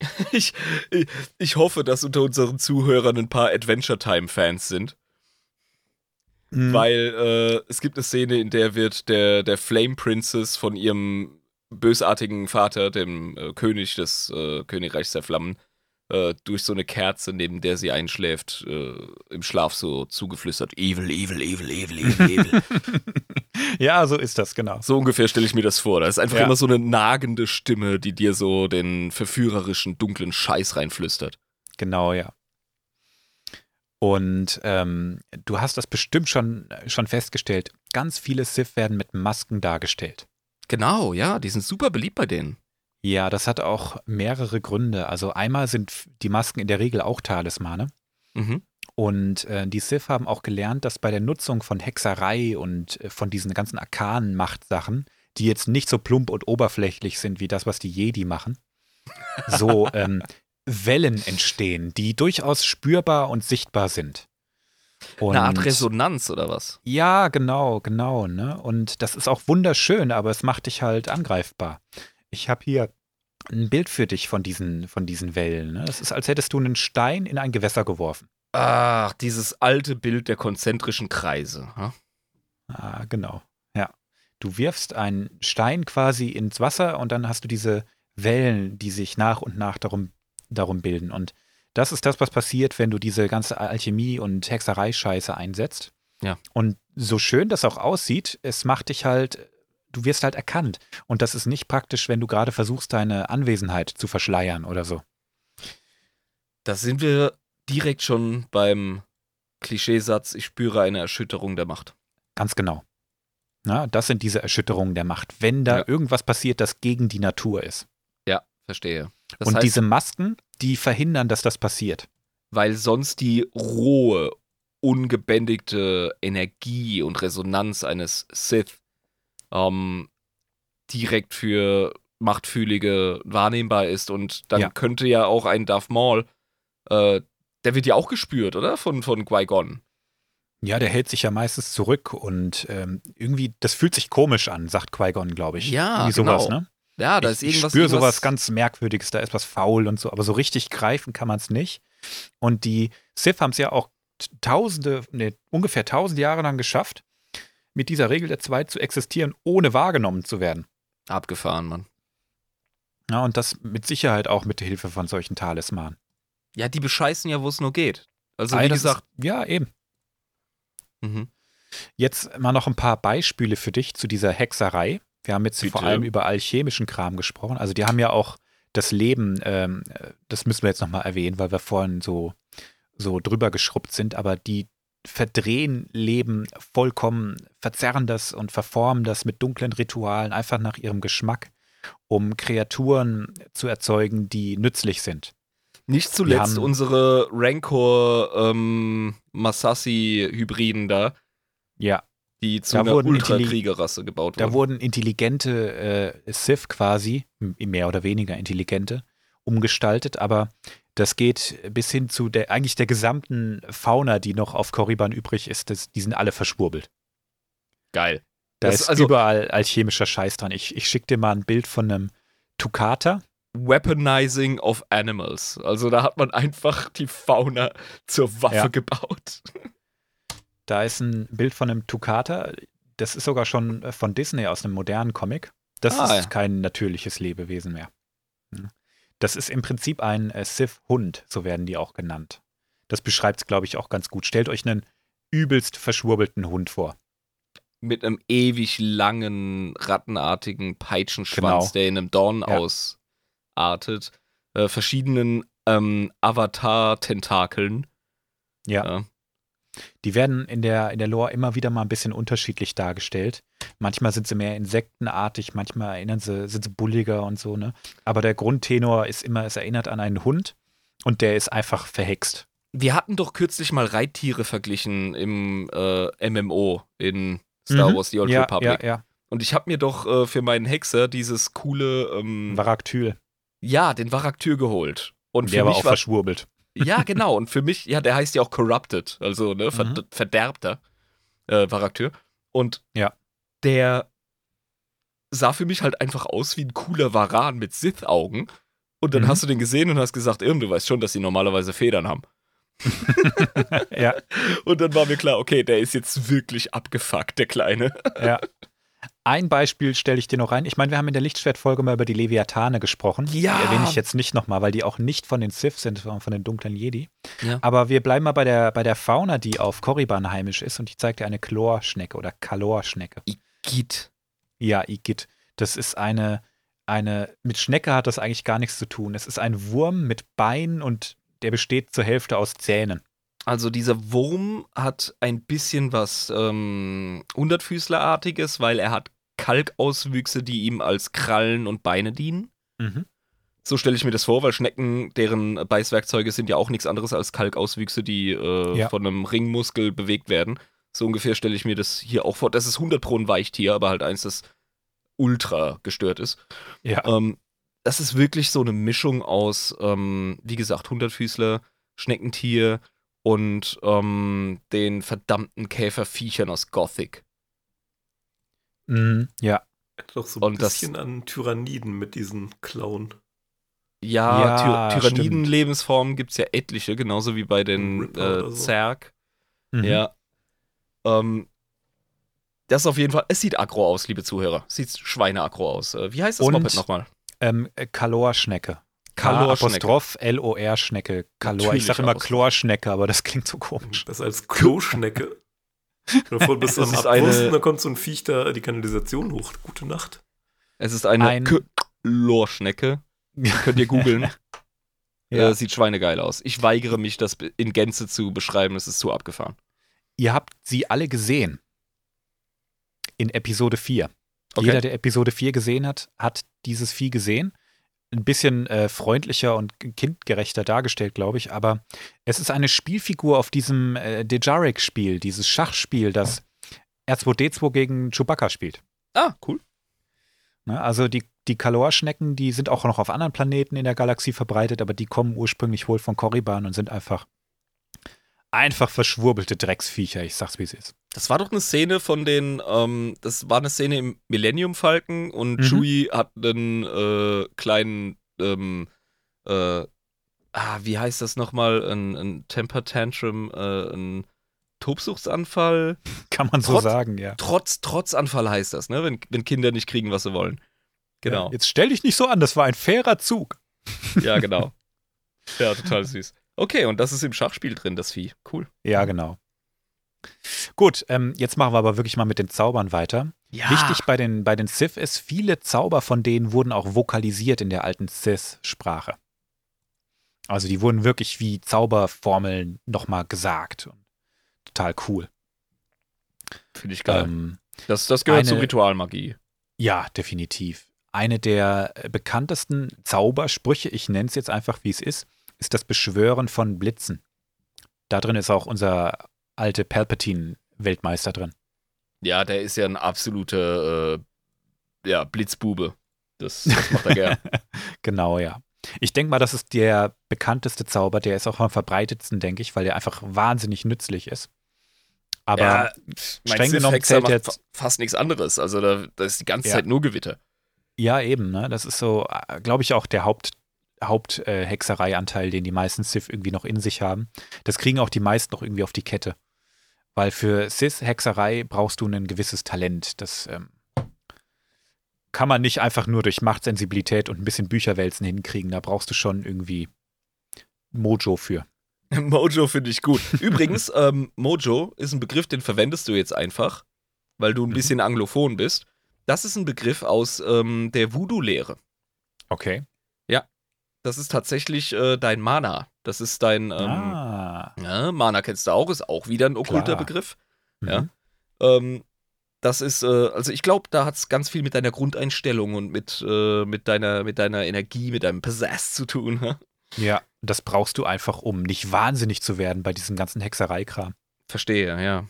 Ich, ich- ich hoffe, dass unter unseren Zuhörern ein paar Adventure Time-Fans sind. Mhm. weil äh, es gibt eine Szene, in der wird der, der Flame Princess von ihrem bösartigen Vater, dem äh, König des äh, Königreichs der Flammen, äh, durch so eine Kerze, neben der sie einschläft, äh, im Schlaf so zugeflüstert: Evil, evil, evil, evil, evil, evil. ja, so ist das, genau. so ungefähr stelle ich mir das vor. Da ist einfach Ja. immer so eine nagende Stimme, die dir so den verführerischen, dunklen Scheiß reinflüstert. Genau, ja. Und ähm, du hast das bestimmt schon, schon festgestellt. Ganz viele Sith werden mit Masken dargestellt. Genau, ja, die sind super beliebt bei denen. Ja, das hat auch mehrere Gründe. Also einmal sind die Masken in der Regel auch Talismane. Mhm. Und äh, die Sith haben auch gelernt, dass bei der Nutzung von Hexerei und äh, von diesen ganzen arkanen Machtsachen, die jetzt nicht so plump und oberflächlich sind wie das, was die Jedi machen, so ähm, Wellen entstehen, die durchaus spürbar und sichtbar sind. Und Eine Art Resonanz oder was? ja, genau, genau. Ne? Und das ist auch wunderschön, aber es macht dich halt angreifbar. Ich habe hier ein Bild für dich von diesen, von diesen Wellen. Ne? Das ist, als hättest du einen Stein in ein Gewässer geworfen. Ach, dieses alte Bild der konzentrischen Kreise. hm? Ah, genau. Ja. Du wirfst einen Stein quasi ins Wasser und dann hast du diese Wellen, die sich nach und nach darum, darum bilden. Und das ist das, was passiert, wenn du diese ganze Alchemie- und Hexerei-Scheiße einsetzt. Ja. Und so schön das auch aussieht, es macht dich halt, du wirst halt erkannt. Und das ist nicht praktisch, wenn du gerade versuchst, deine Anwesenheit zu verschleiern oder so. Da sind wir direkt schon beim Klischeesatz, ich spüre eine Erschütterung der Macht. Ganz genau. Na, das sind diese Erschütterungen der Macht. Wenn da Ja. irgendwas passiert, das gegen die Natur ist. Ja, verstehe. Das und heißt, diese Masken, die verhindern, dass das passiert. weil sonst die rohe, ungebändigte Energie und Resonanz eines Sith ähm, direkt für Machtfühlige wahrnehmbar ist und dann Ja. könnte ja auch ein Darth Maul, äh, der wird ja auch gespürt, oder? Von, von Qui-Gon. Ja, der hält sich ja meistens zurück und ähm, irgendwie, das fühlt sich komisch an, sagt Qui-Gon, glaube ich. Ja, Irgendwie sowas, genau. ne? Ja, da ich ist irgendwas. ich spüre irgendwas sowas ganz Merkwürdiges, da ist was faul und so, aber so richtig greifen kann man es nicht. Und die Sith haben es ja auch tausende, ne, ungefähr tausend Jahre lang geschafft, mit dieser Regel der Zwei zu existieren, ohne wahrgenommen zu werden. abgefahren, Mann. Ja, und das mit Sicherheit auch mit Hilfe von solchen Talismanen. Ja, die bescheißen ja, wo es nur geht. Also, wie gesagt. Ist, ja, eben. Mhm. Jetzt mal noch ein paar Beispiele für dich zu dieser Hexerei. Wir haben jetzt Bitte. vor allem über alchemischen Kram gesprochen. Also die haben ja auch das Leben, ähm, das müssen wir jetzt nochmal erwähnen, weil wir vorhin so, so drüber geschrubbt sind, aber die verdrehen Leben vollkommen, verzerren das und verformen das mit dunklen Ritualen einfach nach ihrem Geschmack, um Kreaturen zu erzeugen, die nützlich sind. Nicht zuletzt unsere Rancor ähm, Masassi-Hybriden da, Ja, die zu Da einer wurden Ultrakriegerrasse gebaut Da wurden. wurden intelligente äh, Sith quasi, mehr oder weniger intelligente, umgestaltet, aber das geht bis hin zu der, eigentlich der gesamten Fauna, die noch auf Korriban übrig ist, das, die sind alle verschwurbelt. Geil. Da Das- ist also- überall alchemischer Scheiß dran. Ich, ich schicke dir mal ein Bild von einem Tukata. Weaponizing of Animals. Also da hat man einfach die Fauna zur Waffe Ja. gebaut. Da ist ein Bild von einem Tukata. Das ist sogar schon von Disney aus einem modernen Comic. Das Ah, ist ja. kein natürliches Lebewesen mehr. Das ist im Prinzip ein äh, Sith-Hund, so werden die auch genannt. Das beschreibt es, glaube ich, auch ganz gut. Stellt euch einen übelst verschwurbelten Hund vor. Mit einem ewig langen, rattenartigen Peitschenschwanz, Genau. der in einem Dorn Ja. ausartet. Äh, verschiedenen ähm, Avatar-Tentakeln. Ja. Ja. Die werden in der, in der Lore immer wieder mal ein bisschen unterschiedlich dargestellt. Manchmal sind sie mehr insektenartig, manchmal erinnern sie, sind sie bulliger und so, ne? Aber der Grundtenor ist immer, es erinnert an einen Hund und der ist einfach verhext. Wir hatten doch kürzlich mal Reittiere verglichen im äh, MMO in Star Mhm. Wars The Old ja, Republic. ja, ja. Und ich habe mir doch äh, für meinen Hexer dieses coole, ähm, Varaktyl. ja, den Varaktür geholt. Und Der war auch verschwurbelt. Ja, genau. Und für mich, ja, der heißt ja auch Corrupted, also ne, ver Mhm. verderbter äh, Varaktür. Und Ja. der sah für mich halt einfach aus wie ein cooler Varan mit Sith-Augen. Und dann Mhm. hast du den gesehen und hast gesagt, Irm, du weißt schon, dass die normalerweise Federn haben. ja. Und dann war mir klar, okay, der ist jetzt wirklich abgefuckt, der Kleine. Ja. Ein Beispiel stelle ich dir noch rein. Ich meine, wir haben in der Lichtschwertfolge mal über die Leviathane gesprochen. Ja. Die erwähne ich jetzt nicht nochmal, weil die auch nicht von den Sith sind, sondern von den dunklen Jedi. Ja. Aber wir bleiben mal bei der, bei der Fauna, die auf Korriban heimisch ist. Und ich zeige dir eine Chlorschnecke oder Kalorschnecke. Git. Ja, Igitt. Das ist eine, eine, mit Schnecke hat das eigentlich gar nichts zu tun. Es ist ein Wurm mit Beinen und der besteht zur Hälfte aus Zähnen. Also dieser Wurm hat ein bisschen was ähm, Hundertfüßlerartiges, weil er hat Kalkauswüchse, die ihm als Krallen und Beine dienen. Mhm. So stelle ich mir das vor, weil Schnecken, deren Beißwerkzeuge sind ja auch nichts anderes als Kalkauswüchse, die äh, Ja. von einem Ringmuskel bewegt werden. So ungefähr stelle ich mir das hier auch vor. Das ist 100 Pro ein Weichtier, aber halt eins, das ultra gestört ist. Ja. Ähm, das ist wirklich so eine Mischung aus, ähm, wie gesagt, Hundertfüßler, Schneckentier und ähm, den verdammten Käferviechern aus Gothic. Mhm. Ja. Doch so ein Und das- bisschen an Tyranniden mit diesen Klauen. Ja, Ja, Ty Tyranniden-Lebensformen gibt es ja etliche, genauso wie bei den äh, so. Zerg. Mhm. Ja. Ähm, das ist auf jeden Fall, es sieht aggro aus, liebe Zuhörer. Sieht schweineaggro aus. Äh, wie heißt das Und- Moped nochmal? Ähm, äh, Kalorschnecke. Kalorschnecke. L-O-R-Schnecke. Kalor. Ich sage immer. Chlorschnecke, aber das klingt so komisch. Besser als Kloschnecke. Davor bist du Das am Abwursten, eine- da kommt so ein Viech da die Kanalisation hoch. Gute Nacht. Es ist eine Ein- Kalorschnecke. Könnt ihr googeln. Ja. Äh, sieht schweinegeil aus. Ich weigere mich, das in Gänze zu beschreiben. Das ist zu abgefahren. Ihr habt sie alle gesehen. In Episode 4. Okay. Jeder, der Episode 4 gesehen hat, hat dieses Vieh gesehen. Ein bisschen äh, freundlicher und kindgerechter dargestellt, glaube ich. Aber es ist eine Spielfigur auf diesem äh, Dejarik-Spiel, dieses Schachspiel, das R2D2 gegen Chewbacca spielt. Ah, cool. Ne? Also die, die Kalorschnecken, die sind auch noch auf anderen Planeten in der Galaxie verbreitet, aber die kommen ursprünglich wohl von Korriban und sind einfach einfach verschwurbelte Drecksviecher. Ich sag's, wie es ist. Das war doch eine Szene von den, ähm, das war eine Szene im Millennium Falcon und Mhm. Chewie hat einen äh, kleinen, ähm, äh, ah, wie heißt das nochmal? Ein, ein Temper Tantrum, äh, ein Tobsuchtsanfall. Kann man so Trotz- sagen, ja. Trotz, Trotzanfall heißt das, ne? Wenn, wenn Kinder nicht kriegen, was sie wollen. Genau. Ja, jetzt stell dich nicht so an, das war ein fairer Zug. Ja, genau. ja, total süß. Okay, und das ist im Schachspiel drin, das Vieh. Cool. Ja, genau. Gut, ähm, jetzt machen wir aber wirklich mal mit den Zaubern weiter. Ja. Wichtig bei den, bei den Sith ist, viele Zauber von denen wurden auch vokalisiert in der alten Sith-Sprache. Also die wurden wirklich wie Zauberformeln nochmal gesagt. Total cool. Finde ich geil. Ähm, das, das gehört eine- zur Ritualmagie. ja, definitiv. Eine der bekanntesten Zaubersprüche, ich nenne es jetzt einfach, wie es ist, ist das Beschwören von Blitzen. Da drin ist auch unser alte Palpatine-Weltmeister drin. Ja, der ist ja ein absoluter äh, ja, Blitzbube. Das, das macht er gern. Genau, ja. Ich denke mal, das ist der bekannteste Zauber, der ist auch am verbreitetsten, denke ich, weil der einfach wahnsinnig nützlich ist. Aber ja, streng genommen zählt macht jetzt- fa- fast nichts anderes. Also da, da ist die ganze Ja. Zeit nur Gewitter. ja, eben, ne? Das ist so, glaube ich, auch der Haupt, Haupthexereianteil, äh, den die meisten Sith irgendwie noch in sich haben. Das kriegen auch die meisten noch irgendwie auf die Kette. Weil für Sith-Hexerei brauchst du ein gewisses Talent. Das ähm, kann man nicht einfach nur durch Machtsensibilität und ein bisschen Bücherwälzen hinkriegen. Da brauchst du schon irgendwie Mojo für. Mojo finde ich gut. Übrigens, ähm, Mojo ist ein Begriff, den verwendest du jetzt einfach, weil du ein Mhm. bisschen anglophon bist. Das ist ein Begriff aus ähm, der Voodoo-Lehre. Okay. Das ist tatsächlich äh, dein Mana. Das ist dein ähm, ah. ja, Mana kennst du auch, ist auch wieder ein okkulter Klar. Begriff. Mhm. Ja. Ähm, das ist, äh, also ich glaube, da hat es ganz viel mit deiner Grundeinstellung und mit, äh, mit, deiner, mit deiner Energie, mit deinem Possess zu tun. hä? Ja, das brauchst du einfach, um nicht wahnsinnig zu werden bei diesem ganzen Hexereikram. Verstehe, ja.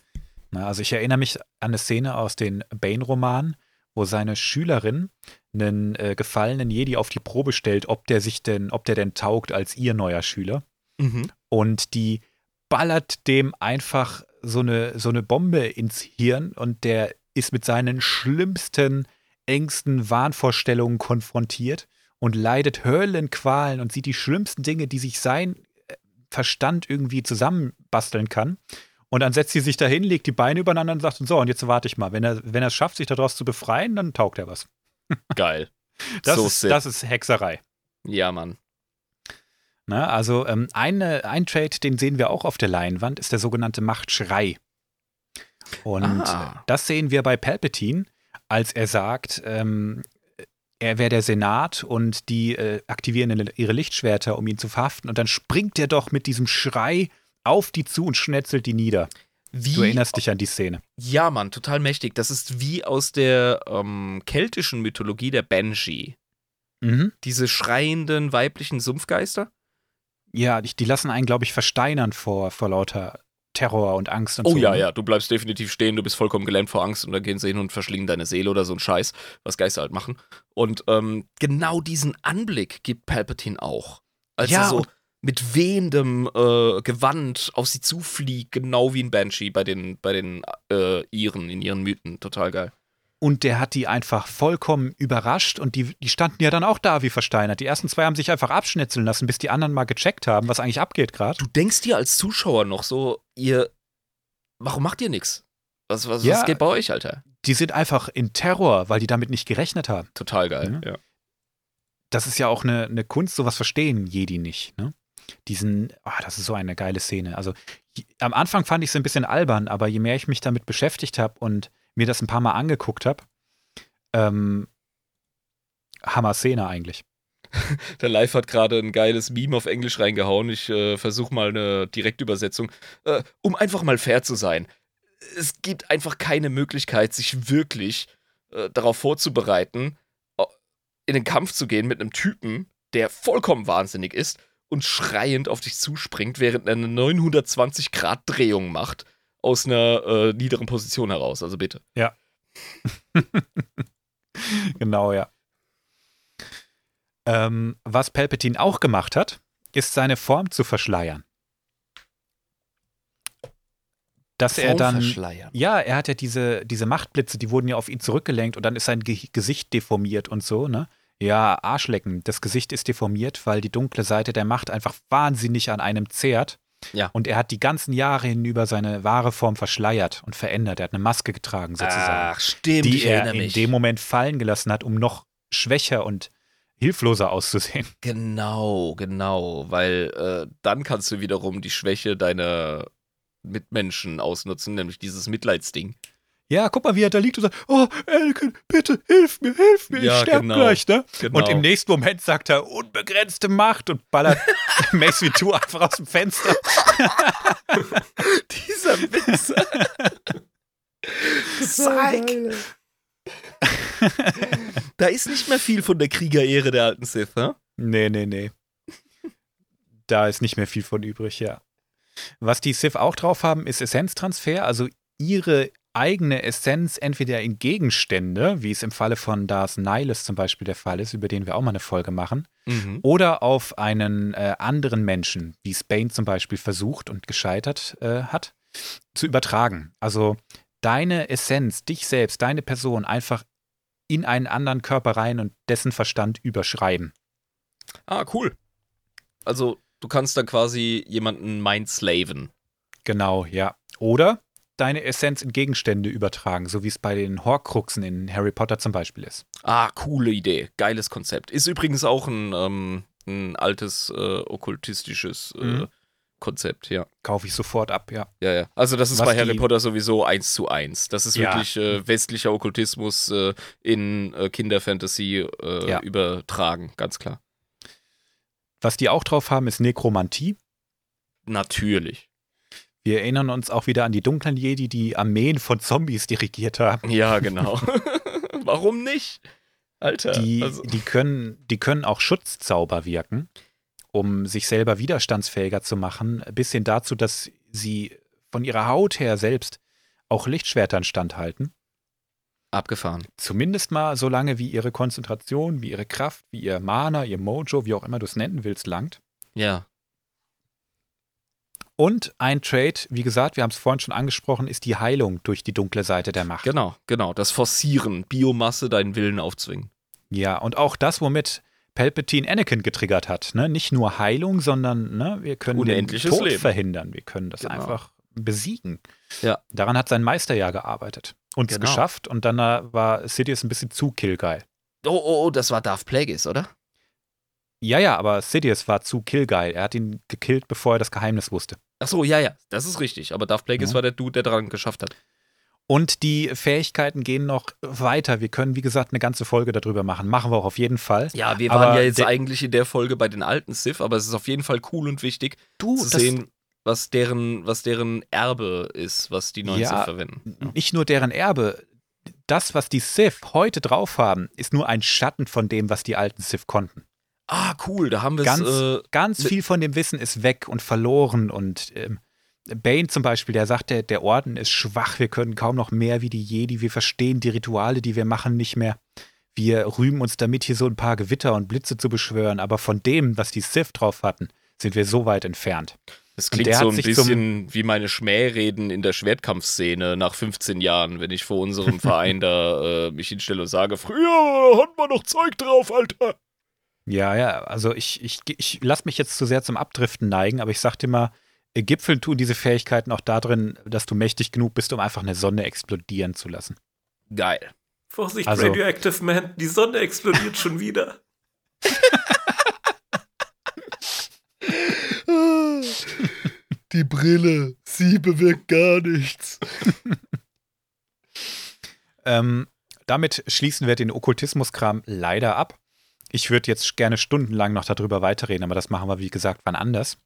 Na, also ich erinnere mich an eine Szene aus den Bane-Romanen, wo seine Schülerin einen äh, gefallenen Jedi auf die Probe stellt, ob der sich denn, ob der denn taugt als ihr neuer Schüler. Mhm. Und die ballert dem einfach so eine, so eine Bombe ins Hirn und der ist mit seinen schlimmsten, engsten Wahnvorstellungen konfrontiert und leidet Höllenqualen und sieht die schlimmsten Dinge, die sich sein, äh, Verstand irgendwie zusammenbasteln kann. Und dann setzt sie sich dahin, legt die Beine übereinander und sagt, so, und jetzt warte ich mal. Wenn er, wenn er es schafft, sich daraus zu befreien, dann taugt er was. Geil. Das, So ist, sick. das ist Hexerei. Ja, Mann. Ne? Also ähm, eine, ein Trade, den sehen wir auch auf der Leinwand, ist der sogenannte Machtschrei. Und Ah. das sehen wir bei Palpatine, als er sagt, ähm, er wäre der Senat und die äh, aktivieren ihre Lichtschwerter, um ihn zu verhaften. Und dann springt er doch mit diesem Schrei auf die zu und schnetzelt die nieder. Wie, Du erinnerst dich an die Szene. Ja, Mann, total mächtig. Das ist wie aus der ähm, keltischen Mythologie der Banshee. Mhm. Diese schreienden weiblichen Sumpfgeister. Ja, die, die lassen einen, glaube ich, versteinern vor, vor lauter Terror und Angst und Oh so. ja, ne? ja, du bleibst definitiv stehen, du bist vollkommen gelähmt vor Angst und dann gehen sie hin und verschlingen deine Seele oder so ein Scheiß, was Geister halt machen. Und ähm, genau diesen Anblick gibt Palpatine auch. Als Ja, so mit wehendem äh, Gewand auf sie zufliegt, genau wie ein Banshee bei den, bei den äh, Iren, in ihren Mythen. Total geil. Und der hat die einfach vollkommen überrascht und die, die standen ja dann auch da wie versteinert. Die ersten zwei haben sich einfach abschnitzeln lassen, bis die anderen mal gecheckt haben, was eigentlich abgeht gerade. Du denkst dir als Zuschauer noch so, ihr, warum macht ihr nichts? Was, was, Ja. was geht bei euch, Alter? Die sind einfach in Terror, weil die damit nicht gerechnet haben. Total geil. Ja. Ja. Das ist ja auch eine, eine Kunst, sowas verstehen Jedi nicht. Ne? Diesen, ah, das ist so eine geile Szene. Also am Anfang fand ich es ein bisschen albern, aber je mehr ich mich damit beschäftigt habe und mir das ein paar Mal angeguckt habe, ähm, Hammer-Szene eigentlich. Der Live hat gerade ein geiles Meme auf Englisch reingehauen. Ich äh, versuche mal eine Direktübersetzung. Äh, um einfach mal fair zu sein. Es gibt einfach keine Möglichkeit, sich wirklich äh, darauf vorzubereiten, in den Kampf zu gehen mit einem Typen, der vollkommen wahnsinnig ist und schreiend auf dich zuspringt, während er eine 920-Grad-Drehung macht aus einer äh, niederen Position heraus. Also bitte. Genau, ja. Ähm, was Palpatine auch gemacht hat, ist seine Form zu verschleiern. Dass er dann. Ja, er hat ja diese, diese Machtblitze, die wurden ja auf ihn zurückgelenkt und dann ist sein Ge Gesicht deformiert und so, ne? Ja, Arschlecken. Das Gesicht ist deformiert, weil die dunkle Seite der Macht einfach wahnsinnig an einem zehrt. Ja. Und er hat die ganzen Jahre hinüber seine wahre Form verschleiert und verändert. Er hat eine Maske getragen, sozusagen Ach, stimmt. die er in dem Moment fallen gelassen hat, um noch schwächer und hilfloser auszusehen. Genau, genau, weil äh, dann kannst du wiederum die Schwäche deiner Mitmenschen ausnutzen, nämlich dieses Mitleidsding. Ja, guck mal, wie er da liegt und sagt, oh, Anakin, bitte, hilf mir, hilf mir, Ja, ich sterb genau. gleich, ne? Genau. Und im nächsten Moment sagt er, unbegrenzte Macht und ballert Mace Windu einfach aus dem Fenster. Dieser Wichser. Psych. da ist nicht mehr viel von der Kriegerehre der alten Sith, ne? Nee, nee, nee. Da ist nicht mehr viel von übrig, ja. Was die Sith auch drauf haben, ist Essenztransfer, also ihre eigene Essenz entweder in Gegenstände, wie es im Falle von Darth Nihilus zum Beispiel der Fall ist, über den wir auch mal eine Folge machen, Mhm. oder auf einen äh, anderen Menschen, wie Bane zum Beispiel versucht und gescheitert äh, hat, zu übertragen. Also deine Essenz, dich selbst, deine Person einfach in einen anderen Körper rein und dessen Verstand überschreiben. Ah, cool. Also, du kannst dann quasi jemanden mindslaven. Genau, ja. Oder deine Essenz in Gegenstände übertragen, so wie es bei den Horcruxen in Harry Potter zum Beispiel ist. Ah, coole Idee. Geiles Konzept. Ist übrigens auch ein, ähm, ein altes äh, okkultistisches äh, Mhm. Konzept, ja. Kaufe ich sofort ab, ja. Ja, ja. Also das ist Was bei Harry Potter sowieso eins zu eins. Das ist Ja. wirklich äh, westlicher Okkultismus äh, in äh, Kinderfantasy äh, Ja. übertragen, ganz klar. Was die auch drauf haben, ist Nekromantie. Natürlich. Wir erinnern uns auch wieder an die dunklen Jedi, die Armeen von Zombies dirigiert haben. Ja, genau. Warum nicht? Alter. Die, also, die, können, die können auch Schutzzauber wirken, um sich selber widerstandsfähiger zu machen, bis hin dazu, dass sie von ihrer Haut her selbst auch Lichtschwertern standhalten. abgefahren. Zumindest mal so lange, wie ihre Konzentration, wie ihre Kraft, wie ihr Mana, ihr Mojo, wie auch immer du es nennen willst, langt. Ja. Und ein Trade, wie gesagt, wir haben es vorhin schon angesprochen, ist die Heilung durch die dunkle Seite der Macht. Genau, genau. Das Forcieren, Biomasse, deinen Willen aufzwingen. Ja, und auch das, womit Palpatine Anakin getriggert hat. Ne? Nicht nur Heilung, sondern ne, wir können den Unendliches Tod Leben. verhindern. Wir können das Genau. einfach besiegen. Ja. Daran hat sein Meister ja gearbeitet. Und es Genau. geschafft. Und dann äh, war Sidious ein bisschen zu killgeil. Oh, oh, oh, das war Darth Plagueis, oder? Ja, ja, aber Sidious war zu killgeil. Er hat ihn gekillt, bevor er das Geheimnis wusste. Ach so, ja, ja, das ist richtig. Aber Darth Plagueis Ja. war der Dude, der daran geschafft hat. Und die Fähigkeiten gehen noch weiter. Wir können, wie gesagt, eine ganze Folge darüber machen. Machen wir auch auf jeden Fall. Ja, wir Aber waren ja jetzt eigentlich in der Folge bei den alten Sith, aber es ist auf jeden Fall cool und wichtig Du, zu sehen, was deren, was deren Erbe ist, was die neuen Ja. Sith verwenden. Ja. nicht nur deren Erbe. Das, was die Sith heute drauf haben, ist nur ein Schatten von dem, was die alten Sith konnten. Ah, cool, da haben wir Ganz, es. Äh, ganz viel von dem Wissen ist weg und verloren. Und ähm, Bane zum Beispiel, der sagt, der, der Orden ist schwach, wir können kaum noch mehr wie die Jedi, wir verstehen die Rituale, die wir machen, nicht mehr. Wir rühmen uns damit, hier so ein paar Gewitter und Blitze zu beschwören, aber von dem, was die Sith drauf hatten, sind wir so weit entfernt. das und klingt so hat ein sich bisschen wie meine Schmähreden in der Schwertkampfszene nach 15 Jahren, wenn ich vor unserem Verein da äh, mich hinstelle und sage, früher hatten wir noch Zeug drauf, Alter. Ja, ja, also ich, ich, ich lasse mich jetzt zu sehr zum Abdriften neigen, aber ich sag dir mal, äh, Gipfeln tun diese Fähigkeiten auch darin, dass du mächtig genug bist, um einfach eine Sonne explodieren zu lassen. Geil. Vorsicht, Also- Radioactive Man, die Sonne explodiert schon wieder. Die Brille, sie bewirkt gar nichts. Ähm, damit schließen wir den Okkultismuskram leider ab. Ich würde jetzt gerne stundenlang noch darüber weiterreden, aber das machen wir, wie gesagt, wann anders.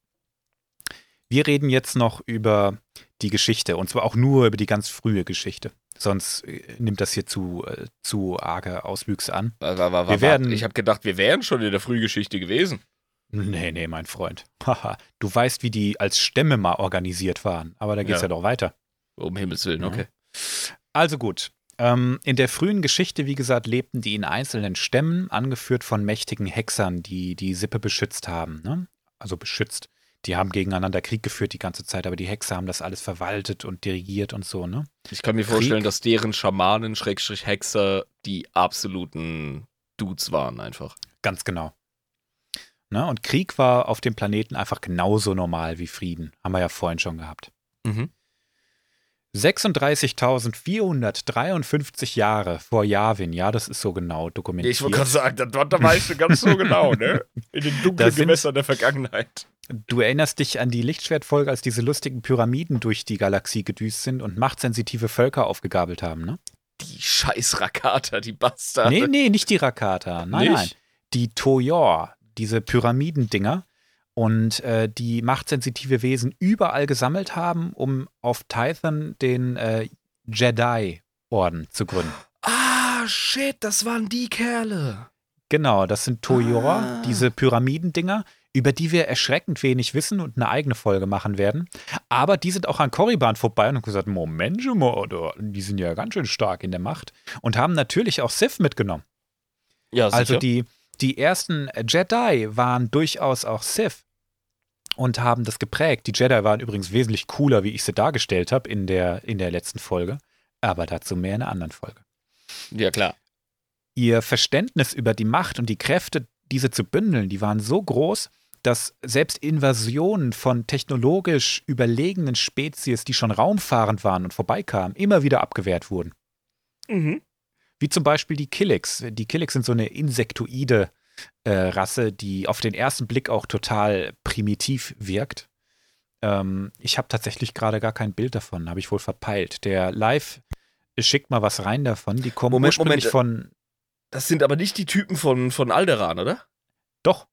Wir reden jetzt noch über die Geschichte und zwar auch nur über die ganz frühe Geschichte. Sonst äh, nimmt das hier zu, äh, zu arge Auswüchse an. Wir werden- ich habe gedacht, wir wären schon in der Frühgeschichte gewesen. Nee, nee, mein Freund. Haha, du weißt, wie die als Stämme mal organisiert waren, aber da geht's ja, Ja. doch weiter. Um Himmels Willen, okay. Also gut. Ähm, in der frühen Geschichte, wie gesagt, lebten die in einzelnen Stämmen, angeführt von mächtigen Hexern, die die Sippe beschützt haben. Ne? Also beschützt. Die haben gegeneinander Krieg geführt die ganze Zeit, aber die Hexer haben das alles verwaltet und dirigiert und so, ne? Ich kann mir Krieg. vorstellen, dass deren Schamanen, Schrägstrich Hexer, die absoluten Dudes waren einfach. Ganz genau. Ne? Und Krieg war auf dem Planeten einfach genauso normal wie Frieden. Haben wir ja vorhin schon gehabt. Mhm. 36.453 Jahre vor Yavin, ja, das ist so genau dokumentiert. Ich wollte gerade sagen, das war da weißt du ganz so genau, ne? In den dunklen sind- Gewässern der Vergangenheit. Du erinnerst dich an die Lichtschwertfolge, als diese lustigen Pyramiden durch die Galaxie gedüst sind und machtsensitive Völker aufgegabelt haben, ne? Die scheiß Rakata, die Bastarde. Nee, nee, nicht die Rakata. Nein, Nicht? nein. Die Toyor, diese Pyramidendinger und äh, die machtsensitive Wesen überall gesammelt haben, um auf Tython den äh, Jedi-Orden zu gründen. Ah, shit, das waren die Kerle. Genau, das sind Toyor, Ah. diese Pyramidendinger, über die wir erschreckend wenig wissen und eine eigene Folge machen werden. Aber die sind auch an Korriban vorbei und haben gesagt, Moment schon mal, die sind ja ganz schön stark in der Macht. Und haben natürlich auch Sith mitgenommen. Ja, Also die, die ersten Jedi waren durchaus auch Sith und haben das geprägt. Die Jedi waren übrigens wesentlich cooler, wie ich sie dargestellt habe in der, in der letzten Folge. Aber dazu mehr in einer anderen Folge. Ja, klar. Ihr Verständnis über die Macht und die Kräfte, diese zu bündeln, die waren so groß, dass selbst Invasionen von technologisch überlegenen Spezies, die schon raumfahrend waren und vorbeikamen, immer wieder abgewehrt wurden. Mhm. Wie zum Beispiel die Killix. Die Killix sind so eine insektoide äh, Rasse, die auf den ersten Blick auch total primitiv wirkt. Ähm, ich habe tatsächlich gerade gar kein Bild davon, habe ich wohl verpeilt. Der Live schickt mal was rein davon. Die kommen Moment, ursprünglich Moment. von. Das sind aber nicht die Typen von, von Alderan, oder? Doch,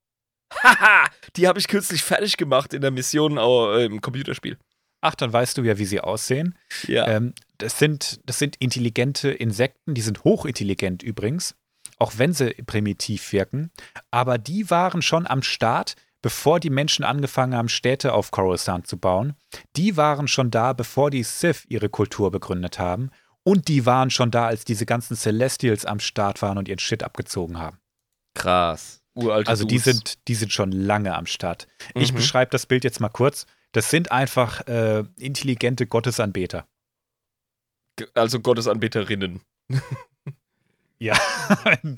Haha, die habe ich kürzlich fertig gemacht in der Mission äh, im Computerspiel. Ach, dann weißt du ja, wie sie aussehen. Ja. Ähm, das, sind, das sind intelligente Insekten, die sind hochintelligent übrigens, auch wenn sie primitiv wirken. Aber die waren schon am Start, bevor die Menschen angefangen haben, Städte auf Coruscant zu bauen. Die waren schon da, bevor die Sith ihre Kultur begründet haben. Und die waren schon da, als diese ganzen Celestials am Start waren und ihren Shit abgezogen haben. Krass. Uralte Also die Dudes. sind, die sind schon lange am Start. Ich Mhm. beschreibe das Bild jetzt mal kurz. Das sind einfach äh, intelligente Gottesanbeter. Also Gottesanbeterinnen. Ja,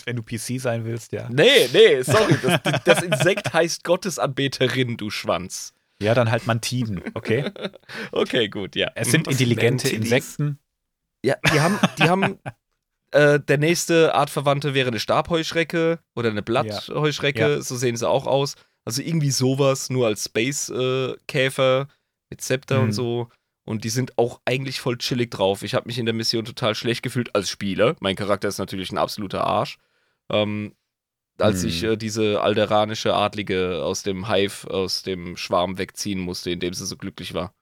wenn du PC sein willst, ja. Nee, nee, sorry. Das, das Insekt heißt Gottesanbeterin, du Schwanz. Ja, dann halt Mantiden, okay? Okay, gut, ja. Es sind Was intelligente? Insekten. Ja, die haben, die haben, äh, der nächste Artverwandte wäre eine Stabheuschrecke oder eine Blattheuschrecke, Ja. so sehen sie auch aus. Also irgendwie sowas, nur als Space-Käfer mit Zepter Mhm. und so. Und die sind auch eigentlich voll chillig drauf. Ich habe mich in der Mission total schlecht gefühlt als Spieler. Mein Charakter ist natürlich ein absoluter Arsch. Ähm, als Mhm. ich äh, diese alderanische Adlige aus dem Hive, aus dem Schwarm wegziehen musste, in dem sie so glücklich war.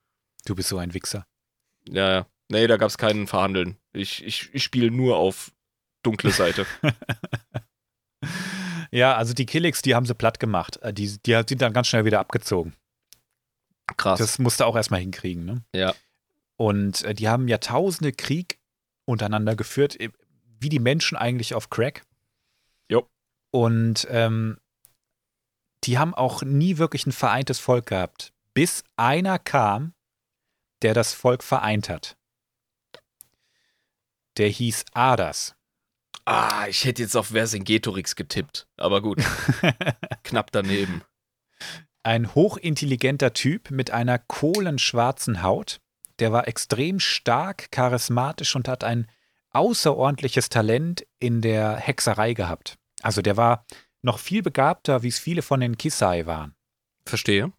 Du bist so ein Wichser. Ja, ja. Nee, da gab es keinen Verhandeln. Ich, ich, ich spiele nur auf dunkle Seite. Ja, also die Killix, die haben sie platt gemacht. Äh, Die, die sind dann ganz schnell wieder abgezogen. Krass. Das musste auch erstmal hinkriegen, ne? Ja. Und äh, die haben Jahrtausende Krieg untereinander geführt, äh, wie die Menschen eigentlich auf Crack. Jo. Und ähm, die haben auch nie wirklich ein vereintes Volk gehabt, bis einer kam, der das Volk vereint hat. Der hieß Adas. Ah, ich hätte jetzt auf Vercingetorix getippt. Aber gut. Knapp daneben. Ein hochintelligenter Typ mit einer kohlenschwarzen Haut. Der war extrem stark, charismatisch und hat ein außerordentliches Talent in der Hexerei gehabt. Also der war noch viel begabter, wie es viele von den Kisai waren. Verstehe.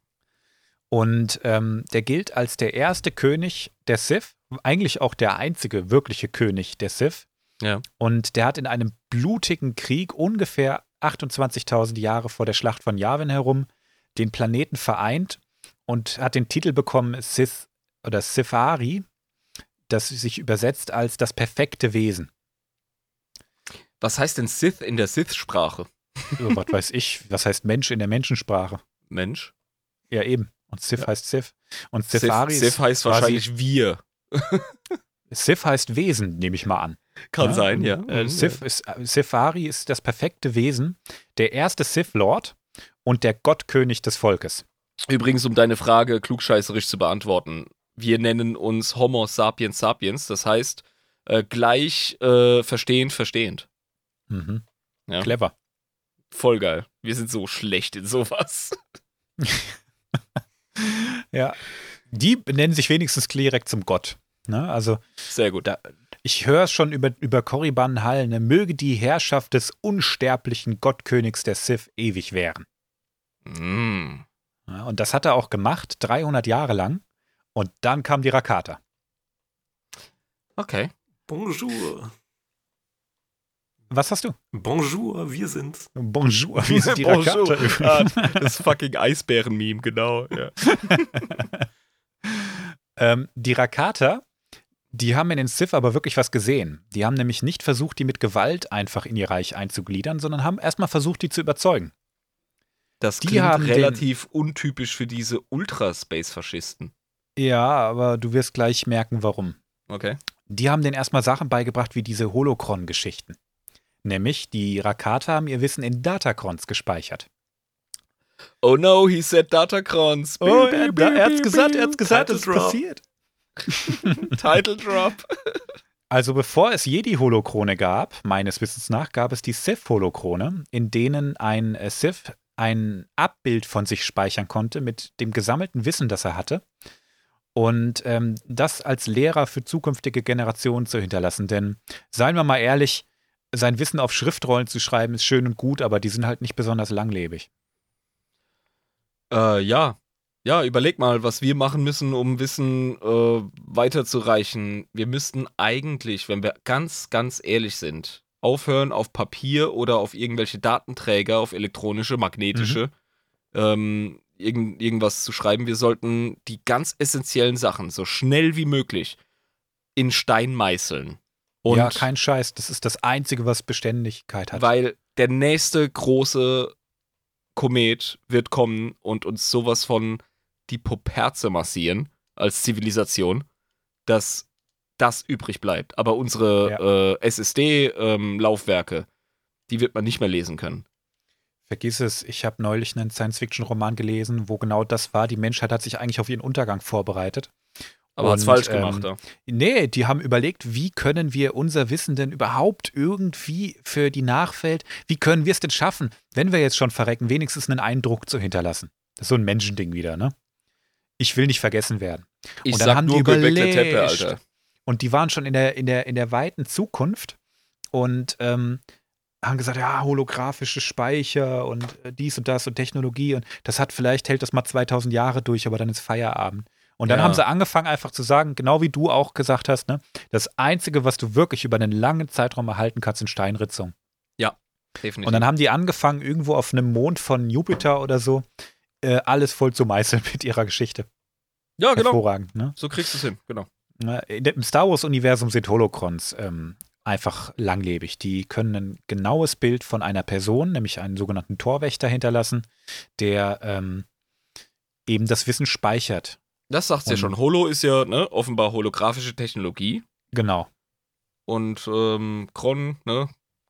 Und ähm, der gilt als der erste König der Sith, eigentlich auch der einzige wirkliche König der Sith. Ja. Und der hat in einem blutigen Krieg ungefähr 28.000 Jahre vor der Schlacht von Yavin herum den Planeten vereint und hat den Titel bekommen Sith oder Sithari, das sich übersetzt als das perfekte Wesen. Was heißt denn Sith in der Sith-Sprache? Oh, was weiß ich, was heißt Mensch in der Menschensprache? Mensch. Ja, eben. Und Sith Ja. heißt Sith. Und Sith, Sithari Sith ist heißt wahrscheinlich wir. Sith heißt Wesen, nehme ich mal an. Kann Ja, sein, ja. Äh, Mhm. Sith ist, äh, ist das perfekte Wesen, der erste Sith-Lord und der Gottkönig des Volkes. Übrigens, um deine Frage klugscheißerisch zu beantworten. Wir nennen uns Homo sapiens sapiens, das heißt äh, gleich äh, verstehend, verstehend. Mhm. Ja. Clever. Voll geil. Wir sind so schlecht in sowas. Ja. Die benennen sich wenigstens direkt zum Gott. Ne? Also, Sehr gut. Da- ich höre es schon über, über Korriban Hall, ne? möge die Herrschaft des unsterblichen Gottkönigs der Sith ewig währen. Mm. Ja, und das hat er auch gemacht, 300 Jahre lang. Und dann kam die Rakata. Okay. Bonjour. Was hast du? Bonjour, wir sind's. Bonjour, wie sind die Bonjour. Rakata? Ah, das fucking Eisbären-Meme, genau. Ja. Ähm, die Rakata, die haben in den Sith aber wirklich was gesehen. Die haben nämlich nicht versucht, die mit Gewalt einfach in ihr Reich einzugliedern, sondern haben erstmal versucht, die zu überzeugen. Das Die klingt relativ untypisch für diese Ultra-Space-Faschisten. Ja, aber du wirst gleich merken, warum. Okay. Die haben denen erstmal Sachen beigebracht wie diese Holocron-Geschichten. Nämlich, die Rakata haben ihr Wissen in Datacrons gespeichert. Oh no, he said Datacrons. Oh, er, er hat's gesagt, er hat's gesagt, es ist passiert. Title Drop. Also bevor es Jedi-Holokrone gab, meines Wissens nach, gab es die Sith-Holokrone, in denen ein äh, Sith ein Abbild von sich speichern konnte mit dem gesammelten Wissen, das er hatte. Und ähm, das als Lehrer für zukünftige Generationen zu hinterlassen. Denn seien wir mal ehrlich, sein Wissen auf Schriftrollen zu schreiben, ist schön und gut, aber die sind halt nicht besonders langlebig. Äh, ja. Ja, überleg mal, was wir machen müssen, um Wissen äh, weiterzureichen. Wir müssten eigentlich, wenn wir ganz, ganz ehrlich sind, aufhören, auf Papier oder auf irgendwelche Datenträger, auf elektronische, magnetische, ähm, irgend, irgendwas zu schreiben. Wir sollten die ganz essentiellen Sachen so schnell wie möglich in Stein meißeln. Und ja, kein Scheiß. Das ist das Einzige, was Beständigkeit hat. weil der nächste große Komet wird kommen und uns sowas von die Poperze massieren als Zivilisation, dass das übrig bleibt. Aber unsere äh, SSD-Laufwerke, die wird man nicht mehr lesen können. Vergiss es, ich habe neulich einen Science-Fiction-Roman gelesen, wo genau das war. Die Menschheit hat sich eigentlich auf ihren Untergang vorbereitet. Aber hat's Und, falsch ähm, gemacht, da. Nee, die haben überlegt, wie können wir unser Wissen denn überhaupt irgendwie für die Nachwelt, wie können wir es denn schaffen, wenn wir jetzt schon verrecken, wenigstens einen Eindruck zu hinterlassen. Das ist so ein Menschending wieder, ne? Ich will nicht vergessen werden. Ich und dann sag haben nur die überlegt. Alter. Und die waren schon in der, in der, in der weiten Zukunft und ähm, haben gesagt, ja, holographische Speicher und äh, dies und das und Technologie und das hat vielleicht, hält das mal 2000 Jahre durch, aber dann ist Feierabend. Und dann Ja. haben sie angefangen einfach zu sagen, genau wie du auch gesagt hast, ne, das Einzige, was du wirklich über einen langen Zeitraum erhalten kannst, sind Steinritzungen. Definitiv. Und dann haben die angefangen, irgendwo auf einem Mond von Jupiter oder so, äh, alles voll zu meißeln mit ihrer Geschichte. ja, genau. Hervorragend, ne? So kriegst du es hin, genau. Im Star Wars-Universum sind Holocrons ähm, einfach langlebig. Die können ein genaues Bild von einer Person, nämlich einen sogenannten Torwächter, hinterlassen, der ähm, eben das Wissen speichert. Das sagt's ja schon. Holo ist ja ne, offenbar holographische Technologie. Genau. und ähm, Chron, ne?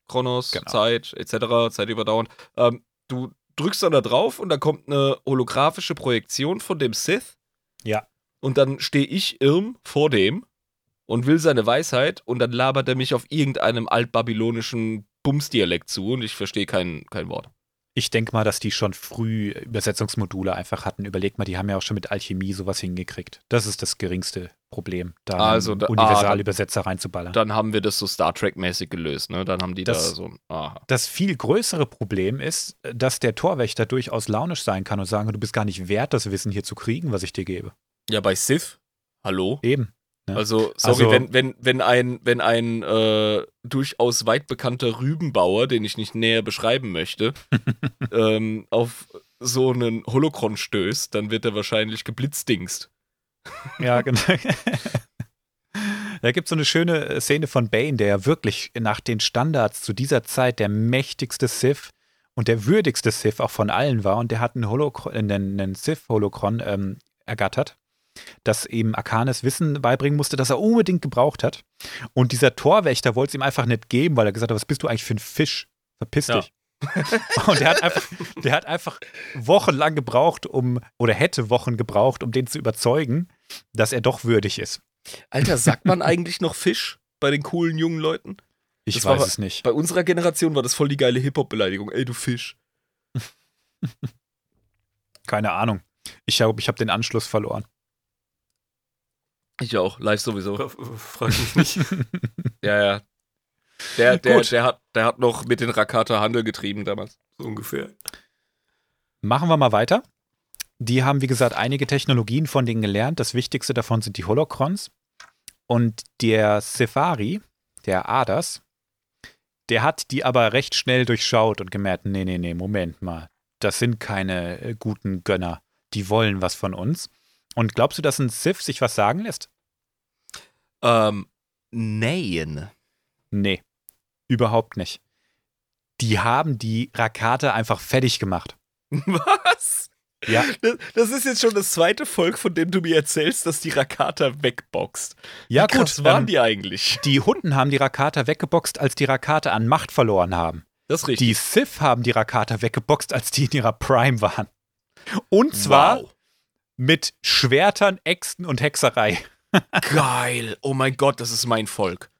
Chronos, Genau. Zeit, etc., Zeit überdauernd. Ähm, du drückst dann da drauf und dann kommt eine holographische Projektion von dem Sith. Ja. Und dann stehe ich Irm vor dem und will seine Weisheit und dann labert er mich auf irgendeinem altbabylonischen Bumsdialekt zu und ich verstehe kein, kein Wort. Ich denke mal, dass die schon früh Übersetzungsmodule einfach hatten. Überleg mal, die haben ja auch schon mit Alchemie sowas hingekriegt. Das ist das geringste Problem, da Also da- ah, Universalübersetzer reinzuballern. Dann haben wir das so Star Trek-mäßig gelöst, ne? Dann haben die Das- da so. Aha. Das viel größere Problem ist, dass der Torwächter durchaus launisch sein kann und sagen, du bist gar nicht wert, das Wissen hier zu kriegen, was ich dir gebe. Ja, bei Sith? Hallo? Eben. Ja. Also, sorry, Also- wenn, wenn, wenn ein, wenn ein äh, durchaus weit bekannter Rübenbauer, den ich nicht näher beschreiben möchte, ähm, auf so einen Holocron stößt, dann wird er wahrscheinlich geblitzdingst. Ja, genau. Da gibt es so eine schöne äh, Szene von Bane, der ja wirklich nach den Standards zu dieser Zeit der mächtigste Sith und der würdigste Sith auch von allen war. Und der hat einen, Holocron, äh, einen, einen Sith-Holocron ähm, ergattert, das ihm Arcanes Wissen beibringen musste, das er unbedingt gebraucht hat. Und dieser Torwächter wollte es ihm einfach nicht geben, weil er gesagt hat, was bist du eigentlich für ein Fisch? Verpiss Ja. dich. Und der hat, einfach, der hat einfach wochenlang gebraucht, um, oder hätte Wochen gebraucht, um den zu überzeugen, dass er doch würdig ist. Alter, sagt man eigentlich noch Fisch bei den coolen jungen Leuten? Ich Das weiß war- es nicht. Bei unserer Generation war das voll die geile Hip-Hop-Beleidigung. Ey, du Fisch. Keine Ahnung. Ich glaube, ich habe den Anschluss verloren. Ich auch, live sowieso. Fra- Frag mich nicht. Ja, ja. Der, der, Gut. der, hat, der hat noch mit den Rakata Handel getrieben damals. so ungefähr. Machen wir mal weiter. Die haben, wie gesagt, einige Technologien von denen gelernt. Das wichtigste davon sind die Holocrons. Und der Sefari, der Adas, der hat die aber recht schnell durchschaut und gemerkt, nee, nee, nee, Moment mal. Das sind keine äh, guten Gönner. Die wollen was von uns. Und glaubst du, dass ein Sith sich was sagen lässt? Ähm, nein. Nee, überhaupt nicht. Die haben die Rakate einfach fertig gemacht. Was? Ja. Das, das ist jetzt schon das zweite Volk, von dem du mir erzählst, dass die Rakata wegboxt. Ja, Wie gut. waren ähm, die eigentlich? Die Hutten haben die Rakata weggeboxt, als die Rakata an Macht verloren haben. Das ist richtig. Die Sith haben die Rakata weggeboxt, als die in ihrer Prime waren. Und zwar Wow. Mit Schwertern, Äxten und Hexerei. Geil. Oh mein Gott, das ist mein Volk.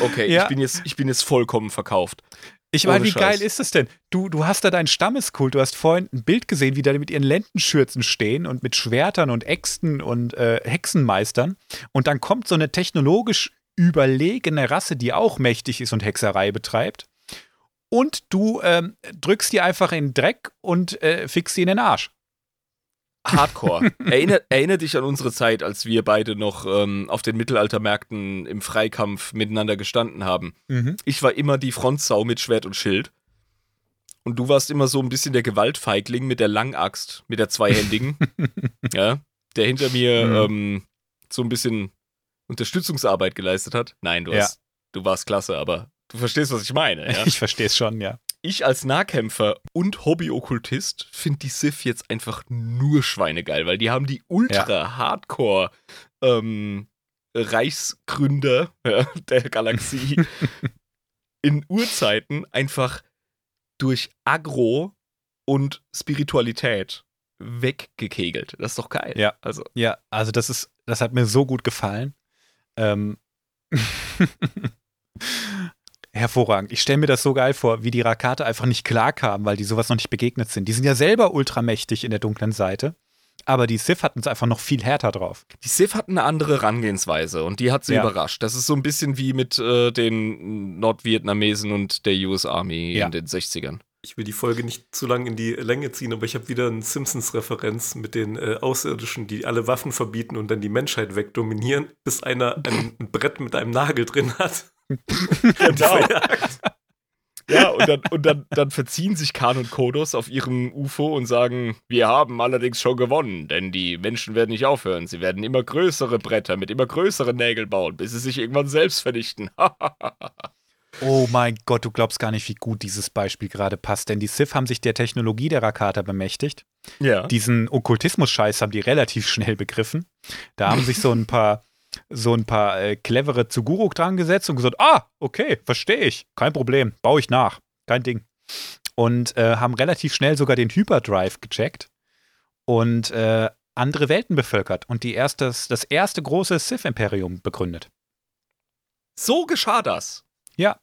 Okay, Ja. ich, bin jetzt, ich bin jetzt vollkommen verkauft. Ich meine, wie Scheiß. geil ist es denn? Du, du hast da deinen Stammeskult, du hast vorhin ein Bild gesehen, wie da mit ihren Lendenschürzen stehen und mit Schwertern und Äxten und äh, Hexenmeistern. Und dann kommt so eine technologisch überlegene Rasse, die auch mächtig ist und Hexerei betreibt. Und du ähm, drückst die einfach in den Dreck und äh, fixst sie in den Arsch. Hardcore. Erinner, erinner dich an unsere Zeit, als wir beide noch ähm, auf den Mittelaltermärkten im Freikampf miteinander gestanden haben. Ich war immer die Frontsau mit Schwert und Schild. Und du warst immer so ein bisschen der Gewaltfeigling mit der Langaxt, mit der zweihändigen. ja, der hinter mir Mhm. ähm, so ein bisschen Unterstützungsarbeit geleistet hat. Nein, du, Ja. hast, du warst klasse, aber du verstehst, was ich meine. Ja? Ich verstehe es schon, ja. Ich als Nahkämpfer und Hobby-Okkultist finde die Sith jetzt einfach nur schweinegeil, weil die haben die ultra-hardcore ähm, Reichsgründer ja, der Galaxie in Urzeiten einfach durch Agro und Spiritualität weggekegelt. Das ist doch geil. Ja. Also, Ja, also das ist das hat mir so gut gefallen. Ähm, hervorragend. Ich stelle mir das so geil vor, wie die Rakate einfach nicht klarkamen, weil die sowas noch nicht begegnet sind. Die sind ja selber ultramächtig in der dunklen Seite. Aber die Sith hatten es einfach noch viel härter drauf. Die Sith hatten eine andere Herangehensweise und die hat sie Ja. überrascht. Das ist so ein bisschen wie mit äh, den Nordvietnamesen und der US Army Ja. in den 60ern. Ich will die Folge nicht zu lang in die Länge ziehen, aber ich habe wieder eine Simpsons-Referenz mit den äh, Außerirdischen, die alle Waffen verbieten und dann die Menschheit wegdominieren, bis einer ein, ein Brett mit einem Nagel drin hat. Genau. Ja, und dann, und dann, dann verziehen sich Khan und Kodos auf ihrem UFO und sagen, wir haben allerdings schon gewonnen, denn die Menschen werden nicht aufhören. Sie werden immer größere Bretter mit immer größeren Nägeln bauen, bis sie sich irgendwann selbst vernichten. Oh mein Gott, du glaubst gar nicht, wie gut dieses Beispiel gerade passt. Denn die Sith haben sich der Technologie der Rakata bemächtigt. ja. Diesen Okkultismus-Scheiß haben die relativ schnell begriffen. Da haben sich so ein paar, so ein paar äh, clevere Zuguruk dran gesetzt und gesagt, ah, okay, verstehe ich, kein Problem, baue ich nach, kein Ding. Und äh, haben relativ schnell sogar den Hyperdrive gecheckt und äh, andere Welten bevölkert und die erstes, das erste große Sith-Imperium begründet. So geschah das. Ja.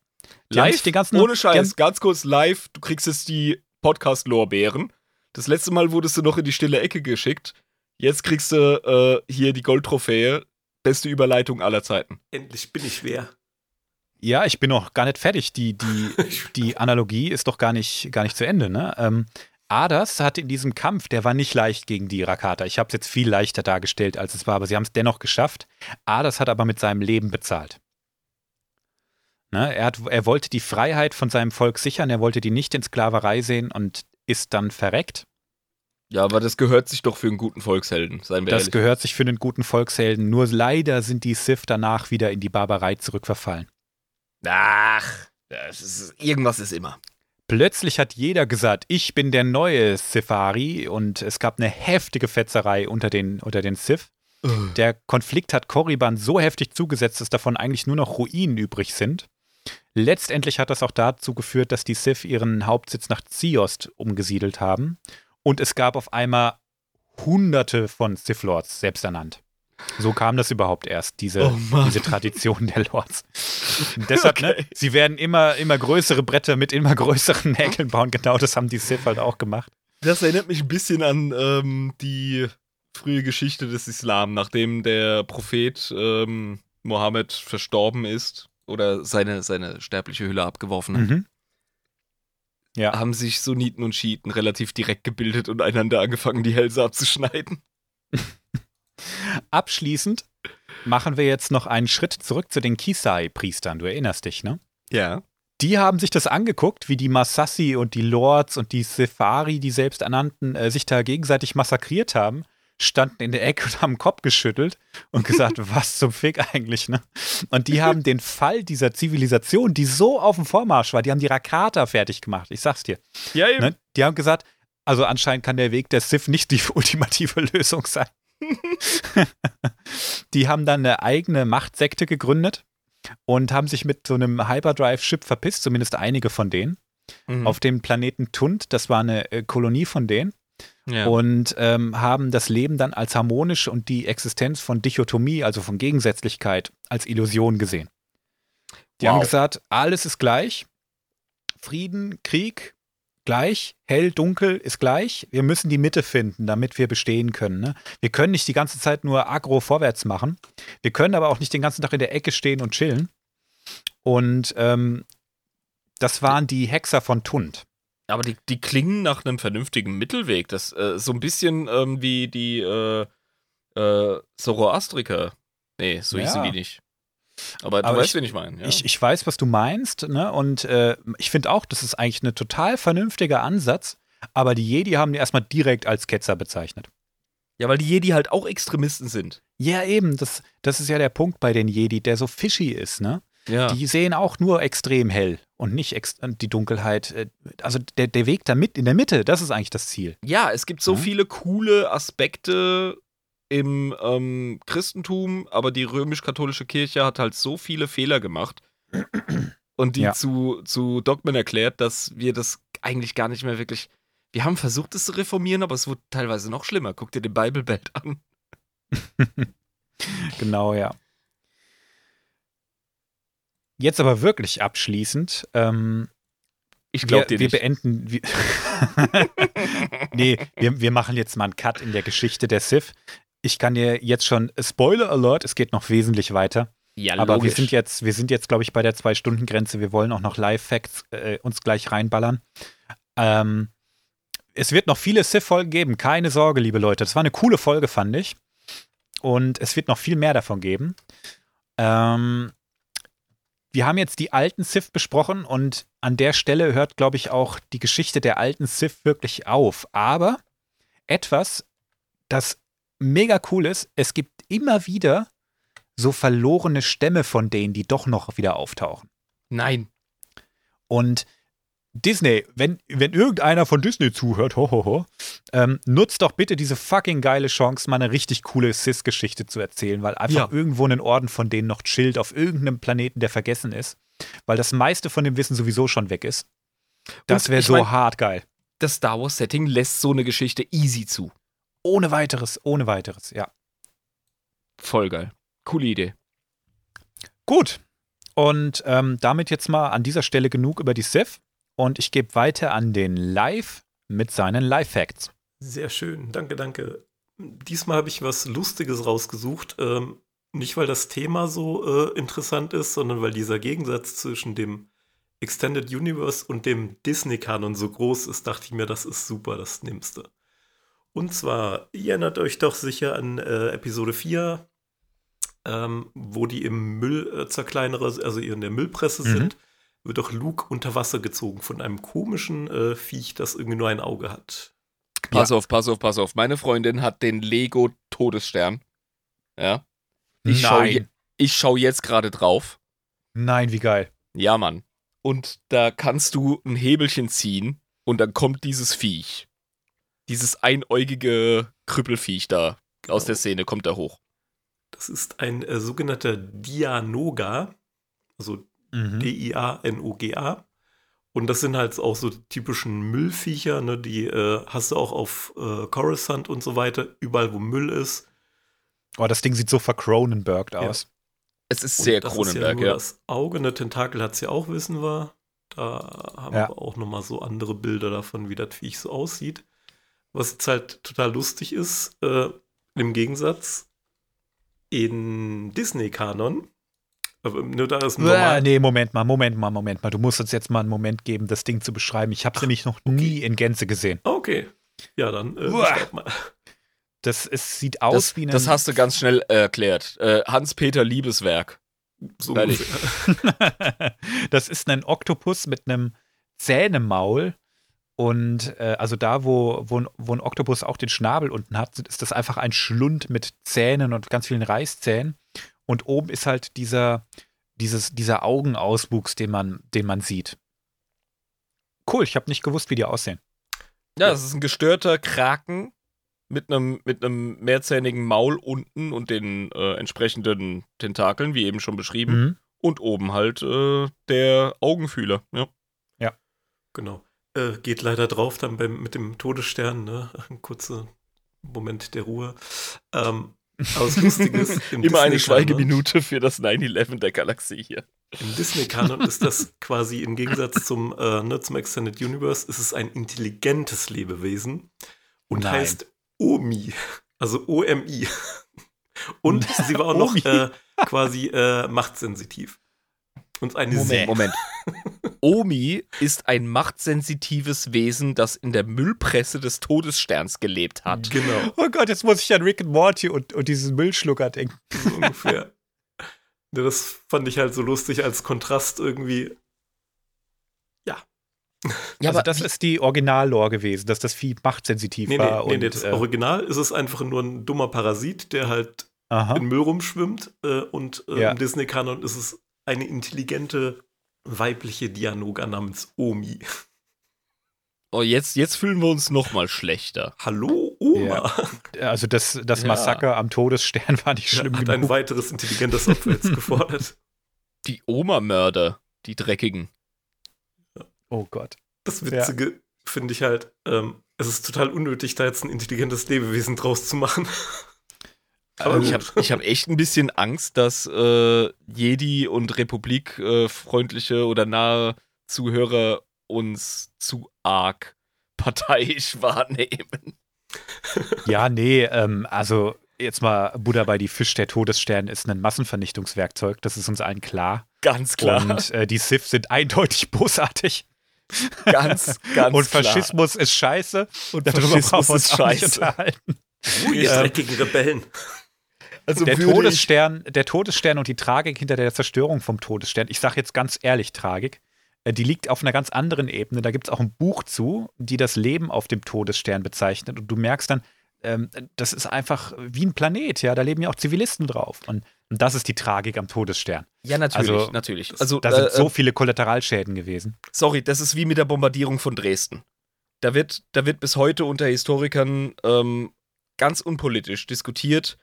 Die Live, den ganzen- ohne Scheiß, haben- ganz kurz live, du kriegst jetzt die Podcast-Lorbeeren. Das letzte Mal wurdest du noch in die stille Ecke geschickt. Jetzt kriegst du äh, hier die Goldtrophäe. Beste Überleitung aller Zeiten. Endlich bin ich wer. Ja, ich bin noch gar nicht fertig. Die, die, die Analogie ist doch gar nicht, gar nicht zu Ende. Ne? Ähm, Adas hatte in diesem Kampf, der war nicht leicht gegen die Rakata. Ich habe es jetzt viel leichter dargestellt, als es war, aber sie haben es dennoch geschafft. Adas hat aber mit seinem Leben bezahlt. Ne? Er, hat, er wollte die Freiheit von seinem Volk sichern, er wollte die nicht in Sklaverei sehen und ist dann verreckt. Ja, aber das gehört sich doch für einen guten Volkshelden, seien wir Das ehrlich. gehört sich für einen guten Volkshelden. Nur leider sind die Sith danach wieder in die Barbarei zurückverfallen. Ach, das ist, irgendwas ist immer. Plötzlich hat jeder gesagt, ich bin der neue Sifari und es gab eine heftige Fetzerei unter den, unter den Sith. Der Konflikt hat Korriban so heftig zugesetzt, dass davon eigentlich nur noch Ruinen übrig sind. Letztendlich hat das auch dazu geführt, dass die Sith ihren Hauptsitz nach Ziost umgesiedelt haben. Und es gab auf einmal hunderte von Sith Lords, selbst ernannt. So kam das überhaupt erst, diese, Oh diese Tradition der Lords. Deshalb, ne, Okay. sie werden immer, immer größere Bretter mit immer größeren Nägeln bauen. Genau das haben die Sith halt auch gemacht. Das erinnert mich ein bisschen an ähm, die frühe Geschichte des Islam, nachdem der Prophet ähm, Mohammed verstorben ist oder seine, seine sterbliche Hülle abgeworfen hat. Mhm. Ja. haben sich Sunniten und Schiiten relativ direkt gebildet und einander angefangen, die Hälse abzuschneiden. Abschließend machen wir jetzt noch einen Schritt zurück zu den Kisai-Priestern. Du erinnerst dich, ne? Ja. Die haben sich das angeguckt, wie die Masassi und die Lords und die Sefari, die selbsternannten, äh, sich da gegenseitig massakriert haben, standen in der Ecke und haben den Kopf geschüttelt und gesagt, was zum Fick eigentlich, ne? Und die haben den Fall dieser Zivilisation, die so auf dem Vormarsch war, die haben die Rakata fertig gemacht, ich sag's dir. Ja, eben. Ne? Die haben gesagt, also anscheinend kann der Weg der Sith nicht die ultimative Lösung sein. die haben dann eine eigene Machtsekte gegründet und haben sich mit so einem Hyperdrive-Ship verpisst, zumindest einige von denen, Mhm. auf dem Planeten Tund. Das war eine äh, Kolonie von denen ja. und ähm, haben das Leben dann als harmonisch und die Existenz von Dichotomie, also von Gegensätzlichkeit, als Illusion gesehen. Die haben Wow. gesagt, alles ist gleich. Frieden, Krieg, gleich. Hell, dunkel ist gleich. Wir müssen die Mitte finden, damit wir bestehen können. Ne? Wir können nicht die ganze Zeit nur aggro vorwärts machen. Wir können aber auch nicht den ganzen Tag in der Ecke stehen und chillen. Und ähm, das waren die Hexer von Tund. Aber die, die klingen nach einem vernünftigen Mittelweg. Das äh, so ein bisschen ähm, wie die äh, äh, Zoroastriker. Nee, so hießen Ja. die nicht. Aber du Aber weißt, ich- wen ich meine. Ja. Ich, ich weiß, was du meinst, ne? Und äh, ich finde auch, das ist eigentlich ein total vernünftiger Ansatz, aber die Jedi haben die erstmal direkt als Ketzer bezeichnet. ja, weil die Jedi halt auch Extremisten sind. Ja, eben, das, das ist ja der Punkt bei den Jedi, der so fishy ist, ne? Ja. Die sehen auch nur extrem hell und nicht die Dunkelheit. äh, Also der, der Weg da mit in der Mitte, das ist eigentlich das Ziel. Ja, es gibt so Ja. viele coole Aspekte im ähm, Christentum, aber die römisch-katholische Kirche hat halt so viele Fehler gemacht und die Ja. zu, zu Dogmen erklärt, dass wir das eigentlich gar nicht mehr wirklich. Wir haben versucht, es zu reformieren, aber es wurde teilweise noch schlimmer. Guck dir den Bible Belt an. genau, ja. Jetzt aber wirklich abschließend. Ähm, Ich glaube wir, dir wir nicht. beenden. Wir nee, wir, wir machen jetzt mal einen Cut in der Geschichte der Sith. Ich kann dir jetzt schon Spoiler Alert, es geht noch wesentlich weiter. ja, Aber wir sind jetzt, wir sind jetzt, glaube ich, bei der Zwei-Stunden-Grenze. Wir wollen auch noch Live-Facts äh, uns gleich reinballern. Ähm, es wird noch viele Sith-Folgen geben, keine Sorge, liebe Leute. Das war eine coole Folge, fand ich. Und es wird noch viel mehr davon geben. Ähm, wir haben jetzt die alten Sith besprochen und an der Stelle hört, glaube ich, auch die Geschichte der alten Sith wirklich auf. Aber etwas, das mega cool ist, es gibt immer wieder so verlorene Stämme von denen, die doch noch wieder auftauchen. Nein. Und Disney, wenn, wenn irgendeiner von Disney zuhört, ho, ho, ho, ähm, nutzt doch bitte diese fucking geile Chance, mal eine richtig coole Sis-Geschichte zu erzählen, weil einfach Ja. irgendwo ein Orden von denen noch chillt auf irgendeinem Planeten, der vergessen ist, weil das meiste von dem Wissen sowieso schon weg ist. Das wäre so mein- hart geil. Das Star Wars Setting lässt so eine Geschichte easy zu. Ohne weiteres, ohne weiteres, ja. Voll geil. Coole Idee. Gut. Und ähm, damit jetzt mal an dieser Stelle genug über die Sith. Und ich gebe weiter an den Live mit seinen Live-Facts. Sehr schön, danke, danke. Diesmal habe ich was Lustiges rausgesucht. Ähm, nicht, weil das Thema so äh, interessant ist, sondern weil dieser Gegensatz zwischen dem Extended Universe und dem Disney-Kanon so groß ist, dachte ich mir, das ist super, das nimmst du. Und zwar, ihr erinnert euch doch sicher an äh, Episode 4, ähm, wo die im Müll äh, zerkleinere, also in der Müllpresse Mhm. sind, wird doch Luke unter Wasser gezogen von einem komischen äh, Viech, das irgendwie nur ein Auge hat. Pass auf, pass auf, pass auf. Meine Freundin hat den Lego Todesstern. Ja. Ich schau, je, Nein. ich schau jetzt gerade drauf. Nein, wie geil. Ja, Mann. Und da kannst du ein Hebelchen ziehen und dann kommt dieses Viech. Dieses einäugige Krüppelviech da aus Genau. der Szene kommt da hoch. Das ist ein äh, sogenannter Dianoga, also Mhm. D-I-A-N-O-G-A. Und das sind halt auch so die typischen Müllviecher, ne, die äh, hast du auch auf äh, Coruscant und so weiter, überall wo Müll ist. Oh, das Ding sieht so vercronenbergt Ja. aus. Es ist sehr ist ja. ja. Das Auge, eine Tentakel hat es ja auch, wissen wir. Da haben Ja. wir auch nochmal so andere Bilder davon, wie das Viech so aussieht. Was jetzt halt total lustig ist, äh, im Gegensatz in Disney-Kanon, nur da ist ein Äh, normal, nee, Moment mal, Moment mal, Moment mal. Du musst uns jetzt mal einen Moment geben, das Ding zu beschreiben. Ich habe es nämlich noch nie in Gänze gesehen. Okay. Ja, dann äh, mal. Das es sieht aus Das, wie ein. das hast du ganz schnell erklärt. Äh, Hans-Peter Liebeswerk. So das ist ein Oktopus mit einem Zähnemaul. Und äh, also da, wo, wo, ein- wo ein Oktopus auch den Schnabel unten hat, ist das einfach ein Schlund mit Zähnen und ganz vielen Reißzähnen. Und oben ist halt dieser, dieses, dieser Augenauswuchs, den man, den man sieht. Cool, ich habe nicht gewusst, wie die aussehen. Ja, das ist ein gestörter Kraken mit einem mit einem mehrzähnigen Maul unten und den äh, entsprechenden Tentakeln, wie eben schon beschrieben. Mhm. Und oben halt äh, der Augenfühler. Ja. Genau. Äh, geht leider drauf dann beim, mit dem Todesstern, ne? Ein kurzer Moment der Ruhe. Ähm, aber das Lustige ist, im Immer eine Schweigeminute für das 9-11 der Galaxie hier. Im Disney-Kanon ist das quasi im Gegensatz zum, äh, ne, zum Extended Universe, ist es ein intelligentes Lebewesen und Nein. heißt Omi, also O-M-I. Und sie war auch noch äh, quasi äh, machtsensitiv. Und eine Moment. sehr Moment. Omi ist ein machtsensitives Wesen, das in der Müllpresse des Todessterns gelebt hat. Genau, Oh Gott, jetzt muss ich an Rick and Morty und, und diesen Müllschlucker denken. so ungefähr. Ja, das fand ich halt so lustig als Kontrast irgendwie. Ja, also aber das ist die Original-Lore gewesen, dass das Vieh machtsensitiv Nee, war. nee, nee, und, nee, das äh, Original ist es einfach nur ein dummer Parasit, der halt aha. in Müll rumschwimmt. Äh, und äh, Ja. im Disney-Kanon ist es eine intelligente weibliche Dianoga namens Omi. oh, jetzt, jetzt fühlen wir uns noch mal schlechter. Hallo, Oma. Also das, das Ja. Massaker am Todesstern war nicht Ja, schlimm hat ein genug. weiteres intelligentes Opfer jetzt gefordert. Die Oma-Mörder, die dreckigen. Oh Gott. Das Witzige finde ich halt, ähm, es ist total unnötig, da jetzt ein intelligentes Lebewesen draus zu machen. Aber ich habe ich hab echt ein bisschen Angst, dass äh, Jedi und Republik äh, freundliche oder nahe Zuhörer uns zu arg parteiisch wahrnehmen. Ja, nee, ähm, also jetzt mal Buddha bei die Fisch, der Todesstern ist ein Massenvernichtungswerkzeug, das ist uns allen klar. Ganz klar. Und äh, die Sith sind eindeutig bosartig. Ganz, ganz Und Faschismus klar. ist scheiße. Und Darüber Faschismus ist scheiße. Unterhalten. Uh, ihr dreckigen Rebellen. Also der Todesstern, der Todesstern und die Tragik hinter der Zerstörung vom Todesstern, ich sage jetzt ganz ehrlich Tragik, äh, die liegt auf einer ganz anderen Ebene. Da gibt es auch ein Buch zu, die das Leben auf dem Todesstern bezeichnet. Und du merkst dann, ähm, das ist einfach wie ein Planet, ja. Da leben ja auch Zivilisten drauf. Und, und das ist die Tragik am Todesstern. Ja, natürlich, also, natürlich. Also, da sind äh, so viele Kollateralschäden gewesen. Sorry, das ist wie mit der Bombardierung von Dresden. Da wird, da wird bis heute unter Historikern ähm, ganz unpolitisch diskutiert,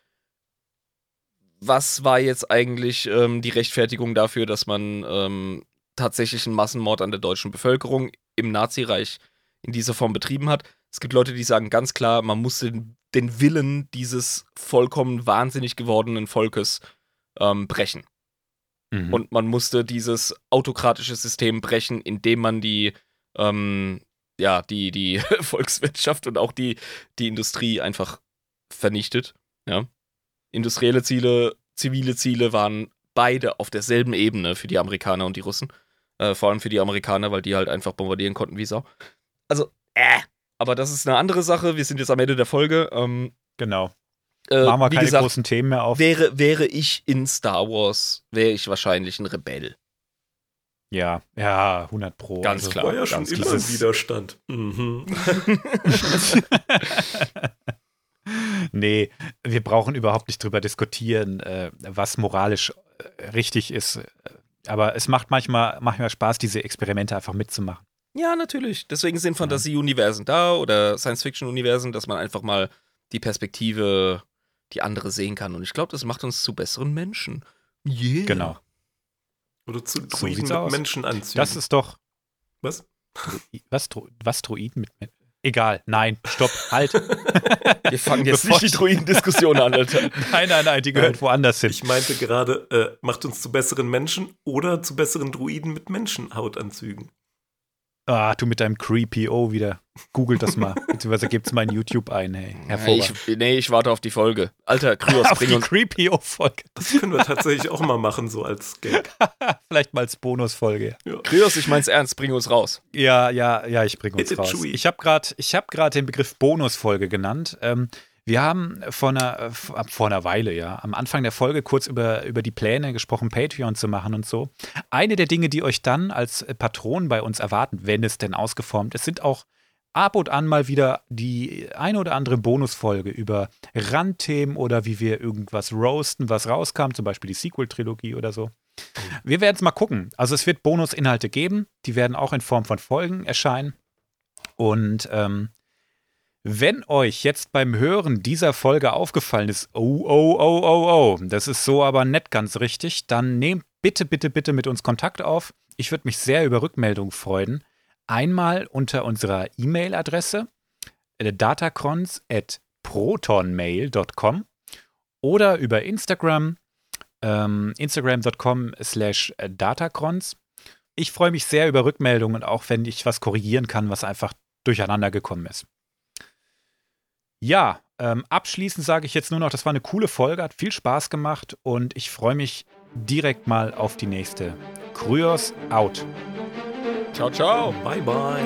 was war jetzt eigentlich ähm, die Rechtfertigung dafür, dass man ähm, tatsächlich einen Massenmord an der deutschen Bevölkerung im Nazireich in dieser Form betrieben hat. Es gibt Leute, die sagen ganz klar, man muss den, den Willen dieses vollkommen wahnsinnig gewordenen Volkes ähm, brechen. Mhm. Und man musste dieses autokratische System brechen, indem man die, ähm, ja, die, die Volkswirtschaft und auch die, die Industrie einfach vernichtet. Ja. Industrielle Ziele, zivile Ziele waren beide auf derselben Ebene für die Amerikaner und die Russen. Äh, vor allem für die Amerikaner, weil die halt einfach bombardieren konnten wie Sau. Also, äh. Aber das ist eine andere Sache. Wir sind jetzt am Ende der Folge. Ähm, genau. Äh, Machen wir keine gesagt, großen Themen mehr auf. Wäre, wäre ich in Star Wars, wäre ich wahrscheinlich ein Rebell. Ja, ja, 100 Pro. Ganz also, klar. War ja schon immer ein Widerstand. Mhm. nee, wir brauchen überhaupt nicht drüber diskutieren, äh, was moralisch äh, richtig ist aber es macht manchmal, manchmal Spaß, diese Experimente einfach mitzumachen. Ja, natürlich. Deswegen sind Fantasie-Universen da oder Science-Fiction-Universen, dass man einfach mal die Perspektive, die andere sehen kann. Und ich glaube, das macht uns zu besseren Menschen. Yeah. Genau. Oder zu Druiden so mit Menschen anziehen. Das ist doch. Was? Was, was Druiden mit Menschen? Egal, nein, stopp, halt. Wir fangen jetzt nicht die Druiden-Diskussion an, Alter. Nein, nein, nein, die gehört woanders hin. Ich meinte gerade, äh, macht uns zu besseren Menschen oder zu besseren Druiden mit Menschenhautanzügen. Ah, du mit deinem Creepy O wieder. Googelt das mal. Beziehungsweise gibt's mal in YouTube ein, hey. Hervorragend. Ich, nee, ich warte auf die Folge. Alter, Kryos, bring die uns. Creepy O-Folge. Das können wir tatsächlich auch mal machen, so als Gag. Vielleicht mal als Bonusfolge. Ja. Kryos, ich mein's ernst, bring uns raus. Ja, ja, ja, ich bring uns raus. Ich habe gerade hab den Begriff Bonusfolge genannt. Ähm, wir haben vor einer, vor einer Weile, ja, am Anfang der Folge kurz über, über die Pläne gesprochen, Patreon zu machen und so. Eine der Dinge, die euch dann als Patron bei uns erwarten, wenn es denn ausgeformt ist, sind auch ab und an mal wieder die eine oder andere Bonusfolge über Randthemen oder wie wir irgendwas roasten, was rauskam, zum Beispiel die Sequel-Trilogie oder so. Wir werden es mal gucken. Also es wird Bonusinhalte geben, die werden auch in Form von Folgen erscheinen. Und ähm, wenn euch jetzt beim Hören dieser Folge aufgefallen ist, oh, oh, oh, oh, oh, das ist so aber nicht ganz richtig, dann nehmt bitte, bitte, bitte mit uns Kontakt auf. Ich würde mich sehr über Rückmeldungen freuen. Einmal unter unserer E-Mail-Adresse äh, datacrons.protonmail.com oder über Instagram, ähm, instagram.com slash datacrons. Ich freue mich sehr über Rückmeldungen, auch wenn ich was korrigieren kann, was einfach durcheinander gekommen ist. Ja, ähm, abschließend sage ich jetzt nur noch, das war eine coole Folge, hat viel Spaß gemacht und ich freue mich direkt mal auf die nächste. Kryos out. Ciao, ciao. Bye, bye.